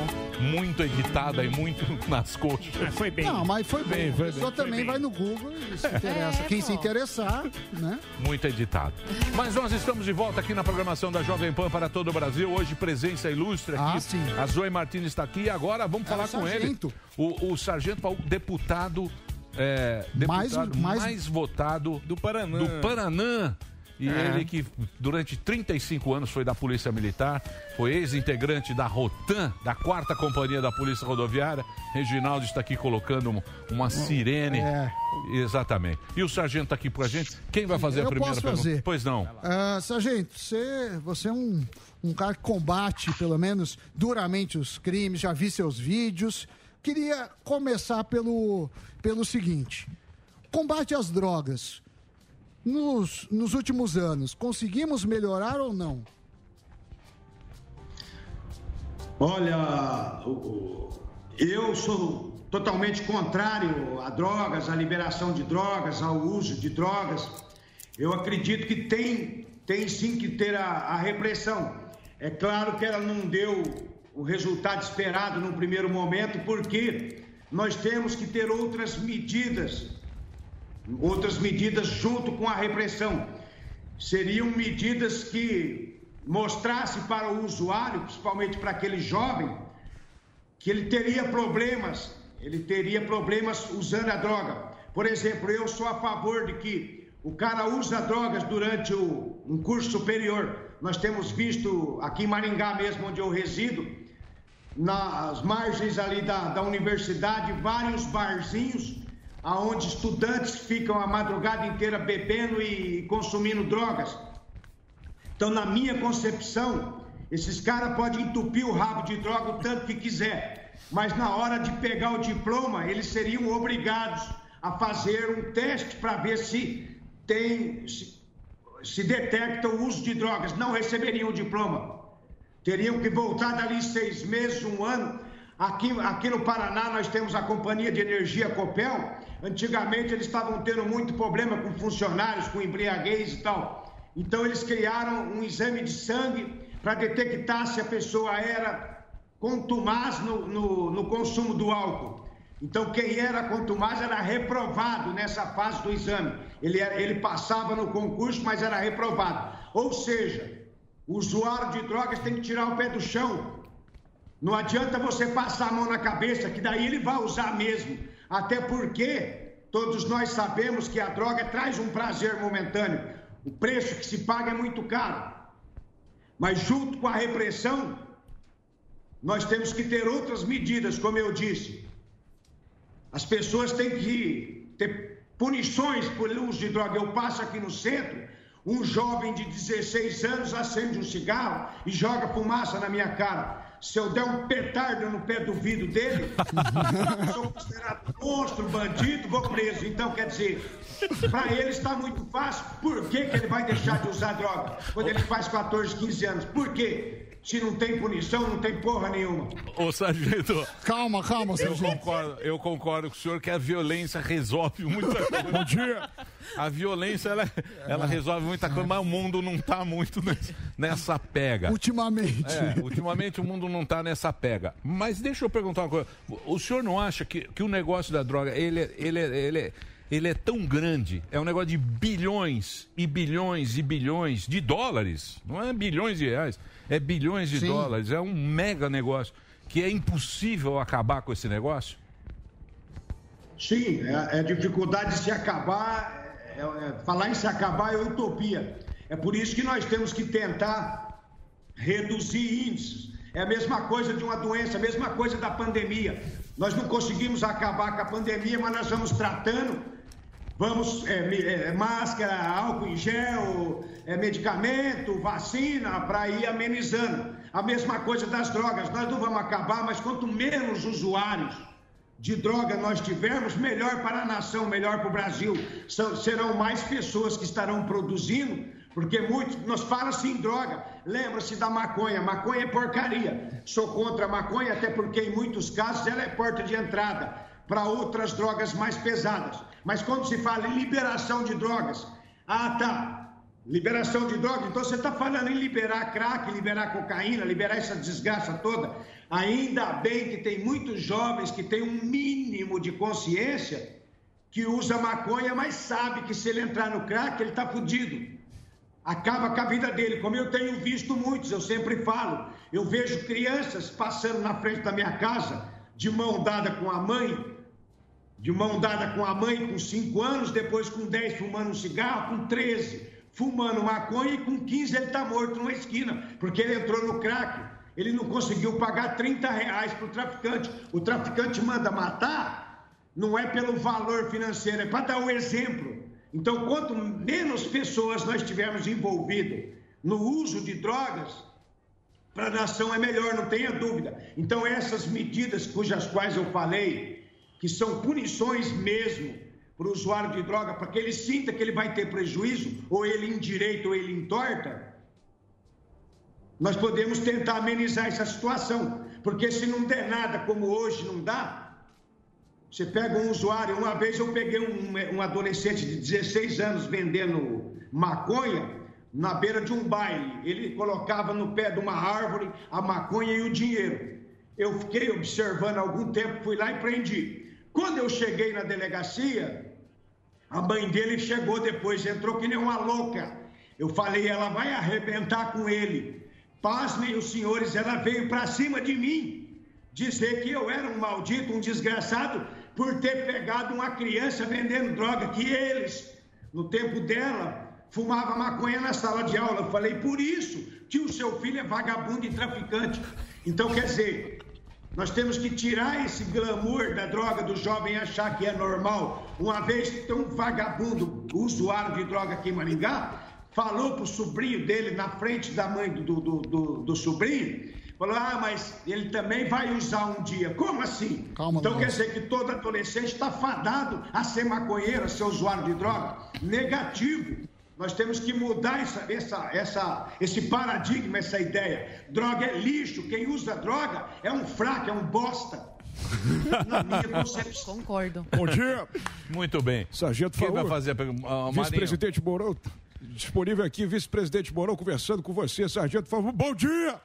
E: muito, editada e muito nas coxas.
F: foi
H: Não, mas foi bem.
E: foi
H: a pessoa também vai no Google e se interessa.
C: É,
H: Quem se interessar, né?
E: Muito editado. Mas nós estamos de volta aqui na programação da Jovem Pan para todo o Brasil. Hoje, presença ilustre aqui.
H: Ah, sim.
E: A Zoe Martins está aqui. E agora vamos
H: É
E: falar
H: o
E: com ele.
H: sargento.
E: O, o sargento Paulo, deputado, é,
H: Mais-
E: deputado mais,
H: mais-
E: votado
F: Do Paraná.
E: do Paranã. E
F: É.
E: ele que durante 35 anos foi da Polícia Militar, foi ex-integrante da Rotan, da quarta companhia da Polícia Rodoviária. Reginaldo está aqui colocando um- uma sirene.
H: É.
E: Exatamente. E o sargento está aqui com a gente. Quem vai fazer a
H: Eu
E: primeira
H: posso
E: pergunta?
H: fazer.
E: Pois não.
H: Ah, sargento, você, você é um, um cara que combate, pelo menos, duramente os crimes, já vi seus vídeos. Queria começar pelo, pelo seguinte: combate às drogas. Nos, nos últimos anos, conseguimos melhorar ou não?
Q: Olha, eu sou totalmente contrário a drogas, à liberação de drogas, ao uso de drogas. Eu acredito que tem, tem sim que ter a, a repressão. É claro que ela não deu o resultado esperado no primeiro momento, porque nós temos que ter outras medidas, outras medidas junto com a repressão. Seriam medidas que mostrasse para o usuário, principalmente para aquele jovem, que ele teria problemas, ele teria problemas usando a droga. Por exemplo, eu sou a favor de que o cara usa drogas durante o, um curso superior. Nós temos visto aqui em Maringá mesmo, onde eu resido, nas margens ali da, da universidade, vários barzinhos aonde estudantes ficam a madrugada inteira bebendo e consumindo drogas. Então, na minha concepção, esses caras podem entupir o rabo de droga o tanto que quiser, mas na hora de pegar o diploma, eles seriam obrigados a fazer um teste para ver se tem, se, se detecta o uso de drogas. Não receberiam o diploma. Teriam que voltar dali seis meses, um ano. Aqui, aqui no Paraná nós temos a Companhia de Energia Copel. Antigamente eles estavam tendo muito problema com funcionários, com embriaguez e tal. Então eles criaram um exame de sangue para detectar se a pessoa era contumaz no, no, no consumo do álcool. Então quem era contumaz era reprovado nessa fase do exame. Ele, era- ele passava no concurso, mas era reprovado. Ou seja, o usuário de drogas tem que tirar o pé do chão. Não adianta você passar a mão na cabeça, que daí ele vai usar mesmo. Até porque todos nós sabemos que a droga traz um prazer momentâneo. O preço que se paga é muito caro. Mas junto com a repressão, nós temos que ter outras medidas, como eu disse. As pessoas têm que ter punições por uso de droga. Eu passo aqui no centro, um jovem de 16 anos acende um cigarro e joga fumaça na minha cara. Se eu der um petardo no pé do vidro dele, sou considerado monstro, bandido, vou preso. Então, quer dizer, para ele está muito fácil. Por que, que ele vai deixar de usar droga quando ele faz 14, 15 anos? Por quê? Se não tem punição, não tem porra nenhuma.
E: Ô, sargento.
H: Calma, calma,
E: Eu
H: sargento.
E: concordo, eu concordo com o senhor que a violência resolve muita coisa. Bom dia. A violência, ela, ela resolve muita coisa, mas o mundo não tá muito nessa, pega.
H: Ultimamente.
E: É, ultimamente o mundo não tá nessa pega. Mas deixa eu perguntar uma coisa. O senhor não acha que, que o negócio da droga, ele, é- ele, ele, ele é tão grande, é um negócio de bilhões e bilhões e bilhões de dólares, não é bilhões de reais, é bilhões de
Q: Sim.
E: dólares, é um mega negócio, que é impossível acabar com esse negócio?
Q: Sim, é, é dificuldade de se acabar, é- é- falar em se acabar é utopia. É por isso que nós temos que tentar reduzir índices. É a mesma coisa de uma doença, a mesma coisa da pandemia. Nós não conseguimos acabar com a pandemia, mas nós vamos tratando, vamos, é, é, máscara, álcool em gel, é, medicamento, vacina, para ir amenizando. A mesma coisa das drogas, nós não vamos acabar, mas quanto menos usuários, de droga nós tivermos, melhor para a nação, melhor para o Brasil. São- serão mais pessoas que estarão produzindo, porque muitos nos fala-se em droga. Lembra-se da maconha. Maconha é porcaria. Sou contra a maconha, até porque em muitos casos ela é porta de entrada para outras drogas mais pesadas. Mas quando se fala em liberação de drogas, ah tá, liberação de droga, então você está falando em liberar crack, liberar cocaína, liberar essa desgraça toda. Ainda bem que tem muitos jovens que têm um mínimo de consciência que usa maconha, mas sabe que se ele entrar no crack, ele está fudido. Acaba com a vida dele, como eu tenho visto muitos, eu sempre falo. Eu vejo crianças passando na frente da minha casa, de mão dada com a mãe, de mão dada com a mãe com 5 anos, depois com 10 fumando um cigarro, com 13 fumando maconha e com 15 ele está morto numa esquina, porque ele entrou no crack. Ele não conseguiu pagar 30 reais para o traficante. O traficante manda matar, não é pelo valor financeiro, é para dar o exemplo. Então, quanto menos pessoas nós tivermos envolvidas no uso de drogas, para a nação é melhor, não tenha dúvida. Então, essas medidas cujas quais eu falei, que são punições mesmo para o usuário de droga, para que ele sinta que ele vai ter prejuízo, ou ele endireita ou ele entorta, nós podemos tentar amenizar essa situação. Porque se não der nada como hoje não dá, você pega um usuário. Uma vez eu peguei um, um adolescente de 16 anos vendendo maconha na beira de um baile. Ele colocava no pé de uma árvore a maconha e o dinheiro. Eu fiquei observando algum tempo, fui lá e prendi. Quando eu cheguei na delegacia, a mãe dele chegou depois, entrou que nem uma louca. Eu falei, ela vai arrebentar com ele. Pasmem os senhores, ela veio para cima de mim dizer que eu era um maldito, um desgraçado, por ter pegado uma criança vendendo droga, que eles, no tempo dela, fumava maconha na sala de aula. Eu falei, por isso que o seu filho é vagabundo e traficante. Então, quer dizer, nós temos que tirar esse glamour da droga do jovem achar que é normal. Uma vez que um vagabundo, usuário de droga aqui em Maringá, falou pro sobrinho dele na frente da mãe do, do, do, do sobrinho, falou, ah, mas ele também vai usar um dia. Como assim? então quer dizer que todo adolescente está fadado a ser maconheiro, a ser usuário de droga? Negativo. Nós temos que mudar essa, essa, essa, esse paradigma, essa ideia. Droga é lixo. Quem usa droga é um fraco, é um bosta. Na minha concepção.
O: Concordo.
R: Bom dia.
E: Muito bem.
R: Sargento
E: Quem vai fazer a pergunta? Ah.
R: Vice-presidente Mourão, disponível aqui, vice-presidente Mourão, conversando com você, Sargento Favor. Bom dia!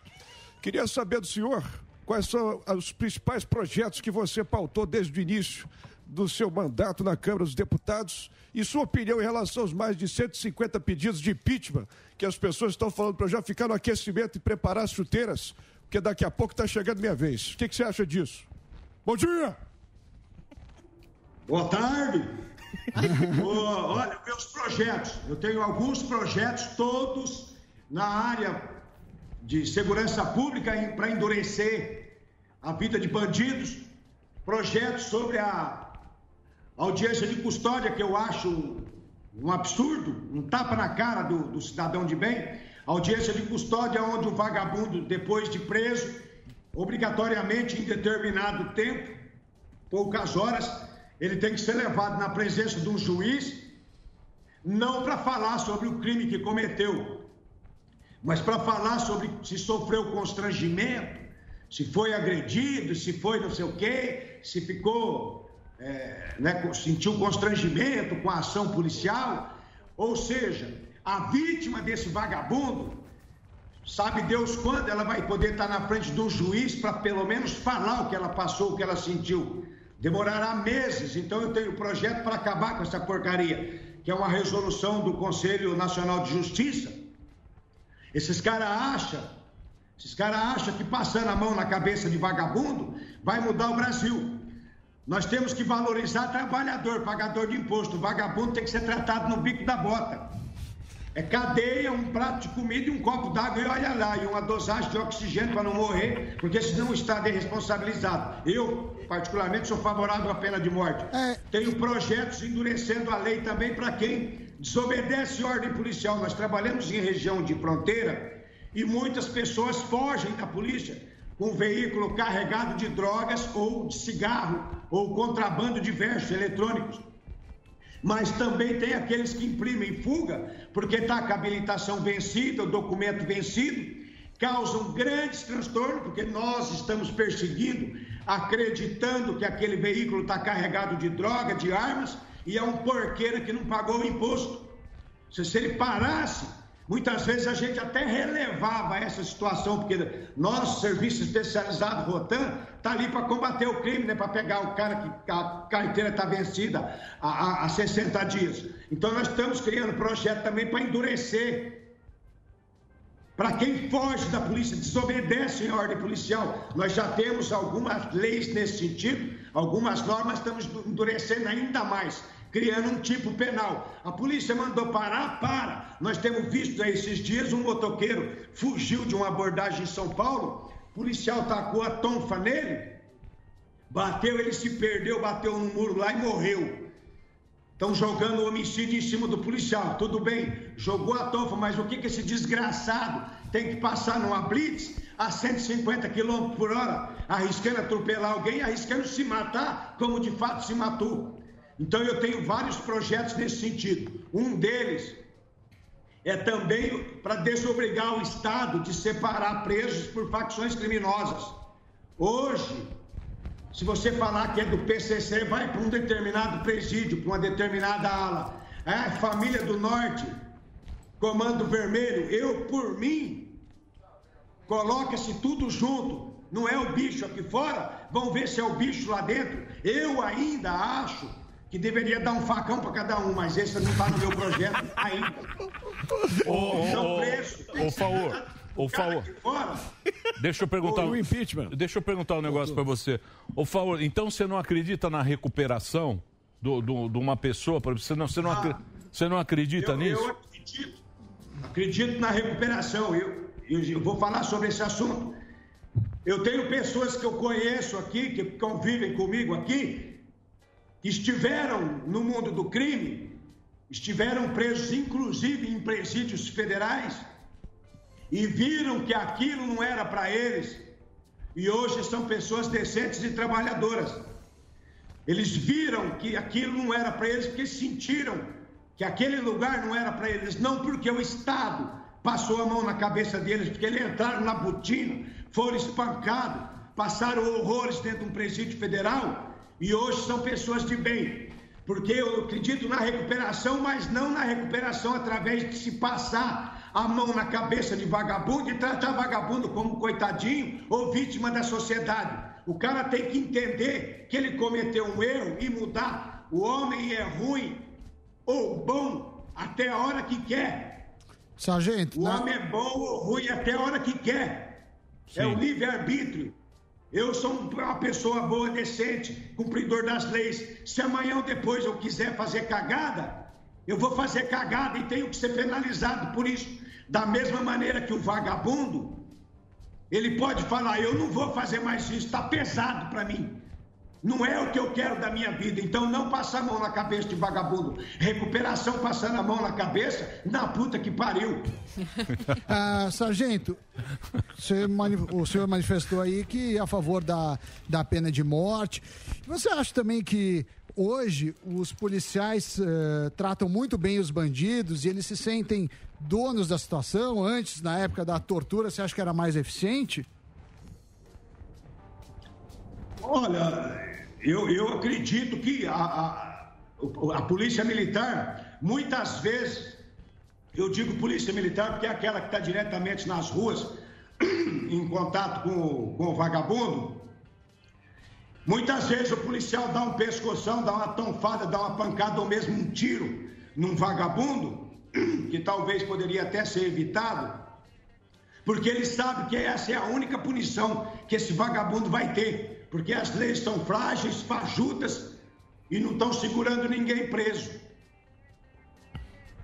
R: Queria saber do senhor quais são os principais projetos que você pautou desde o início do seu mandato na Câmara dos Deputados e sua opinião em relação aos mais de 150 pedidos de impeachment que as pessoas estão falando para já ficar no aquecimento e preparar as chuteiras, porque daqui a pouco está chegando minha vez. O que, que você acha disso? Bom dia!
Q: Boa tarde. Ô, olha, meus projetos. Eu tenho alguns projetos, todos na área de segurança pública para endurecer a vida de bandidos. Projetos sobre a audiência de custódia, que eu acho um absurdo, um tapa na cara do, do cidadão de bem. Audiência de custódia, onde o vagabundo, depois de preso, obrigatoriamente em determinado tempo, poucas horas, ele tem que ser levado na presença de um juiz, não para falar sobre o crime que cometeu, mas para falar sobre se sofreu constrangimento, se foi agredido, se foi não sei o quê, se ficou, é, né, sentiu constrangimento com a ação policial. Ou seja, a vítima desse vagabundo, sabe Deus quando ela vai poder estar na frente do juiz para pelo menos falar o que ela passou, o que ela sentiu. Demorará meses, então eu tenho um projeto para acabar com essa porcaria, que é uma resolução do Conselho Nacional de Justiça. Esses caras acham, esses caras acham que passando a mão na cabeça de vagabundo vai mudar o Brasil. Nós temos que valorizar trabalhador, pagador de imposto. O vagabundo tem que ser tratado no bico da bota. É cadeia, um prato de comida e um copo d'água e olha lá, e uma dosagem de oxigênio para não morrer, porque senão o Estado é responsabilizado. Eu, particularmente, sou favorável à pena de morte. Tenho projetos endurecendo a lei também para quem desobedece ordem policial. Nós trabalhamos em região de fronteira e muitas pessoas fogem da polícia um veículo carregado de drogas ou de cigarro ou contrabando diversos eletrônicos. Mas também tem aqueles que imprimem fuga porque está com a habilitação vencida, o documento vencido, causam grandes transtornos, porque nós estamos perseguindo, acreditando que aquele veículo está carregado de droga, de armas, e é um porqueiro que não pagou o imposto. Se ele parasse, muitas vezes a gente até relevava essa situação, porque nosso serviço especializado Rotan está ali para combater o crime, né? para pegar o cara que a carteira está vencida há, há, há 60 dias. Então nós estamos criando projeto também para endurecer para quem foge da polícia, desobedece em ordem policial, nós já temos algumas leis nesse sentido, algumas normas, estamos endurecendo ainda mais, criando um tipo penal. A polícia mandou parar, para. Nós temos visto aí esses dias um motoqueiro fugiu de uma abordagem em São Paulo, o policial tacou a tonfa nele, bateu, ele se perdeu, bateu no muro lá e morreu. Estão jogando homicídio em cima do policial. Tudo bem, jogou a tonfa, mas o que, que esse desgraçado tem que passar numa blitz a 150 km por hora, arriscando atropelar alguém, arriscando se matar, como de fato se matou. Então eu tenho vários projetos nesse sentido. Um deles é também para desobrigar o Estado de separar presos por facções criminosas. Hoje, se você falar que é do PCC, vai para um determinado presídio, para uma determinada ala. É, família do Norte, Comando Vermelho, eu por mim, coloca-se tudo junto. Não é o bicho aqui fora, vão ver se é o bicho lá dentro. Eu ainda acho que deveria dar um facão para cada um, mas esse não está no meu projeto ainda.
E: Ô, ô, ô, favor. Ô, favor. Deixa eu perguntar.
R: O impeachment.
E: Deixa eu perguntar um negócio para você. Ô, favor, então você não acredita na recuperação do, do- de uma pessoa? Você não, você não, acre- você não acredita
Q: eu,
E: nisso?
Q: Eu acredito. Acredito na recuperação. Eu, eu, eu vou falar sobre esse assunto. Eu tenho pessoas que eu conheço aqui, que convivem comigo aqui, estiveram no mundo do crime, estiveram presos, inclusive em presídios federais, e viram que aquilo não era para eles, e hoje são pessoas decentes e trabalhadoras. Eles viram que aquilo não era para eles, porque sentiram que aquele lugar não era para eles, não porque o Estado passou a mão na cabeça deles, porque eles entraram na botina, foram espancados, passaram horrores dentro de um presídio federal e hoje são pessoas de bem. Porque eu acredito na recuperação, mas não na recuperação através de se passar a mão na cabeça de vagabundo e tratar vagabundo como coitadinho ou vítima da sociedade. O cara tem que entender que ele cometeu um erro e mudar. O homem é ruim ou bom até a hora que quer.
H: Sargento,
Q: O
H: na-
Q: homem é bom ou ruim até a hora que quer. É o livre-arbítrio. Eu sou um- uma pessoa boa, decente, cumpridor das leis. Se amanhã ou depois eu quiser fazer cagada, eu vou fazer cagada e tenho que ser penalizado por isso. Da mesma maneira que o vagabundo, ele pode falar: eu não vou fazer mais isso, está pesado para mim. Não é o que eu quero da minha vida. Então não passar a mão na cabeça de vagabundo. Recuperação passando a mão na cabeça, na puta que pariu.
H: Ah, sargento, o senhor manifestou aí que é a favor da, da pena de morte. Você acha também que hoje os policiais eh, tratam muito bem os bandidos e eles se sentem donos da situação? Antes, na época da tortura, você acha que era mais eficiente?
Q: Olha, eu, eu acredito que a, a, a polícia militar, muitas vezes, eu digo polícia militar porque é aquela que está diretamente nas ruas, em contato com, o- com o vagabundo. Muitas vezes o policial dá um pescoção, dá uma tonfada, dá uma pancada ou mesmo um tiro num vagabundo, que talvez poderia até ser evitado, porque ele sabe que essa é a única punição que esse vagabundo vai ter, porque as leis são frágeis, fajutas e não estão segurando ninguém preso.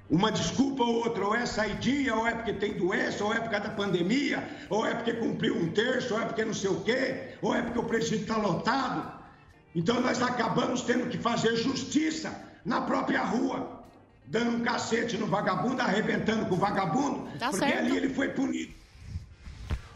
Q: Uma desculpa ou outra, ou é saidinha, ou é porque tem doença, ou é por causa da pandemia, ou é porque cumpriu um terço, ou é porque não sei o quê, ou é porque o presídio está lotado. Então nós acabamos tendo que fazer justiça na própria rua, dando um cacete no vagabundo, arrebentando com o vagabundo,
O: Tá
Q: porque
O: certo.
Q: ali ele foi punido.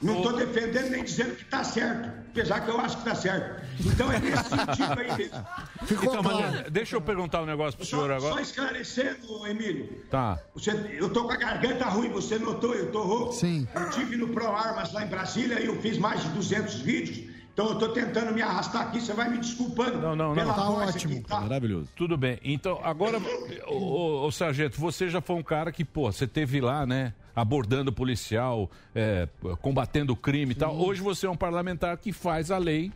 Q: Não estou defendendo nem dizendo que está certo, apesar que eu acho que está certo. Então é nesse sentido aí mesmo.
E: Então, mas deixa eu perguntar um negócio pro senhor
Q: Só
E: agora.
Q: esclarecendo, Emílio.
E: Tá.
Q: Você, eu tô com a garganta ruim, você notou? Eu tô rouco. Sim. Eu tive no Pro Armas lá em Brasília e eu fiz mais de 200 vídeos. Então eu tô tentando me arrastar aqui, você vai me desculpando.
E: Não, não, não.
Q: pela voz aqui, tá?
E: Maravilhoso. Tudo bem. Então, agora, ô, ô, ô, Sargento, você já foi um cara que, pô, você teve lá, né? Abordando policial, é, combatendo o crime e tal. Hoje você é um parlamentar que faz a lei.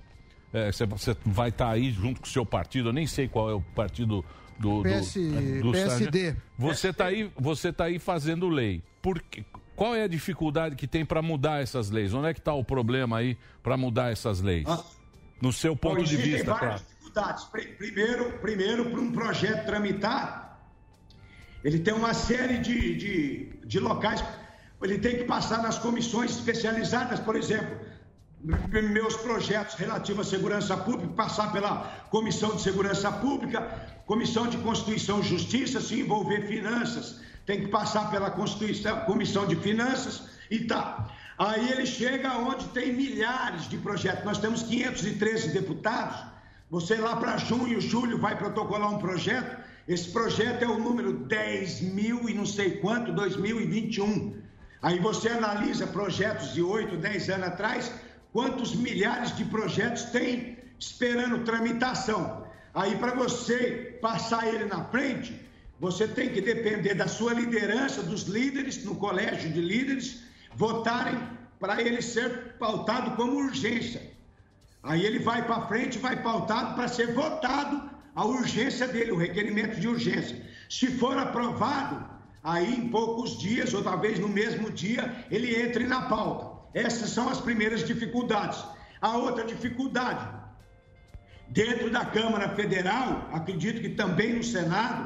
E: É, você, você vai estar aí junto com o seu partido, eu nem sei qual é o partido do, do,
H: PS
E: do
H: PSD.
E: Você está aí, você tá aí fazendo lei. Por quê? Qual é a dificuldade que tem para mudar essas leis? Onde é que está o problema aí para mudar essas leis? No seu ponto
Q: Bom,
E: de vista,
Q: várias
E: claro.
Q: Primeiro, primeiro para um projeto tramitar, ele tem uma série de, de, de locais. Ele tem que passar nas comissões especializadas, por exemplo, meus projetos relativos à segurança pública, passar pela Comissão de Segurança Pública, Comissão de Constituição e Justiça, se envolver finanças, tem que passar pela Constituição, Comissão de Finanças e tá. Aí ele chega onde tem milhares de projetos. Nós temos 513 deputados. Você lá para junho, julho vai protocolar um projeto. Esse projeto é o número 10 mil e não sei quanto, 2021. Aí você analisa projetos de 8, 10 anos atrás, quantos milhares de projetos tem esperando tramitação. Aí para você passar ele na frente, você tem que depender da sua liderança, dos líderes, no colégio de líderes, votarem para ele ser pautado como urgência. Aí ele vai para frente, vai pautado para ser votado a urgência dele, o requerimento de urgência. Se for aprovado, aí em poucos dias, ou talvez no mesmo dia, ele entre na pauta. Essas são as primeiras dificuldades. A outra dificuldade, dentro da Câmara Federal, acredito que também no Senado,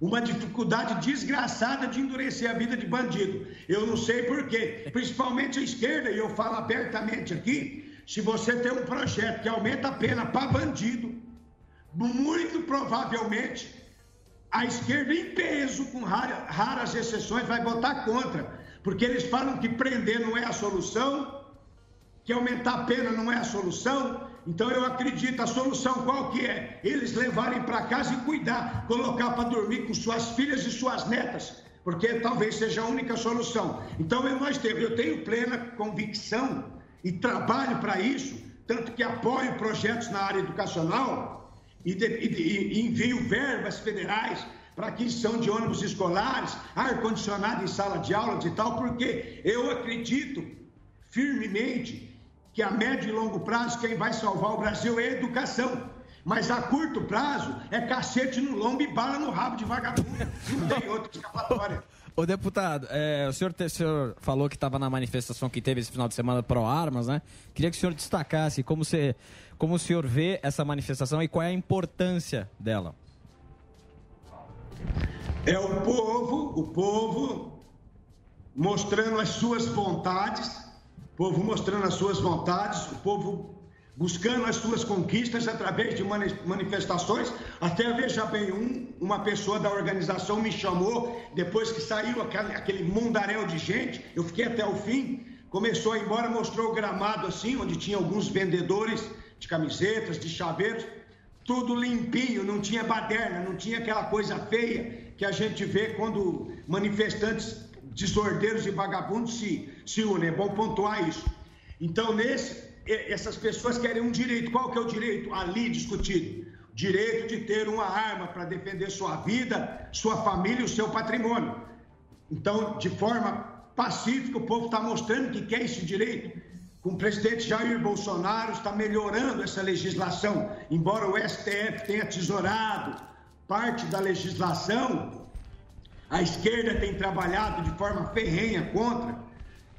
Q: uma dificuldade desgraçada de endurecer a vida de bandido. Eu não sei porquê, principalmente a esquerda, e eu falo abertamente aqui, se você tem um projeto que aumenta a pena para bandido, muito provavelmente a esquerda, em peso, com rara- raras exceções, vai votar contra, porque eles falam que prender não é a solução, que aumentar a pena não é a solução. Então eu acredito, a solução qual que é? Eles levarem para casa e cuidar, colocar para dormir com suas filhas e suas netas, porque talvez seja a única solução. Então eu, nós temos, eu tenho plena convicção e trabalho para isso, tanto que apoio projetos na área educacional e, de- e e envio verbas federais para aquisição de ônibus escolares, ar-condicionado em sala de aulas e tal, porque eu acredito firmemente que a médio e longo prazo quem vai salvar o Brasil é a educação. Mas a curto prazo é cacete no lombo e bala no rabo de vagabundo. Não tem outra escapatória.
P: Ô deputado, é, o, senhor, o senhor falou que estava na manifestação que teve esse final de semana pro Armas, né? Queria que o senhor destacasse como, você, como o senhor vê essa manifestação e qual é a importância dela.
Q: É o povo, o povo mostrando as suas vontades, o povo mostrando as suas vontades, o povo buscando as suas conquistas através de mani- manifestações. Até veja bem, um, uma pessoa da organização me chamou depois que saiu aquele, aquele mundaréu de gente. Eu fiquei até o fim. Começou a ir embora, mostrou o gramado assim, onde tinha alguns vendedores de camisetas, de chaveiros tudo limpinho, não tinha baderna, não tinha aquela coisa feia que a gente vê quando manifestantes desordeiros e vagabundos se, se unem. É bom pontuar isso. Então, nesse, essas pessoas querem um direito. Qual que é o direito ali discutido? Direito de ter uma arma para defender sua vida, sua família e o seu patrimônio. Então, de forma pacífica, o povo está mostrando que quer esse direito. Com o presidente Jair Bolsonaro está melhorando essa legislação, embora o STF tenha tesourado parte da legislação, a esquerda tem trabalhado de forma ferrenha contra.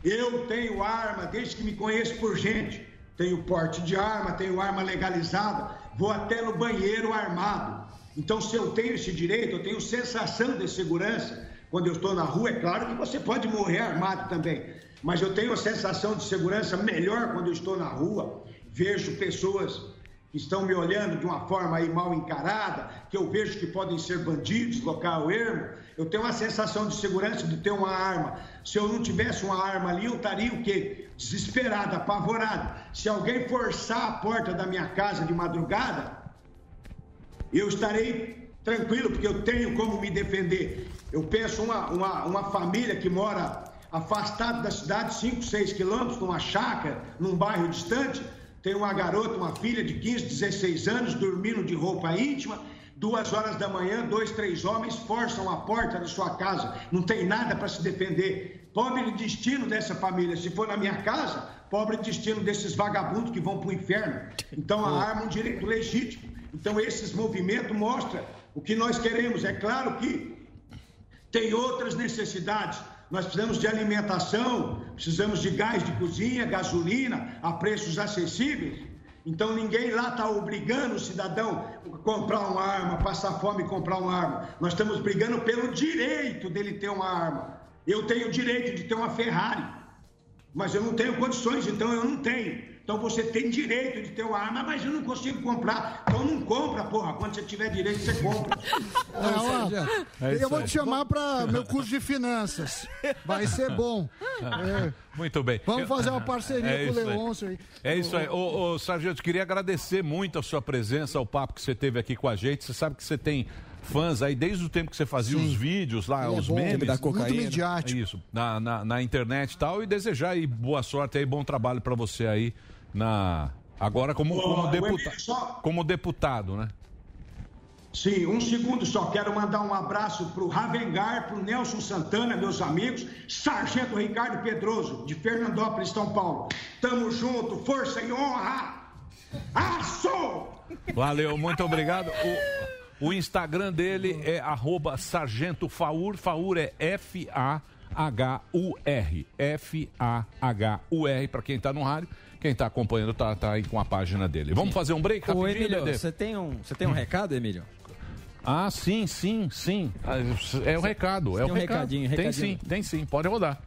Q: Eu tenho arma desde que me conheço por gente. Tenho porte de arma, tenho arma legalizada, vou até no banheiro armado. Então, se eu tenho esse direito, eu tenho sensação de segurança quando eu estou na rua. É claro que você pode morrer armado também, mas eu tenho a sensação de segurança melhor quando eu estou na rua. Vejo pessoas que estão me olhando de uma forma aí mal encarada, que eu vejo que podem ser bandidos, local ermo. Eu tenho uma sensação de segurança de ter uma arma. Se eu não tivesse uma arma ali, eu estaria o quê? Desesperado, apavorado. Se alguém forçar a porta da minha casa de madrugada, eu estarei tranquilo, porque eu tenho como me defender. Eu penso uma, uma, uma família que mora afastada da cidade, 5, 6 quilômetros, numa chácara, num bairro distante, tem uma garota, uma filha de 15, 16 anos, dormindo de roupa íntima. Duas horas da manhã, dois, três homens forçam a porta da sua casa. Não tem nada para se defender. Pobre destino dessa família. Se for na minha casa, pobre destino desses vagabundos que vão para o inferno. Então a arma é um direito legítimo. Então esses movimentos mostram o que nós queremos. É claro que tem outras necessidades. Nós precisamos de alimentação, precisamos de gás de cozinha, gasolina a preços acessíveis. Então ninguém lá está obrigando o cidadão a comprar uma arma, passar fome e comprar uma arma. Nós estamos brigando pelo direito dele ter uma arma. Eu tenho o direito de ter uma Ferrari, mas eu não tenho condições, então eu não tenho. Então você tem direito de ter uma arma, mas eu não consigo comprar. Então não compra, porra. Quando você tiver direito, você compra.
H: É, ó,
E: É
H: eu vou te chamar para meu curso de finanças. Vai ser bom. É,
E: Muito bem.
H: Vamos fazer uma parceria
E: É
H: com o. Leôncio aí.
E: É isso aí. Ô, ô, Sargento, queria agradecer muito a sua presença, o papo que você teve aqui com a gente. Você sabe que você tem fãs aí desde o tempo que você fazia os vídeos lá,
H: Ele é
E: os
H: bom,
E: memes.
H: dá cocaína. Muito midiático.
E: Isso, na, na, na internet e tal. E desejar aí boa sorte aí, bom trabalho pra você aí na... Agora como,
Q: Ô,
E: como,
Q: o
E: deputa...
Q: Emílio, só-
E: como deputado, né?
Q: Sim, um segundo só. Quero mandar um abraço para o Ravengar, para o Nelson Santana, meus amigos, Sargento Ricardo Pedroso, de Fernandópolis, São Paulo. Tamo junto, força e honra! Aço!
E: Valeu, muito obrigado. O, o Instagram dele é arroba Sargento Faur. Faur é F-A-H-U-R. F-A-H-U-R, para quem tá no rádio. Quem tá acompanhando tá, tá aí com a página dele. Vamos fazer um break
P: Ô,
E: rapidinho,
P: Emílio,
E: Dedê?
P: você tem um, você tem um recado, Emílio?
E: Ah, sim, sim, sim. Ah, É o recado, é
P: Tem
E: o
P: um
E: recado.
P: recadinho,
E: Tem
P: recadinho.
E: sim, tem sim, pode rodar.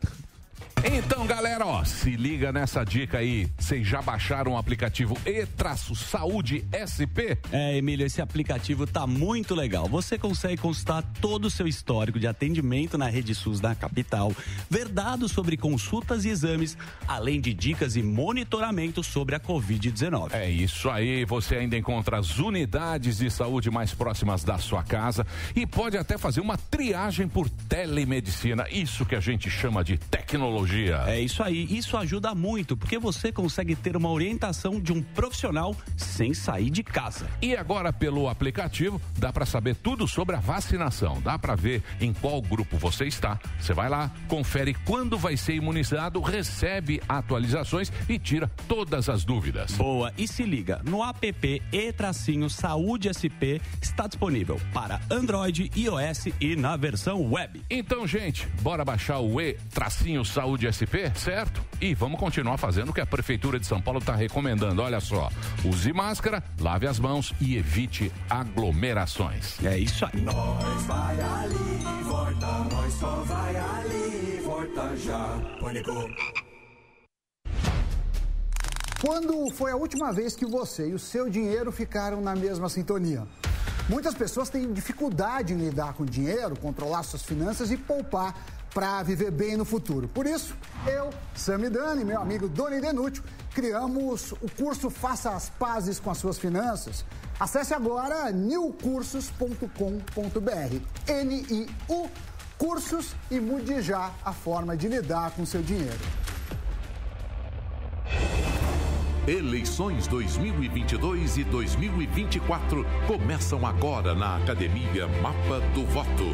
E: Então, galera, ó, se liga nessa dica aí. Vocês já baixaram o aplicativo E-Saúde SP?
S: É, Emílio, esse aplicativo tá muito legal. Você consegue consultar todo o seu histórico de atendimento na Rede SUS da capital, ver dados sobre consultas e exames, além de dicas e monitoramento sobre a Covid-19.
E: É isso aí, você ainda encontra as unidades de saúde mais próximas da sua casa e pode até fazer uma triagem por telemedicina. Isso que a gente chama de tecnologia.
S: É isso aí, isso ajuda muito, porque você consegue ter uma orientação de um profissional sem sair de casa.
E: E agora pelo aplicativo dá para saber tudo sobre a vacinação, dá para ver em qual grupo você está. Você vai lá, confere quando vai ser imunizado, recebe atualizações e tira todas as dúvidas.
S: Boa, e se liga, no app e-saúde SP está disponível para Android, iOS e na versão web.
E: Então, gente, bora baixar o E-Saúde SP, certo? E vamos continuar fazendo o que a Prefeitura de São Paulo está recomendando. Olha só, use máscara, lave as mãos e evite aglomerações.
S: É isso aí.
T: Nós vai ali, volta, nós só vai ali, volta já. Pânico.
H: Quando foi a última vez que você e o seu dinheiro ficaram na mesma sintonia? Muitas pessoas têm dificuldade em lidar com dinheiro, controlar suas finanças e poupar para viver bem no futuro. Por isso, eu, Samidani meu amigo Doni Denútil criamos o curso Faça as Pazes com as Suas Finanças. Acesse agora newcursos.com.br. N-I-U Cursos e mude já a forma de lidar com seu dinheiro.
U: Eleições 2022 e 2024 começam agora na Academia Mapa do Voto.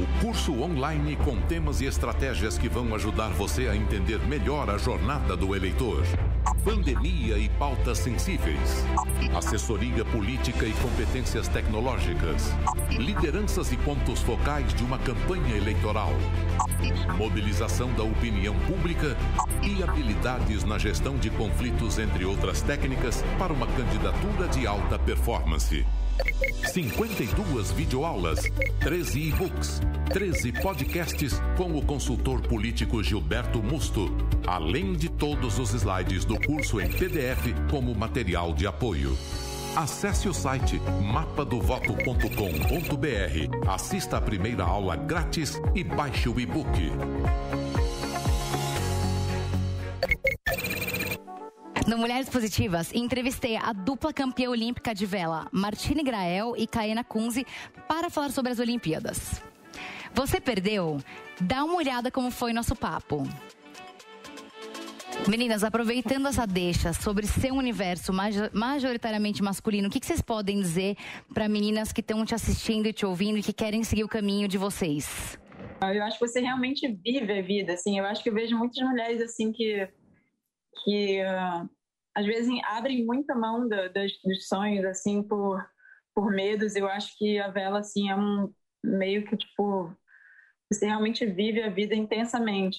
U: O curso online com temas e estratégias que vão ajudar você a entender melhor a jornada do eleitor. Pandemia e pautas sensíveis. Assessoria política e competências tecnológicas. Lideranças e pontos focais de uma campanha eleitoral. Mobilização da opinião pública e habilidades na gestão de conflitos, entre outras técnicas, para uma candidatura de alta performance. 52 videoaulas, 13 e-books, 13 podcasts com o consultor político Gilberto Musto, além de todos os slides do curso em PDF como material de apoio. Acesse o site mapadovoto.com.br, assista a primeira aula grátis e baixe o e-book.
V: No Mulheres Positivas, entrevistei a dupla campeã olímpica de vela, Martine Grael e Kaena Kunze, para falar sobre as Olimpíadas. Você perdeu? Dá uma olhada como foi nosso papo. Meninas, aproveitando essa deixa sobre seu universo majo- majoritariamente masculino, o que, vocês podem dizer para meninas que estão te assistindo e te ouvindo e que querem seguir o caminho de vocês?
W: Eu acho que você realmente vive a vida, assim. Eu acho que eu vejo muitas mulheres, assim, que, que ah, às vezes abrem muita mão da- das, dos sonhos, assim, por, por medos. Eu acho que a vela, assim, é um meio que, tipo, você realmente vive a vida intensamente.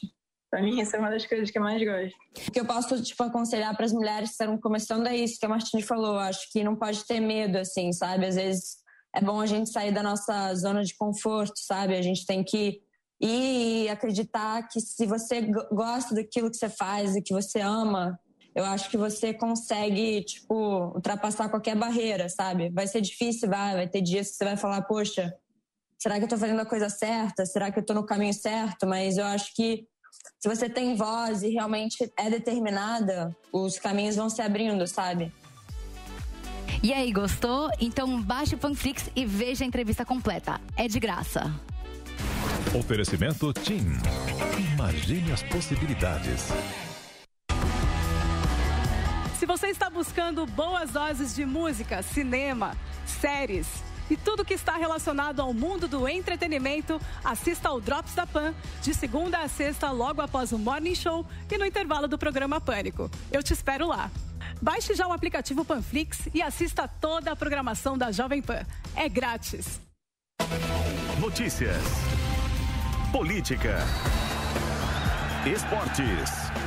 W: Pra mim, essa é uma das coisas que eu mais gosto.
X: O que eu posso, tipo, aconselhar para as mulheres que estão começando é isso que a Martine falou. Acho que não pode ter medo, assim, sabe? Às vezes é bom a gente sair da nossa zona de conforto, sabe? A gente tem que ir e acreditar que se você go- gosta daquilo que você faz e que você ama, eu acho que você consegue, tipo, ultrapassar qualquer barreira, sabe? Vai ser difícil, vai, vai ter dias que você vai falar, poxa, será que eu tô fazendo a coisa certa? Será que eu tô no caminho certo? Mas eu acho que se você tem voz e realmente é determinada, os caminhos vão se abrindo, sabe?
V: E aí, gostou? Então baixe o Panflix e veja a entrevista completa. É de graça.
Y: Oferecimento TIM. Imagine as possibilidades.
Z: Você está buscando boas doses de música, cinema, séries e tudo que está relacionado ao mundo do entretenimento, assista ao Drops da Pan, de segunda a sexta, logo após o Morning Show e no intervalo do programa Pânico. Eu te espero lá. Baixe já o aplicativo Panflix e assista toda a programação da Jovem Pan. É grátis.
Y: Notícias. Política. Esportes.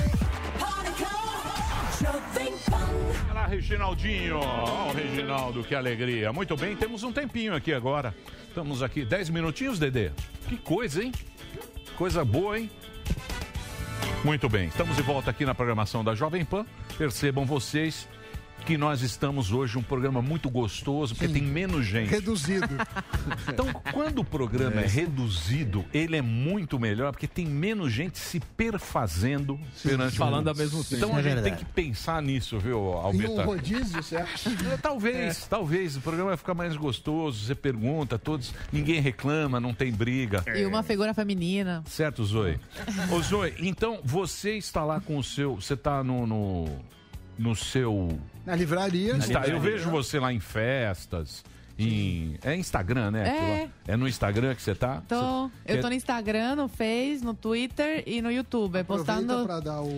E: Reginaldinho. Ó, o Reginaldo, que alegria. Muito bem, temos um tempinho aqui agora. Estamos aqui, 10 minutinhos, Dedê. Que coisa, hein? Coisa boa, hein? Muito bem, estamos de volta aqui na programação da Jovem Pan. Percebam vocês que nós estamos hoje um programa muito gostoso, porque tem menos gente.
H: Reduzido.
E: Então, quando o programa é. reduzido, ele é muito melhor, porque tem menos gente se perfazendo perante
I: falando ao mesmo tempo.
E: Então a
I: É
E: gente
I: verdade.
E: tem que pensar nisso, viu,
H: Em um
E: Alberto?
H: rodízio, você acha?
E: É, Talvez, talvez. O programa vai ficar mais gostoso. Você pergunta, todos. Ninguém reclama, não tem briga.
O: E uma figura feminina.
E: Certo, Zoe? Ô, Zoe, então você está lá com o seu. Você está no, no, no seu.
H: Na livraria.
E: Insta- eu vejo você lá em festas. Em, é Instagram, né?
O: É.
E: É no Instagram que você tá?
O: Tô,
E: Você-
O: eu tô no Instagram, no Face, no Twitter e no YouTube.
H: Aproveita
O: postando.
H: pra dar o...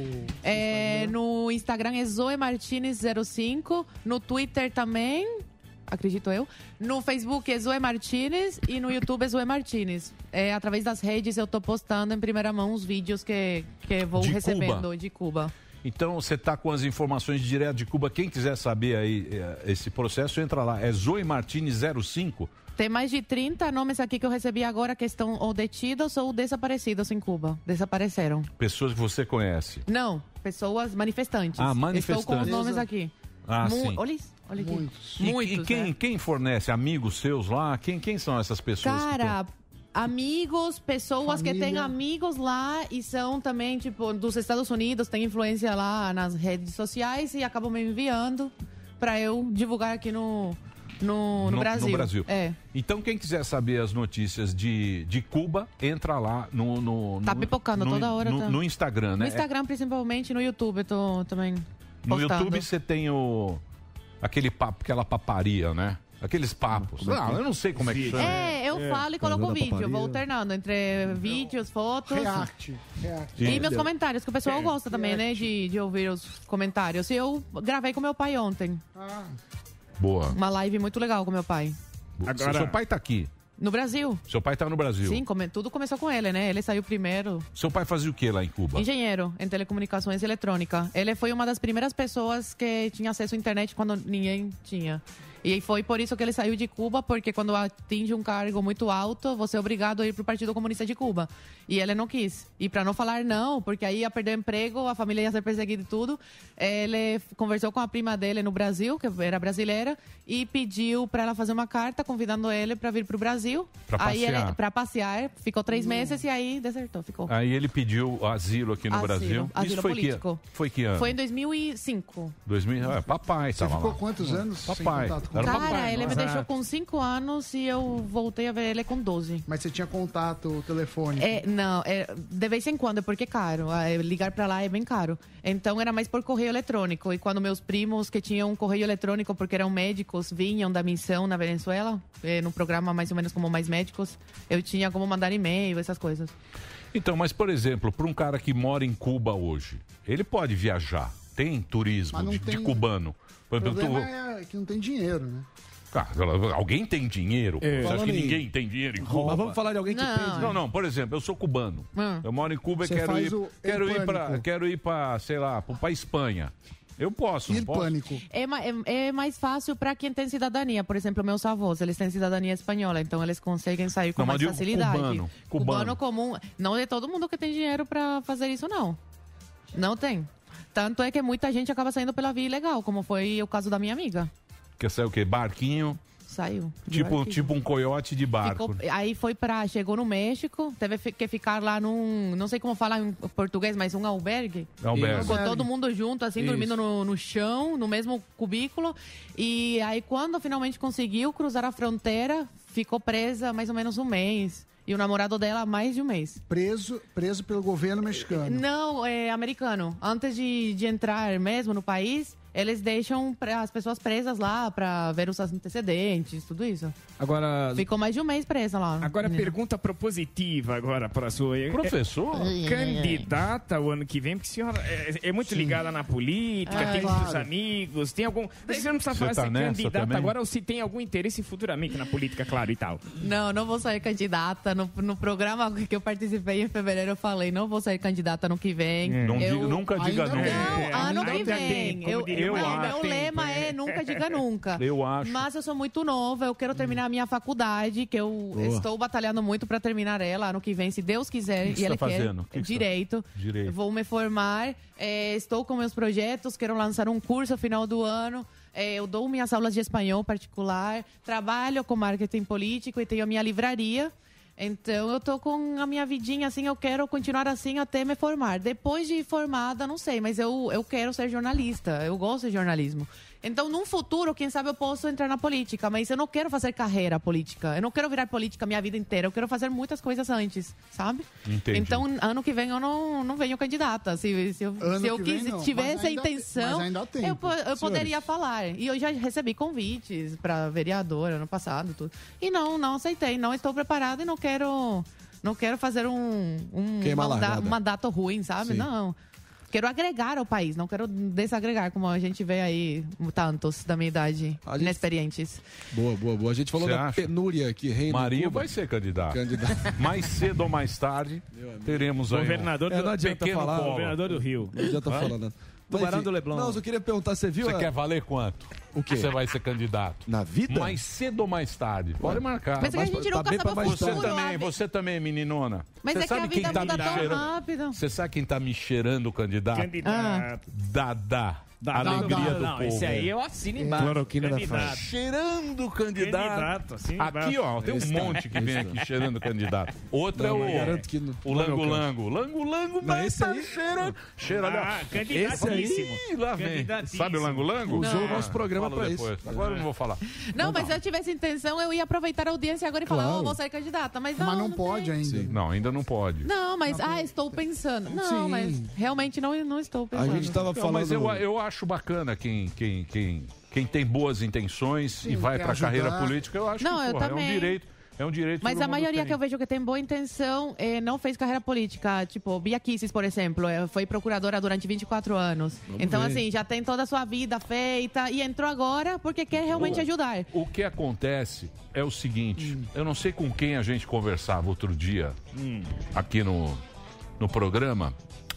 O: É, no Instagram é Zoe Martinez05. No Twitter também, acredito eu. No Facebook é Zoe Martinez e no YouTube é Zoe Martinez. É, através das redes eu tô postando em primeira mão os vídeos que, que vou
E: De
O: recebendo
E: Cuba.
O: de Cuba.
E: Então você tá com as informações direto de Cuba. Quem quiser saber aí eh, esse processo, entra lá. É Zoe Martins 05.
O: Tem mais de 30 nomes aqui que eu recebi agora que estão ou detidos ou desaparecidos em Cuba. Desapareceram.
E: Pessoas que você conhece.
O: Não, pessoas manifestantes.
E: Ah,
O: Estou com
E: manifestantes.
O: os nomes aqui.
E: Ah,
O: Mu-
E: sim.
O: Olha isso, olha aqui. Muitos.
E: E, e quem,
O: né?
E: quem fornece? Amigos seus lá? Quem, quem são essas pessoas? que
O: Cara, amigos, pessoas que têm
E: Família.
O: amigos lá e são também, tipo, dos Estados Unidos, têm influência lá nas redes sociais e acabam me enviando para eu divulgar aqui no, no, no, Brasil.
E: No Brasil.
O: É.
E: Então, quem quiser saber as notícias de, de Cuba, entra lá no. no
O: Tá
E: no-
O: pipocando
E: no-
O: toda hora,
E: No,
O: tá.
E: no Instagram, né?
O: No Instagram, principalmente, no YouTube, eu tô também
E: No
O: postando.
E: YouTube você tem o. aquele papo, aquela paparia, né? Aqueles papos.
G: Como é
E: Ah,
G: é?
E: eu não sei como é que chama.
O: É, eu falo e coloco o
G: Fazendo
O: vídeo,
G: paparia.
O: vou alternando entre vídeos, fotos.
H: React. React.
O: E meus comentários, que o pessoal gosta também, né, de, de ouvir os comentários. E eu gravei com meu pai ontem.
H: Ah,
E: Boa.
O: Uma live muito legal com meu pai.
E: Seu- Seu pai tá aqui.
O: No Brasil.
E: Seu pai tá no Brasil.
O: Sim, come- tudo começou com ele, né? Ele saiu primeiro.
E: Seu pai fazia o que lá em Cuba?
O: Engenheiro em telecomunicações e eletrônica. Ele foi uma das primeiras pessoas que tinha acesso à internet quando ninguém tinha. E foi por isso que ele saiu de Cuba, porque quando atinge um cargo muito alto, você é obrigado a ir para o Partido Comunista de Cuba. E ele não quis. E para não falar não, porque aí ia perder o emprego, a família ia ser perseguida e tudo, ele conversou com a prima dele no Brasil, que era brasileira, e pediu para ela fazer uma carta convidando ele para vir para o Brasil.
E: Pra
O: aí ele
E: passear.
O: para passear, ficou três meses e aí desertou, ficou.
E: Aí ele pediu asilo aqui no
O: Asilo,
E: Brasil.
O: asilo
E: Isso foi
O: político.
E: que foi que ano?
O: Foi em 2005.
E: 2000, é, papai
H: Você
E: tava
H: ficou
E: lá.
H: quantos anos sem
E: Papai.
H: contato com
E: Era
H: ele?
O: Cara,
E: papai,
O: ele me
E: nossa.
O: deixou com 5 anos e eu voltei a ver ele com 12.
H: Mas você tinha contato telefônico?
O: É, não, é, de vez em quando, porque é caro. É, Ligar pra lá é bem caro. Então era mais por correio eletrônico. E quando meus primos que tinham um correio eletrônico, porque eram médicos, vinham da missão na Venezuela, eh, no programa mais ou menos como Mais Médicos, eu tinha como mandar e-mail, essas coisas.
E: Então, mas por exemplo, para um cara que mora em Cuba hoje, ele pode viajar. Tem turismo de, de
H: tem-
E: cubano. Por
H: O
E: exemplo,
H: problema
E: tu-
H: é que não tem dinheiro, né?
E: Cara, alguém tem dinheiro?
H: É.
E: Você acha que ninguém tem dinheiro em
H: Mas
E: Cuba?
H: vamos falar de alguém que Não. tem, né?
E: Não, não, por exemplo, eu sou cubano.
O: Hum.
E: Eu moro em Cuba e quero ir,
H: o
E: quero ir para,
H: pânico.
E: quero ir para, sei lá, para Espanha. Eu posso, não posso?
H: pânico.
O: É, é- é mais fácil para quem tem cidadania. Por exemplo, meus avós, eles têm cidadania espanhola, então eles conseguem sair com
E: Não, mas
O: mais facilidade.
E: cubano, cubano.
O: comum. Não é todo mundo que tem dinheiro para fazer isso, não. Não tem. Tanto é que muita gente acaba saindo pela via ilegal, como foi o caso da minha amiga.
E: Quer saber o quê? Barquinho?
O: Saiu.
E: Tipo,
O: barquinho.
E: tipo um coiote de barco.
O: Ficou- aí foi pra. Chegou no México, teve que ficar lá num. Não sei como falar em português, mas um albergue.
E: Albergue.
O: Ficou todo mundo junto, assim,
E: Isso.
O: dormindo no, no chão, no mesmo cubículo. E aí, quando finalmente conseguiu cruzar a fronteira, ficou presa mais ou menos um mês. E o namorado dela, mais de um mês.
H: Preso, preso pelo governo mexicano.
O: Não, é americano. Antes de, de entrar mesmo no país, eles deixam as pessoas presas lá pra ver os antecedentes, tudo isso.
F: Agora.
O: Ficou mais de um mês presa lá.
F: Agora,
O: menina.
F: pergunta propositiva agora para a sua. É-
E: Professor?
F: é Candidata o ano que vem, porque a senhora é, é muito ligada na política,
O: Ai,
F: tem
O: claro.
F: muitos amigos, tem algum. Você não precisa falar
E: tá
F: se é candidata
E: também?
F: agora ou se tem algum interesse futuramente na política, claro, e tal.
O: Não, não vou sair candidata. No, no programa que eu participei em fevereiro, eu falei, não vou sair candidata ano que vem.
E: Não
O: Eu-
E: diga- nunca diga nunca.
O: Não,
E: É,
O: ano que
E: tem,
O: vem.
E: como
O: Eu,
E: diria
O: eu,
E: o
O: meu lema é nunca diga nunca.
E: Eu acho.
O: Mas eu sou muito nova, eu quero terminar a minha faculdade, que eu
E: Boa.
O: estou batalhando muito para terminar ela ano que vem, se Deus quiser.
E: O que
O: e
E: você
O: ele
E: tá
O: quer.
E: que que
O: Direito.
E: Direito.
O: Vou me formar, é, estou com meus projetos, quero lançar um curso no final do ano. é, eu dou minhas aulas de espanhol particular, trabalho com marketing político e tenho a minha livraria. Então eu tô com a minha vidinha assim, eu quero continuar assim até me formar. Depois de formada, não sei, mas eu, eu quero ser jornalista, eu gosto de jornalismo. Então, num futuro, quem sabe eu posso entrar na política, mas eu não quero fazer carreira política. Eu não quero virar política a minha vida inteira. Eu quero fazer muitas coisas antes, sabe?
E: Entendi.
O: Então, ano que vem eu não, não venho candidata. Se, se eu,
H: Ano
O: se eu
H: vem,
O: quis,
H: não.
O: tivesse
H: Mas
O: a
H: ainda tem-
O: intenção,
H: mas ainda há tempo,
O: eu, eu poderia falar. E eu já recebi convites para vereadora ano passado, tudo. E não, não aceitei. Não estou preparada e não quero, não quero fazer um, um,
G: Queima
O: um mandato ruim, sabe?
G: Sim.
O: Não. Quero agregar ao país, não quero desagregar, como a gente vê aí tantos da minha idade, inexperientes.
G: Boa, boa, boa. A gente falou
E: Você
G: da
E: acha?
G: penúria que reina.
E: Marinho
G: Cuba.
E: vai ser candidato.
G: Candidato.
E: Mais cedo ou mais tarde, teremos aí
F: Governador
E: um
F: do-
G: É, não adianta falar.
F: Governador do Rio.
G: Não adianta falar nada.
F: Tubarão
G: Mas,
F: do Leblon.
G: Não, eu queria perguntar, você viu?
E: Você
G: a-
E: quer valer quanto?
G: O quê?
E: Você vai ser candidato.
G: Na vida?
E: Mais cedo ou mais tarde? Pode marcar.
O: Mas é que a gente nunca
G: bem
O: sabe
G: pra
O: o
G: mais
E: Você
O: futuro.
E: também,
O: a vi-
E: você também, meninona.
O: Mas
E: você
O: é que
E: sabe
O: a
E: quem
O: vida
E: tá
O: muda
E: me
O: tão
E: cheirando?
O: rápido.
E: Você sabe quem tá me cheirando o candidato?
F: Candidato.
E: Dada.
F: Dá-
E: Alegria
F: não,
E: do
F: não,
E: povo.
F: esse aí eu assino embaixo.
G: Cloroquina da fase.
E: Cheirando candidato.
F: Candidato, assim,
E: aqui, ó, tem um
G: Esse
E: monte que vem aqui cheirando candidato. Outro
G: Não,
E: é
G: mas
E: o.
G: garanto que não-
E: o
G: não meu
E: Lango Lango. Lango Lango
G: Não,
E: vai
G: esse
E: tá
G: aí-
E: cheirando. Cheira ali, ó.
F: Ah,
E: Esse aí. lá vem. Sabe o Lango Lango?
G: Usou o
E: Ah,
G: nosso programa pra
E: depois.
G: isso.
E: Agora eu não vou falar.
O: Não, mas se eu tivesse intenção, eu ia aproveitar a audiência agora e falar, oh, vou ser candidata. Mas não,
H: Mas não pode ainda.
E: Não, ainda não pode.
O: Não, mas, ah, estou pensando. Não, mas realmente não, não estou
G: A
O: pensando.
G: gente tava falando.
E: mas eu, eu acho bacana quem, quem, quem, quem tem boas intenções e vai pra
H: ajudar.
E: carreira política, eu acho
O: Não,
E: que
O: eu
E: porra, é um direito. É um direito que
O: Mas a maioria
E: tem.
O: que eu vejo que tem boa intenção eh, não fez carreira política. Tipo, Bia Kicis, por exemplo, eh, foi procuradora durante 24 anos.
E: Vamos
O: então,
E: ver.
O: assim, já tem toda a sua vida feita e entrou agora porque quer realmente
E: O-
O: ajudar.
E: O que acontece é o seguinte: eu não sei com quem a gente conversava outro dia aqui no, no programa,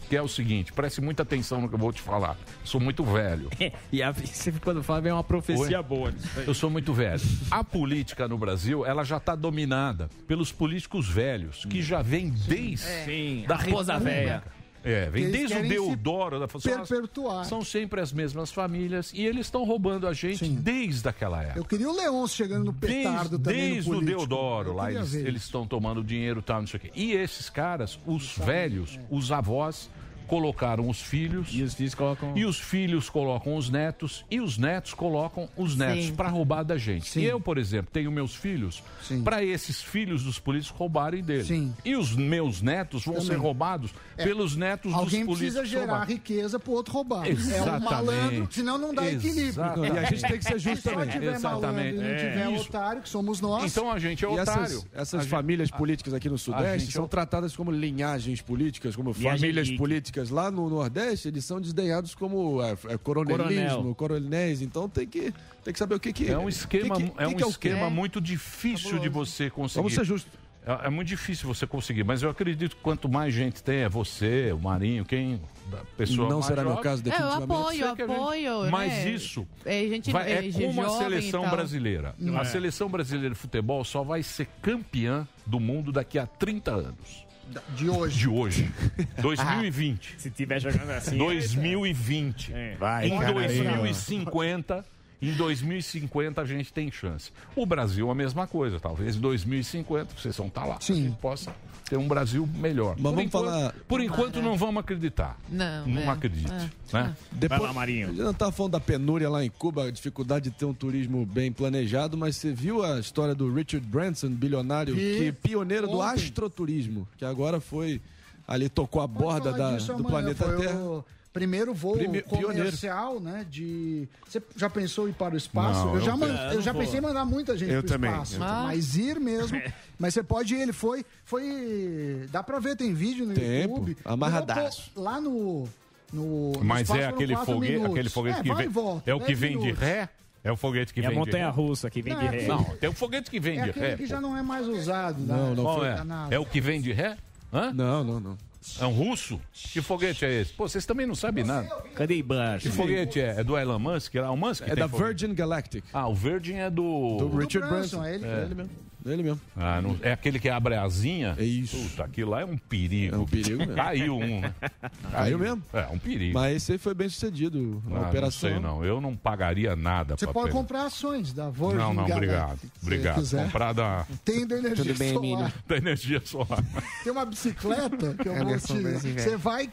E: que é o seguinte: preste muita atenção no que eu vou te falar. Sou muito velho.
P: e a, você, quando fala, vem uma profecia
E: Oi?
P: boa.
E: Eu sou muito velho. A política no Brasil, ela já está dominada pelos políticos velhos, que já vem desde
P: Sim,
E: da República.
P: velha.
E: É, vem desde o Deodoro da são, as-
H: perpetuar.
E: são sempre as mesmas famílias e eles estão roubando a gente desde aquela época.
H: Eu queria o Leôncio chegando no petardo
E: Desde,
H: também
E: desde o. Deodoro, lá eles estão tomando dinheiro e tal, não sei o quê. E esses caras, os velhos, os avós, colocaram os filhos.
P: E os filhos colocam.
E: E os filhos colocam os netos. E os netos colocam os netos
P: Sim.
E: para roubar da gente. E eu, por exemplo, tenho meus filhos para esses filhos dos políticos roubarem dele. E os meus netos vão
H: Também.
E: ser roubados
H: É.
E: pelos netos
H: Alguém
E: dos
H: precisa
E: políticos
H: gerar
E: roubados.
H: riqueza pro outro roubar. É um
E: Exatamente.
H: malandro, senão não dá equilíbrio.
E: Exatamente.
H: E a gente tem que ser justo
G: também.
H: Se
E: Exatamente.
H: malandro e não
E: É.
H: tiver
E: Isso.
H: otário, que somos nós.
E: Então a gente é
G: E
E: otário.
G: essas, essas
E: A gente-
G: famílias políticas aqui no Sudeste
E: gente-
G: são tratadas como linhagens políticas, como
P: Linhagem
G: famílias
P: geek.
G: Políticas. Lá no Nordeste, eles são desdenhados como é, é, coronelismo,
E: Coronel.
G: coronéis. Então tem que, tem que saber o que, que
E: É um esquema,
G: que que-
E: é
G: que
E: um
G: que o
E: esquema muito difícil de você conseguir.
G: Vamos ser justos.
E: É, é muito difícil você conseguir, mas eu acredito que quanto mais gente tem, é você, o Marinho, quem pessoa
G: Não será meu caso,
O: É, eu apoio, apoio.
E: Mas
O: né?
E: isso
O: É, gente,
E: vai- é
O: é,
E: como a seleção brasileira.
O: Hum.
E: A
O: É.
E: seleção brasileira de futebol só vai ser campeã do mundo daqui a 30 anos.
H: De hoje.
E: De hoje. 2020.
F: Se tiver jogando assim.
E: 2020.
F: Vai,
E: em
F: cara.
E: 2050, em 2050 a gente tem chance. O Brasil a mesma coisa, talvez em 2050 vocês vão estar lá. Sim. A gente possa ter um Brasil melhor.
G: Mas
E: por
G: vamos
E: enquanto,
G: falar-
E: Por enquanto não vamos acreditar.
O: Não.
E: Não
O: é.
E: acredito.
O: É.
E: Né?
G: Depois,
F: Vai lá, Marinho.
G: A gente não tá falando da penúria lá em Cuba, a dificuldade de ter um turismo bem planejado, mas você viu a história do Richard Branson, bilionário,
H: Vi.
G: que pioneiro do
H: Ontem.
G: astroturismo, que agora foi ali tocou a borda da- do planeta
H: foi
G: Terra.
H: O primeiro voo
G: Prime- pioneiro.
H: comercial, né? De. Você já pensou em ir para o espaço?
G: Não,
H: eu já,
G: eu-
H: man-
G: eu
H: já pensei em mandar muita gente
G: Eu
H: para o
G: também,
H: espaço.
G: eu também.
H: Mas ir mesmo. mas você pode ir, ele foi. Foi. Dá pra ver, tem vídeo no
G: Tempo,
H: YouTube.
G: amarradaço.
H: Pô, Lá no. no no
E: Mas é aquele foguete,
H: minutos.
E: aquele foguete
H: é,
E: que
H: vai
E: vem.
H: volta,
E: é o que vem de
H: minutos.
E: ré? É o foguete que
F: É a
E: vem de
F: montanha
E: ré.
F: russa que vem
H: Não,
F: de
H: é
F: ré.
E: Não, tem um foguete que vem
H: É
E: de
H: aquele
E: ré.
H: que já não é mais usado.
G: Não,
H: né?
G: não
E: Qual
G: foi.
E: é? É o que vem de ré? Hã?
G: Não, não, não.
E: É um russo? Que foguete é esse? Pô, vocês também não sabem nada.
F: Cadê embaixo?
E: Que foguete é? É do Elon Musk? Lá, o Musk
G: É da
E: foguete.
G: Virgin Galactic.
E: Ah, o Virgin é do...
G: Do Richard
H: Branson,
G: Branson.
H: é ele?
G: É ele mesmo. Ele mesmo.
E: Ah, não- É aquele que abre a asinha?
G: É isso.
E: Puta, aquilo lá é um perigo.
G: É um perigo mesmo.
E: Caiu um, né?
G: Caiu mesmo?
E: É, um perigo.
G: Mas esse aí foi bem sucedido na
E: Ah, não
G: operação.
E: sei não, eu não pagaria nada
H: Você
E: pra
H: pode
E: pegar.
H: comprar ações da Virgin
E: Não, não, obrigado.
H: se
E: Obrigado.
H: quiser.
E: Comprar da,
H: Tem da energia
P: Tudo bem,
H: solar.
P: Emílio?
E: da energia solar.
H: Tem uma bicicleta que eu vou
P: Anderson
H: te... Você vai...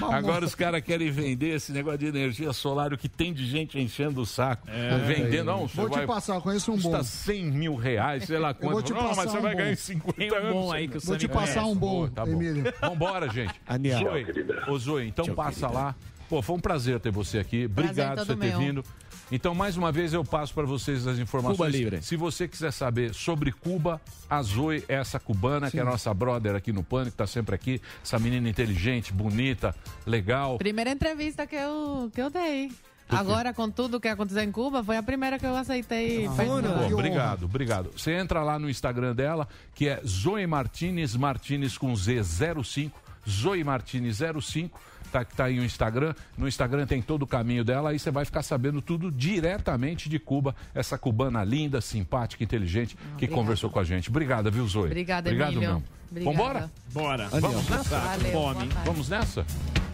E: Agora os caras querem vender esse negócio de energia solar, o que tem de gente enchendo o saco. Vendendo, não, você
H: Vou te
E: vai...
H: passar, eu conheço um bom.
E: Custa 100 mil reais, sei lá
H: vou
E: quanto.
H: te
E: Não, mas
H: passar
E: você
H: um
E: vai
H: bom.
E: ganhar em 50
F: Tem um
E: anos.
F: bom aí que o
H: Vou te passar
F: conhece.
H: um bom,
E: Boa, tá bom.
H: Emílio.
E: Vambora, gente.
G: Aniel.
E: Zoe, ô Zoe, então passa lá. Pô, foi um prazer ter você aqui. Obrigado por
O: todo
E: você ter
O: meu.
E: vindo. Então, mais uma vez, eu passo para vocês as informações.
G: Cuba Livre.
E: Se você quiser saber sobre Cuba, a Zoe é essa cubana, que é a nossa brother aqui no Pânico, tá sempre aqui. Essa menina inteligente, bonita, legal.
O: Primeira entrevista que eu, que eu dei. Agora, com tudo que aconteceu em Cuba, foi a primeira que eu aceitei. participar.
E: Pô, obrigado, obrigado. Você entra lá no Instagram dela, que é Zoe Martinez, Martinez com Z05, Zoe Martinez 05, tá, que tá aí o Instagram. No Instagram tem todo o caminho dela, aí você vai ficar sabendo tudo diretamente de Cuba, essa cubana linda, simpática, inteligente, que conversou com a gente. Obrigada, viu, Zoe?
O: Obrigada,
E: Obrigado
O: Emílio.
E: mesmo.
O: Obrigada.
E: Vambora?
F: Bora.
E: Vamos nessa?
O: Valeu, boa
F: Fome.
E: Vamos nessa?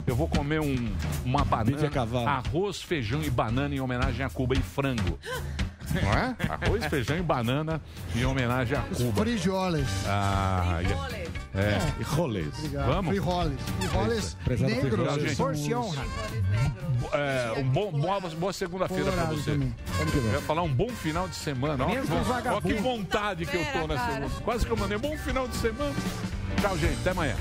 E: Eu vou comer um, uma banana,
G: a cavalo.
E: arroz, feijão e banana em homenagem a Cuba e frango. Não é? Arroz, feijão e banana em homenagem a Cuba.
H: Frijoles.
E: Ah, é.
G: E rolês.
H: Obrigado.
E: Vamos?
H: Frijoles. Frijoles
G: Prezado
H: negros.
E: frijoles.
H: os-
E: É, um bom, boa, boa segunda-feira pra você. Eu ia falar um bom final de semana. Ó,
F: Mesmo
E: que, que vontade que eu tô nessa semana. Quase que eu mandei um bom final de semana. Tchau, gente. Até amanhã.